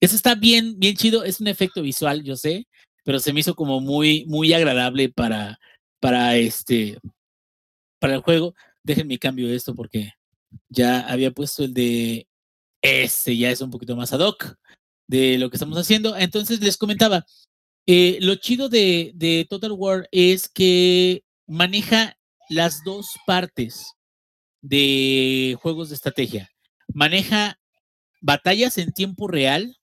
Eso está bien, bien chido. Es un efecto visual, yo sé, pero se me hizo como muy, muy agradable para, para este, para el juego. Déjenme cambio esto porque ya había puesto el de ese, ya es un poquito más ad hoc de lo que estamos haciendo. Entonces les comentaba, eh, lo chido de, de Total War es que maneja las dos partes de juegos de estrategia. Maneja batallas en tiempo real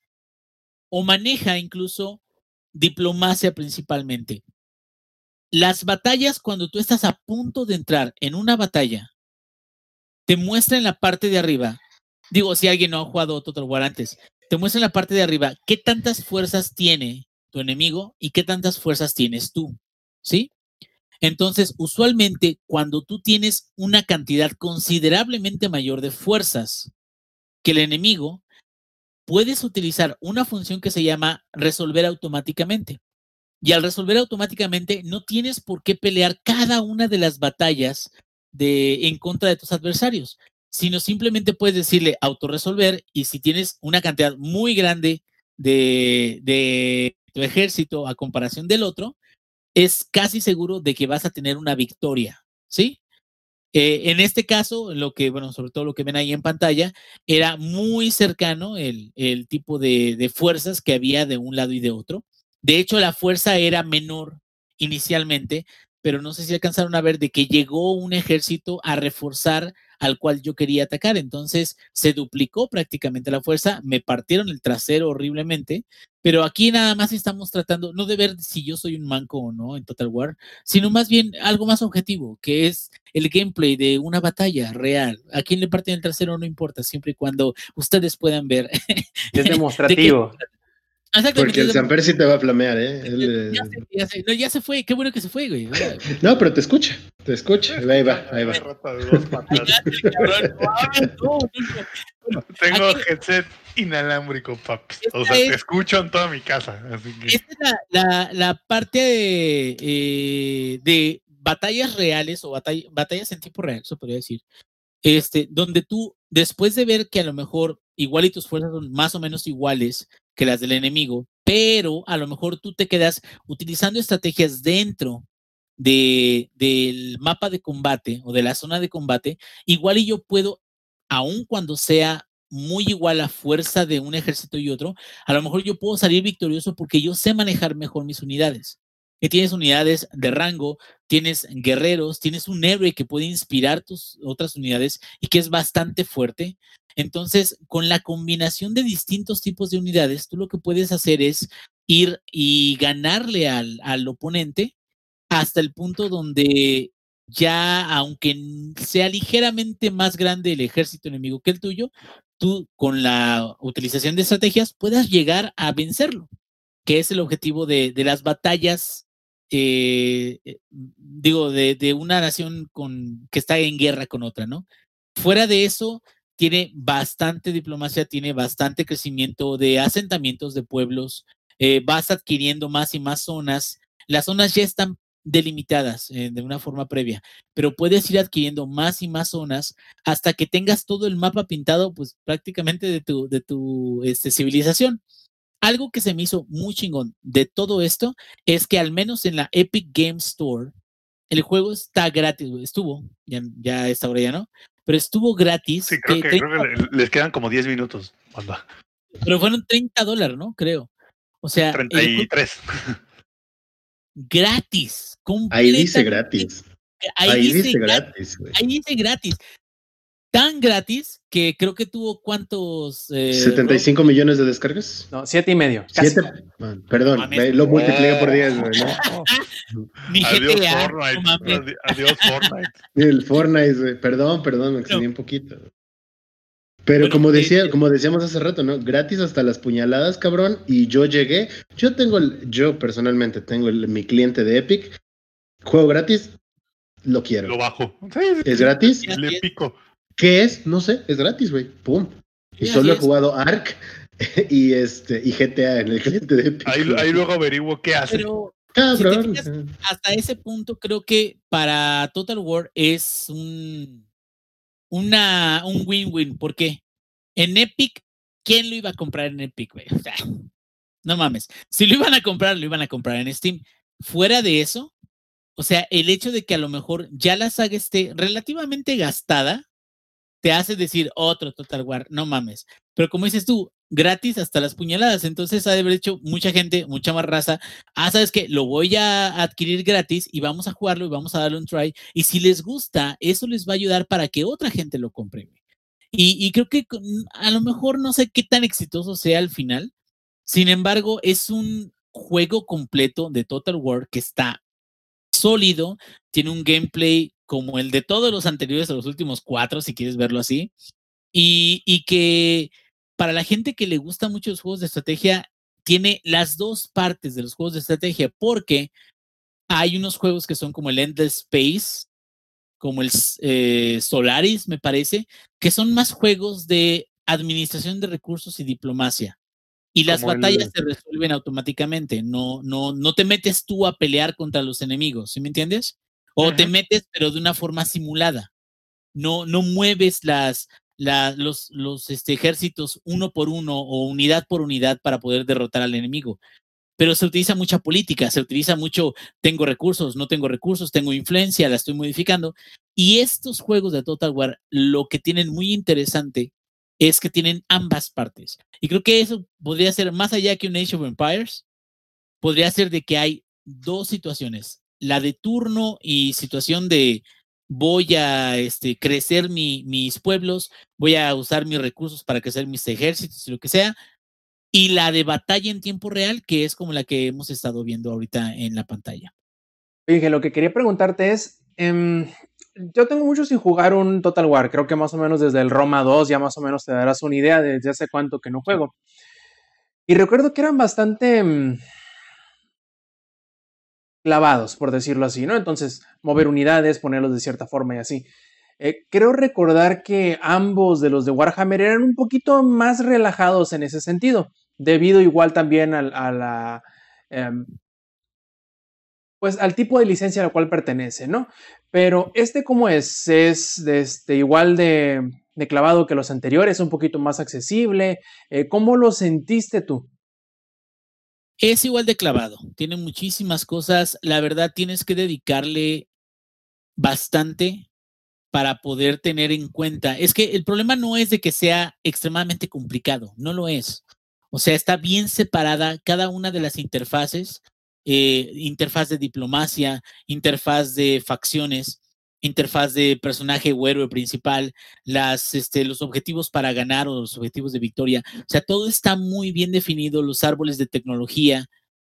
o maneja incluso diplomacia principalmente. Las batallas, cuando tú estás a punto de entrar en una batalla, te muestra en la parte de arriba, digo, si alguien no ha jugado Total War antes, te muestra en la parte de arriba qué tantas fuerzas tiene tu enemigo y qué tantas fuerzas tienes tú, ¿sí? Entonces, usualmente, cuando tú tienes una cantidad considerablemente mayor de fuerzas que el enemigo, puedes utilizar una función que se llama resolver automáticamente. Y al resolver automáticamente, no tienes por qué pelear cada una de las batallas de, en contra de tus adversarios, sino simplemente puedes decirle autorresolver y si tienes una cantidad muy grande de, de tu ejército a comparación del otro, es casi seguro de que vas a tener una victoria, ¿sí? Eh, en este caso, lo que, bueno, sobre todo lo que ven ahí en pantalla, era muy cercano el, el tipo de, de, fuerzas que había de un lado y de otro. De hecho, la fuerza era menor inicialmente, pero no sé si alcanzaron a ver de que llegó un ejército a reforzar al cual yo quería atacar. Entonces se duplicó prácticamente la fuerza, me partieron el trasero horriblemente, pero aquí nada más estamos tratando no de ver si yo soy un manco o no en Total War, sino más bien algo más objetivo, que es el gameplay de una batalla real. A quién le parten el trasero no importa, siempre y cuando ustedes puedan ver. Es demostrativo. Porque el Samper sí te va a flamear, ¿eh? Él, ya, se, ya, se, no, ya, se, fue, qué bueno que se fue, güey. No, pero te escucha, te escucha. Ahí va, ahí va. Tengo headset inalámbrico, paps. O sea, te escucho en toda mi casa. Así que... Esta es la, la, la parte de, eh, de batallas reales o batall batallas en tiempo real, eso podría decir. Este, donde tú, después de ver que a lo mejor igual y tus fuerzas son más o menos iguales que las del enemigo, pero a lo mejor tú te quedas utilizando estrategias dentro de, del mapa de combate o de la zona de combate, igual y yo puedo, aun cuando sea muy igual la fuerza de un ejército y otro, a lo mejor yo puedo salir victorioso porque yo sé manejar mejor mis unidades. Que tienes unidades de rango, tienes guerreros, tienes un héroe que puede inspirar tus otras unidades y que es bastante fuerte. Entonces, con la combinación de distintos tipos de unidades, tú lo que puedes hacer es ir y ganarle al, al oponente hasta el punto donde ya, aunque sea ligeramente más grande el ejército enemigo que el tuyo, tú con la utilización de estrategias puedas llegar a vencerlo, que es el objetivo de, de las batallas, eh, digo, de, de, una nación con, que está en guerra con otra, ¿no? Fuera de eso, tiene bastante diplomacia, tiene bastante crecimiento de asentamientos de pueblos, eh, vas adquiriendo más y más zonas. Las zonas ya están delimitadas eh, de una forma previa, pero puedes ir adquiriendo más y más zonas hasta que tengas todo el mapa pintado, pues prácticamente de tu, de tu este, civilización. Algo que se me hizo muy chingón de todo esto es que al menos en la Epic Game Store, el juego está gratis, estuvo, ya, ya esta hora ya no, pero estuvo gratis. Sí, creo que, 30, creo que les quedan como 10 minutos. Anda. Pero fueron 30 dólares, ¿no? Creo. O sea. 33. Gratis. Ahí dice gratis. Ahí, ahí dice, dice, gratis. Ahí dice gratis. Tan gratis que creo que tuvo cuántos. Eh, ¿75 ¿no? millones de descargas? No, siete y medio. Siete. Man, perdón, lo multipliqué por 10, güey. ¿no? Ni Adiós, GTA. Fortnite. Adiós, Fortnite. El Fortnite, güey. Perdón, perdón, me excedí no. un poquito. Pero bueno, como decía, eh, como decíamos hace rato, ¿no? Gratis hasta las puñaladas, cabrón. Y yo llegué. Yo tengo el, yo personalmente tengo el, mi cliente de Epic. Juego gratis, lo quiero. Lo bajo. ¿Es gratis? Le pico. ¿Qué es? No sé, es gratis, güey. Pum. Y solo he jugado Ark y este y GTA en el cliente de Epic. Ahí, ahí luego averiguo qué hace. Pero Cabrón. si te fijas, hasta ese punto creo que para Total War es un una un win-win. ¿Por qué? En Epic, ¿quién lo iba a comprar en Epic, güey? O sea, no mames. Si lo iban a comprar, lo iban a comprar en Steam. Fuera de eso, o sea, el hecho de que a lo mejor ya la saga esté relativamente gastada, te hace decir otro Total War, no mames. Pero como dices tú, gratis hasta las puñaladas. Entonces ha de haber hecho mucha gente, mucha más raza. Ah, sabes que lo voy a adquirir gratis y vamos a jugarlo y vamos a darle un try. Y si les gusta, eso les va a ayudar para que otra gente lo compre. Y, y creo que a lo mejor no sé qué tan exitoso sea al final. Sin embargo, es un juego completo de Total War que está sólido, tiene un gameplay como el de todos los anteriores los últimos cuatro, si quieres verlo así, y, y que para la gente que le gusta mucho los juegos de estrategia, tiene las dos partes de los juegos de estrategia, porque hay unos juegos que son como el Endless Space, como el eh, Solaris, me parece, que son más juegos de administración de recursos y diplomacia. Y las Como el- batallas se resuelven automáticamente. No, no, no te metes tú a pelear contra los enemigos, ¿sí me entiendes? O te metes, pero de una forma simulada. No, no mueves las, la- los, los este, ejércitos uno por uno o unidad por unidad para poder derrotar al enemigo. Pero se utiliza mucha política, se utiliza mucho, tengo recursos, no tengo recursos, tengo influencia, la estoy modificando. Y estos juegos de Total War, lo que tienen muy interesante es que tienen ambas partes. Y creo que eso podría ser, más allá que un Age of Empires, podría ser de que hay dos situaciones. La de turno y situación de voy a este, crecer mi- mis pueblos, voy a usar mis recursos para crecer mis ejércitos y lo que sea. Y la de batalla en tiempo real, que es como la que hemos estado viendo ahorita en la pantalla. Dije, lo que quería preguntarte es, em, yo tengo mucho sin jugar un Total War, creo que más o menos desde el Roma 2 ya más o menos te darás una idea de desde hace cuánto que no juego. Y recuerdo que eran bastante em, clavados, por decirlo así, ¿no? Entonces, mover unidades, ponerlos de cierta forma y así. Eh, creo recordar que ambos de los de Warhammer eran un poquito más relajados en ese sentido, debido igual también em, pues al tipo de licencia a la cual pertenece, ¿no? Pero este, ¿cómo es? ¿Es de este, igual de, de clavado que los anteriores? ¿Un poquito más accesible? Eh, ¿Cómo lo sentiste tú? Es igual de clavado, tiene muchísimas cosas. La verdad, tienes que dedicarle bastante para poder tener en cuenta. Es que el problema no es de que sea extremadamente complicado, no lo es. O sea, está bien separada cada una de las interfaces, eh, interfaz de diplomacia, interfaz de facciones, interfaz de personaje o héroe principal, las, este, los objetivos para ganar o los objetivos de victoria. O sea, todo está muy bien definido, los árboles de tecnología,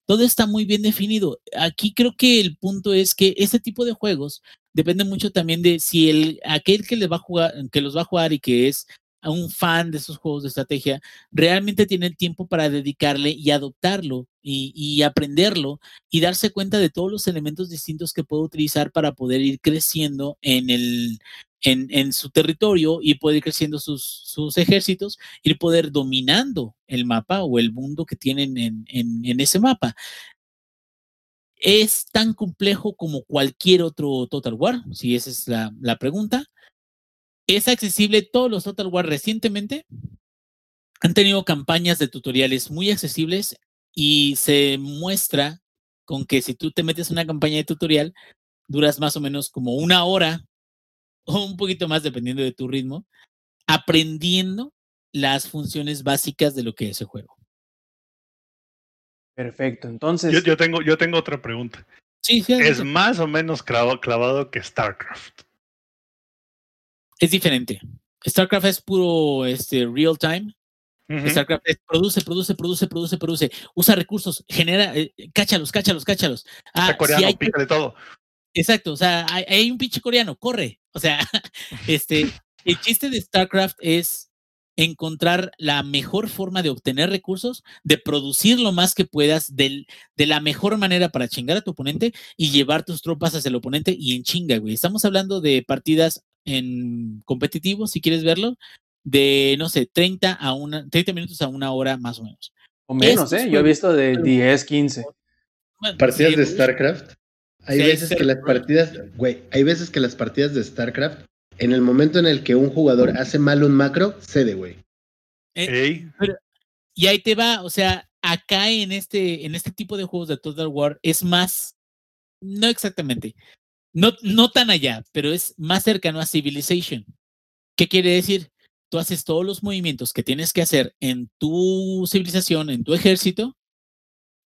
todo está muy bien definido. Aquí creo que el punto es que este tipo de juegos depende mucho también de si el aquel que les va a jugar, que los va a jugar y que es un fan de esos juegos de estrategia, realmente tiene el tiempo para dedicarle y adoptarlo y, aprenderlo y darse cuenta de todos los elementos distintos que puede utilizar para poder ir creciendo en el en, su territorio y poder creciendo sus, ejércitos y poder dominando el mapa o el mundo que tienen en, ese mapa es tan complejo como cualquier otro Total War, si esa es la, pregunta. Es accesible, todos los Total War recientemente han tenido campañas de tutoriales muy accesibles y se muestra con que si tú te metes en una campaña de tutorial, duras más o menos como una hora o un poquito más dependiendo de tu ritmo, aprendiendo las funciones básicas de lo que es ese juego. Perfecto, entonces. Yo, yo, tengo, yo tengo otra pregunta. Sí, sí, es sí. más o menos clavado, clavado que StarCraft. Es diferente. StarCraft es puro este, real time. Uh -huh. StarCraft es, produce, produce, produce, produce, produce. Usa recursos, genera, eh, cáchalos, cáchalos, cáchalos. Ah, Está coreano, si hay... pícale todo. Exacto, o sea, hay, hay, un pinche coreano, corre. O sea, este, el chiste de StarCraft es encontrar la mejor forma de obtener recursos, de producir lo más que puedas de, de, la mejor manera para chingar a tu oponente y llevar tus tropas hacia el oponente y en chinga, güey. Estamos hablando de partidas en competitivo, si quieres verlo, de, no sé, 30 a una, 30 minutos a una hora más o menos. O menos, Estos ¿eh? Yo he visto de 10, 15. Bueno, Partidas de. StarCraft. Hay veces que las partidas, güey, hay veces que las partidas de StarCraft, en el momento en el que un jugador hace mal un macro, cede, güey. Ey, Y ahí te va, o sea, acá en este, en este tipo de juegos de Total War es más, no exactamente, no, no tan allá, pero es más cercano a Civilization. ¿Qué quiere decir? Tú haces todos los movimientos que tienes que hacer en tu civilización, en tu ejército,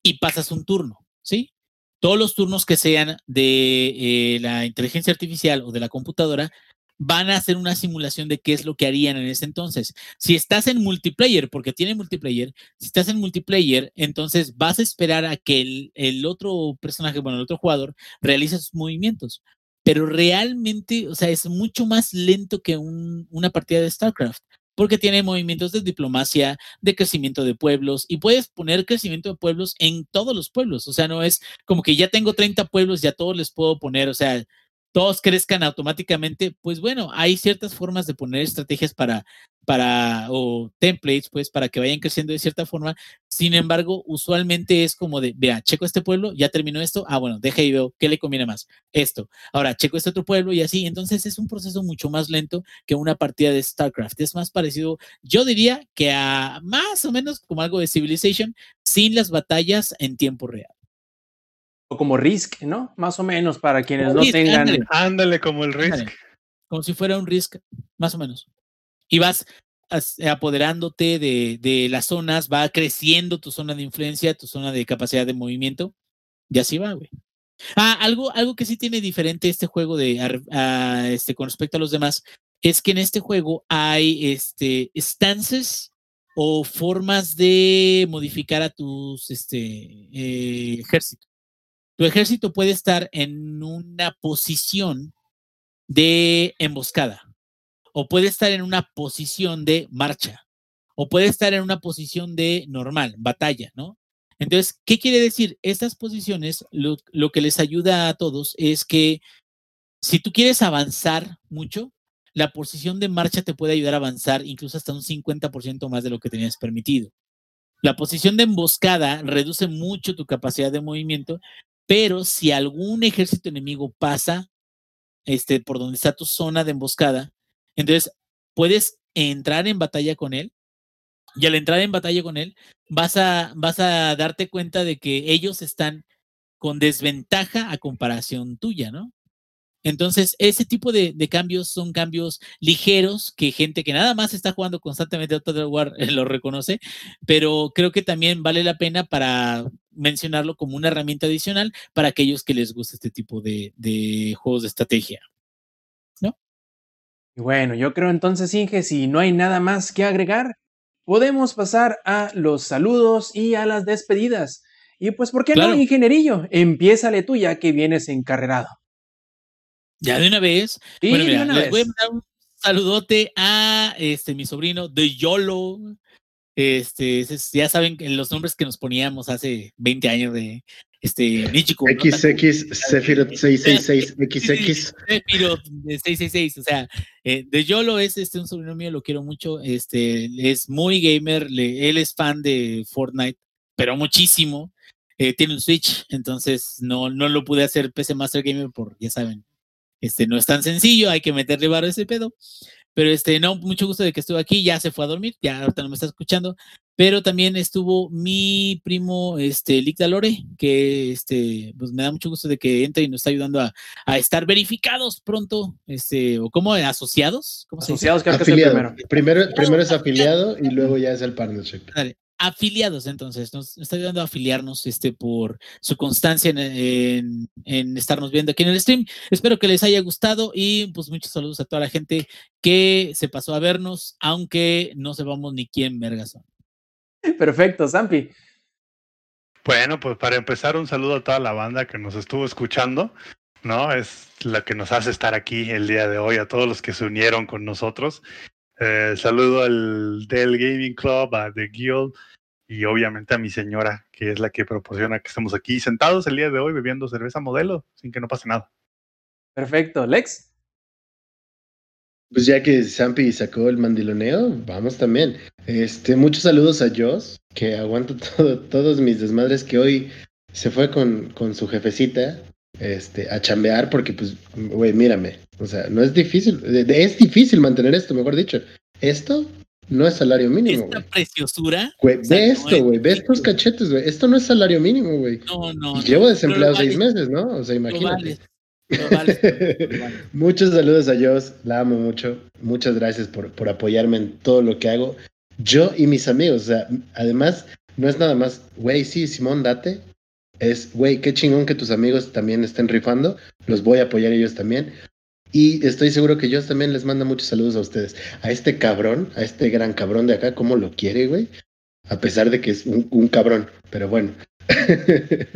y pasas un turno, ¿sí? Todos los turnos que sean de eh, la inteligencia artificial o de la computadora van a hacer una simulación de qué es lo que harían en ese entonces. Si estás en multiplayer, porque tiene multiplayer, si estás en multiplayer, entonces vas a esperar a que el, otro personaje, bueno, el otro jugador, realice sus movimientos. Pero realmente, o sea, es mucho más lento que un- una partida de StarCraft, porque tiene movimientos de diplomacia, de crecimiento de pueblos, y puedes poner crecimiento de pueblos en todos los pueblos. O sea, no es como que ya tengo 30 pueblos, ya todos les puedo poner, o sea, todos crezcan automáticamente, pues bueno, hay ciertas formas de poner estrategias para, para, o templates, pues, para que vayan creciendo de cierta forma. Sin embargo, usualmente es como de, vea, checo este pueblo, ya terminó esto, ah, bueno, deja y veo qué le conviene más, esto. Ahora, checo este otro pueblo y así. Entonces es un proceso mucho más lento que una partida de StarCraft. Es más parecido, yo diría que a más o menos como algo de Civilization, sin las batallas en tiempo real. O como Risk, ¿no? Más o menos, para quienes Como no Risk, tengan. ándale. ándale como el Risk. Ándale. como si fuera un risk, más o menos. Y vas as- apoderándote de, de las zonas, va creciendo tu zona de influencia, tu zona de capacidad de movimiento, y así va, güey. Ah, algo, algo que sí tiene diferente este juego de a, este, con respecto a los demás es que en este juego hay este, stances o formas de modificar a tus este, eh, ejército. Tu ejército puede estar en una posición de emboscada, o puede estar en una posición de marcha, o puede estar en una posición de normal, batalla, ¿no? Entonces, ¿qué quiere decir? Estas posiciones, lo, que les ayuda a todos es que si tú quieres avanzar mucho, la posición de marcha te puede ayudar a avanzar incluso hasta un 50% más de lo que tenías permitido. La posición de emboscada reduce mucho tu capacidad de movimiento, pero si algún ejército enemigo pasa este, por donde está tu zona de emboscada, entonces puedes entrar en batalla con él y al entrar en batalla con él vas a, vas a darte cuenta de que ellos están con desventaja a comparación tuya, ¿no? Entonces, ese tipo de, de cambios son cambios ligeros que gente que nada más está jugando constantemente a Total War eh, lo reconoce, pero creo que también vale la pena para mencionarlo como una herramienta adicional para aquellos que les gusta este tipo de, de juegos de estrategia. Y bueno, yo creo entonces, Inge, si no hay nada más que agregar, podemos pasar a los saludos y a las despedidas. Y pues, ¿por qué Claro. no, ingenierillo? Empiézale tú ya que vienes encarrerado. Ya de una vez, Sí, bueno, de mira, una les voy a vez. mandar un saludote a este mi sobrino de Yolo. Este, ya saben los nombres que nos poníamos hace 20 años de este Nichiko. ¿no? XX Sephiroth 666 XX. Sephiroth de 666, o sea, eh, de Yolo es este un sobrino mío, lo quiero mucho, este es muy gamer, le- él es fan de Fortnite, pero muchísimo. eh, tiene un Switch, entonces no, no lo pude hacer PC Master Gamer por, ya saben, este no es tan sencillo, hay que meterle barro a ese pedo. Pero este, no, mucho gusto de que estuvo aquí, ya se fue a dormir, ya ahorita no me está escuchando, pero también estuvo mi primo, este, Lick Dalore, que este, pues me da mucho gusto de que entre y nos está ayudando a, a estar verificados pronto, este, o como asociados, ¿cómo se dice? Asociados creo que es el Afiliado. primero. Primero, primero es afiliado y luego ya es el partnership. Dale, afiliados entonces, nos está ayudando a afiliarnos este, por su constancia en, en- en estarnos viendo aquí en el stream. Espero que les haya gustado y pues muchos saludos a toda la gente que se pasó a vernos, aunque no sepamos ni quién vergas son. Perfecto, Zampi. Bueno, pues para empezar, un saludo a toda la banda que nos estuvo escuchando, ¿no? Es la que nos hace estar aquí el día de hoy, a todos los que se unieron con nosotros. Eh, saludo al Dell Gaming Club, a The Guild y obviamente a mi señora, que es la que proporciona que estemos aquí sentados el día de hoy bebiendo cerveza modelo sin que no pase nada. Perfecto. Lex. Pues ya que Zampi sacó el mandiloneo, vamos también. Este, muchos saludos a Joss, que aguanta todo, todos mis desmadres, que hoy se fue con, con su jefecita este, a chambear, porque pues, güey, mírame. O sea, no es difícil, de- de- es difícil mantener esto, mejor dicho. Esto no es salario mínimo, Esta güey. preciosura. Güey, o sea, ve no esto, es güey, ve estos cachetes, güey. Esto no es salario mínimo, güey. No, no. Y no, Llevo desempleado seis vales, meses, ¿no? O sea, imagínate. vales, lo vales. Muchos saludos a Joss, la amo mucho. Muchas gracias por, por apoyarme en todo lo que hago. Yo y mis amigos, o sea, además, no es nada más, güey, sí, Simón, date. Es, güey, qué chingón que tus amigos también estén rifando. Los voy a apoyar ellos también. Y estoy seguro que Joss también les manda muchos saludos a ustedes. A este cabrón, a este gran cabrón de acá, ¿cómo lo quiere, güey? A pesar de que es un, un cabrón, pero bueno.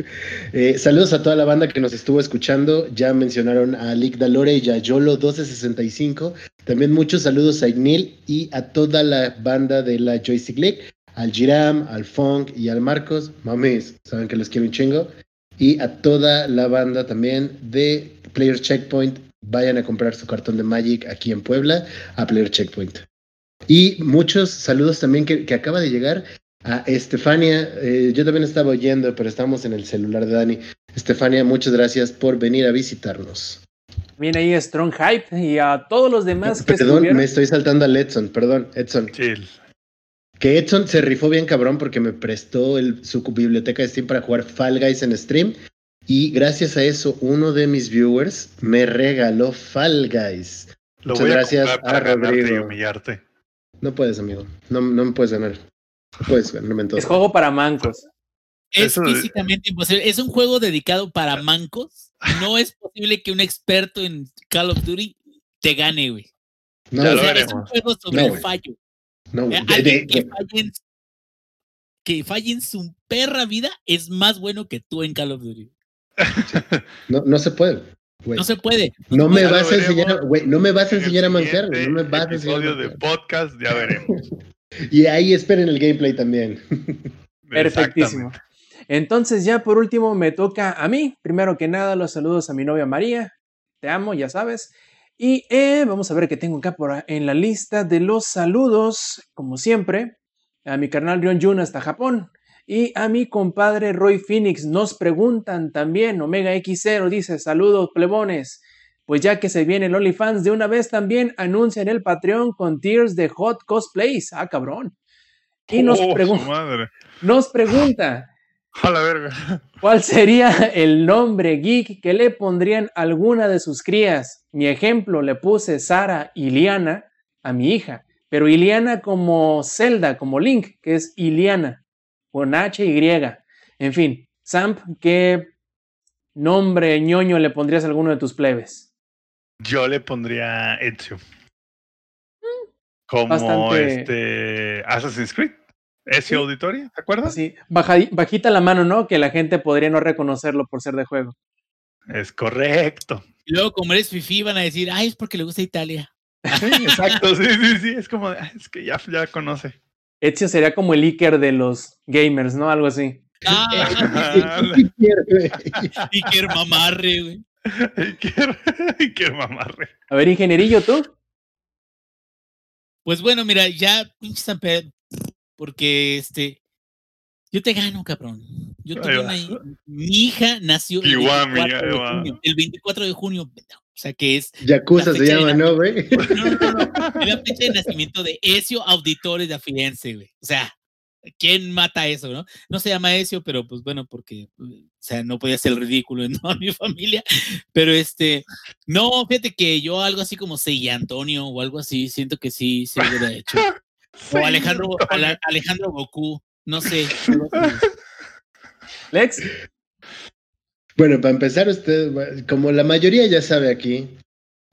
Eh, saludos a toda la banda que nos estuvo escuchando. Ya mencionaron a Lick Dalore y a Yolo1265. También muchos saludos a Ignil y a toda la banda de la Joystick League. Al Giram, al Funk y al Marcos. Mames, saben que les quiero un chingo. Y a toda la banda también de Player Checkpoint. Vayan a comprar su cartón de Magic aquí en Puebla a Player Checkpoint. Y muchos saludos también que, que acaba de llegar a Estefania. eh, yo también estaba oyendo, pero estamos en el celular de Dani. Estefania, muchas gracias por venir a visitarnos. Viene ahí Strong Hype y a todos los demás que Perdón, estuvieron. me estoy saltando al Edson, perdón, Edson. Chill. Que Edson se rifó bien cabrón porque me prestó el- su biblioteca de Steam para jugar Fall Guys en stream. Y gracias a eso, uno de mis viewers me regaló Fall Guys. Lo Muchas voy a gracias comprar para a ganarte y Rodrigo. humillarte. No puedes, amigo. No, no me puedes ganar. No puedes ganarme en todo. Es juego para mancos. Es Eso físicamente imposible. Es un juego dedicado para mancos. No es posible que un experto en Call of Duty te gane, güey. No, O lo sea, es un juego sobre No, el fallo. No, Eh. De- Alguien de- que falle, en, que falle en su perra vida es más bueno que tú en Call of Duty. no, no se puede, güey. No se puede. No me Ya lo vas a enseñar, güey, no me vas a En el enseñar a mancar, güey, no me vas a enseñar a episodio de podcast ya veremos. Y ahí esperen el gameplay también. Perfectísimo. Entonces ya por último me toca a mí. Primero que nada los saludos a mi novia María. Te amo, ya sabes. Y eh, vamos a ver qué tengo acá por en la lista de los saludos, como siempre, a mi carnal Rion Jun hasta Japón. Y a mi compadre Roy Phoenix nos preguntan también, Omega X0 dice, saludos plebones. Pues ya que se viene el OnlyFans, de una vez también anuncian el Patreon con tiers de hot cosplays. Ah, cabrón. Y nos, Oh, madre. nos pregunta, A la verga. ¿Cuál sería el nombre geek que le pondrían a alguna de sus crías? Mi ejemplo, le puse Sara Iliana a mi hija, pero Iliana como Zelda, como Link, que es Iliana, con H y. En fin, Samp, ¿qué nombre ñoño le pondrías a alguno de tus plebes? Yo le pondría Ezio. Como bastante- este Assassin's Creed. Ezio Auditoria, ¿te acuerdas? Baja- bajita la mano, ¿no? Que la gente podría no reconocerlo por ser de juego. Es correcto. Y luego, como eres fifi, van a decir, ay, es porque le gusta Italia. Sí, exacto, sí, sí, sí. Es como, "Ah, es que ya, ya conoce. Ezio sería como el Iker de los gamers, ¿no? Algo así. Ah, que mamarre, güey. Y quiero mamarre. A ver, ingenierillo, ¿tú? Pues bueno, mira, ya, pinche San Pedro, porque este, yo te gano, cabrón. Yo Ahí una mi hija nació el Kiwami, 24, ahí de va. junio, el 24 de junio, o sea que es Yakuza se llama, ¿no, güey? No, no, no. Es la fecha de nacimiento de Ezio Auditores de Afirense, güey. O sea, ¿quién mata eso, no? No se llama Ezio, pero pues bueno, porque, o sea, no podía ser ridículo en toda mi familia. Pero este, no, fíjate que yo algo así como Sei Antonio o algo así, siento que sí, sí lo hubiera hecho. O Alejandro, Alejandro Goku, no sé. Lex. Bueno, para empezar, usted, como la mayoría ya sabe aquí,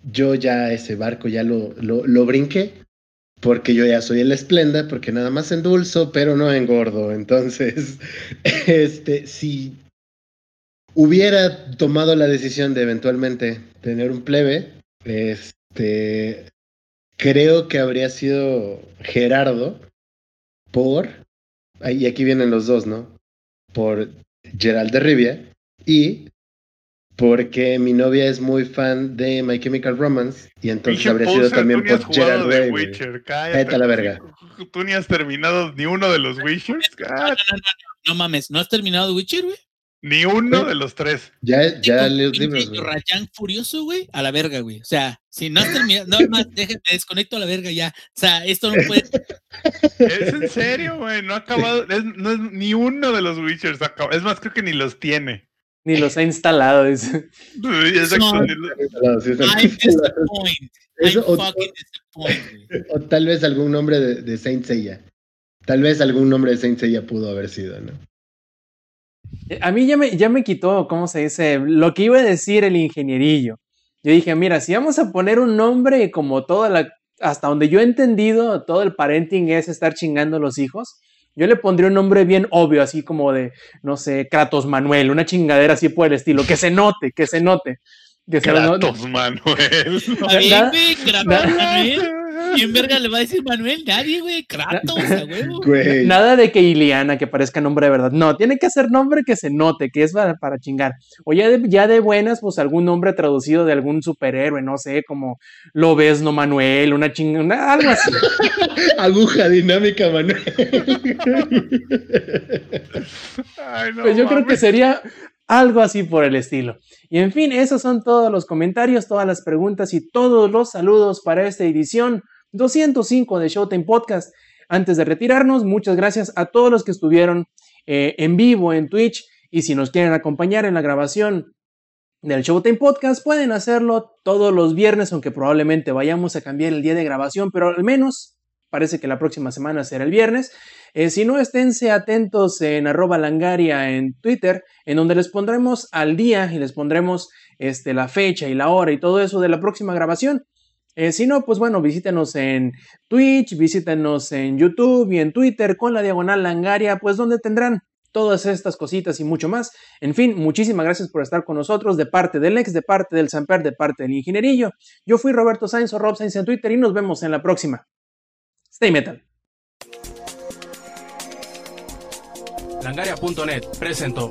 yo ya ese barco ya lo, lo, lo brinqué, porque yo ya soy el esplenda, porque nada más endulzo, pero no engordo. Entonces, este, si hubiera tomado la decisión de eventualmente tener un plebe, este, creo que habría sido Gerardo por, y aquí vienen los dos, ¿no? Por Gerald de Rivia y porque mi novia es muy fan de My Chemical Romance y entonces habría sido poser, también por jugado de. Witcher, Vete cállate. a la verga. Tú ni has terminado ni uno de los Witchers. No, Ah, no, no, no, no mames, ¿no has terminado Witcher, güey? Ni uno de los tres. Ya, ya pinche libros. Rayán furioso, güey, a la verga, güey. O sea, si no has terminado, no más, déjame, me desconecto a la verga ya. O sea, esto no puede. Es en serio, güey. No ha acabado. es- no es ni uno de los Witchers. ha acabado. Es más, creo que ni los tiene. Ni los ha instalado. dice. Exacto, No. No, sí, I'm disappointed. Eso, I'm o- fucking disappointed. O tal vez algún nombre de, de Saint Seiya. Tal vez algún nombre de Saint Seiya pudo haber sido, ¿no? Eh, A mí ya me, ya me quitó, ¿cómo se dice? Lo que iba a decir el ingenierillo. Yo dije, mira, si vamos a poner un nombre como toda la, hasta donde yo he entendido, todo el parenting es estar chingando a los hijos, yo le pondría un nombre bien obvio, así como de, no sé, Kratos Manuel, una chingadera así por el estilo, que se note, que se note. Que se no- Kratos, Manuel. Bien, nada- güey, Kratos, Manuel. ¿Quién verga le va a decir Manuel? Nadie, güey. Kratos, a huevo. Güey. Nada de que Iliana, que parezca nombre de verdad. No, tiene que ser nombre que se note, que es para, para chingar. O ya de, ya de buenas, pues algún nombre traducido de algún superhéroe, no sé, como Lobesno Manuel, una chingada, algo así. Aguja dinámica, Manuel. Ay, no Pues yo creo que sería algo así por el estilo. Y en fin, esos son todos los comentarios, todas las preguntas y todos los saludos para esta edición 205 de Showtime Podcast. Antes de retirarnos, muchas gracias a todos los que estuvieron eh, en vivo en Twitch y si nos quieren acompañar en la grabación del Showtime Podcast, pueden hacerlo todos los viernes, aunque probablemente vayamos a cambiar el día de grabación, pero al menos parece que la próxima semana será el viernes. Eh, si no, esténse atentos en arroba langaria en Twitter, en donde les pondremos al día y les pondremos este, la fecha y la hora y todo eso de la próxima grabación. Eh, si no, pues bueno, visítenos en Twitch, visítenos en YouTube y en Twitter con la diagonal langaria, pues donde tendrán todas estas cositas y mucho más. En fin, muchísimas gracias por estar con nosotros de parte del ex, de parte del Samper, de parte del ingenierillo. Yo fui Roberto Sainz o Rob Sainz en Twitter y nos vemos en la próxima. Stay metal. Langaria.net presentó.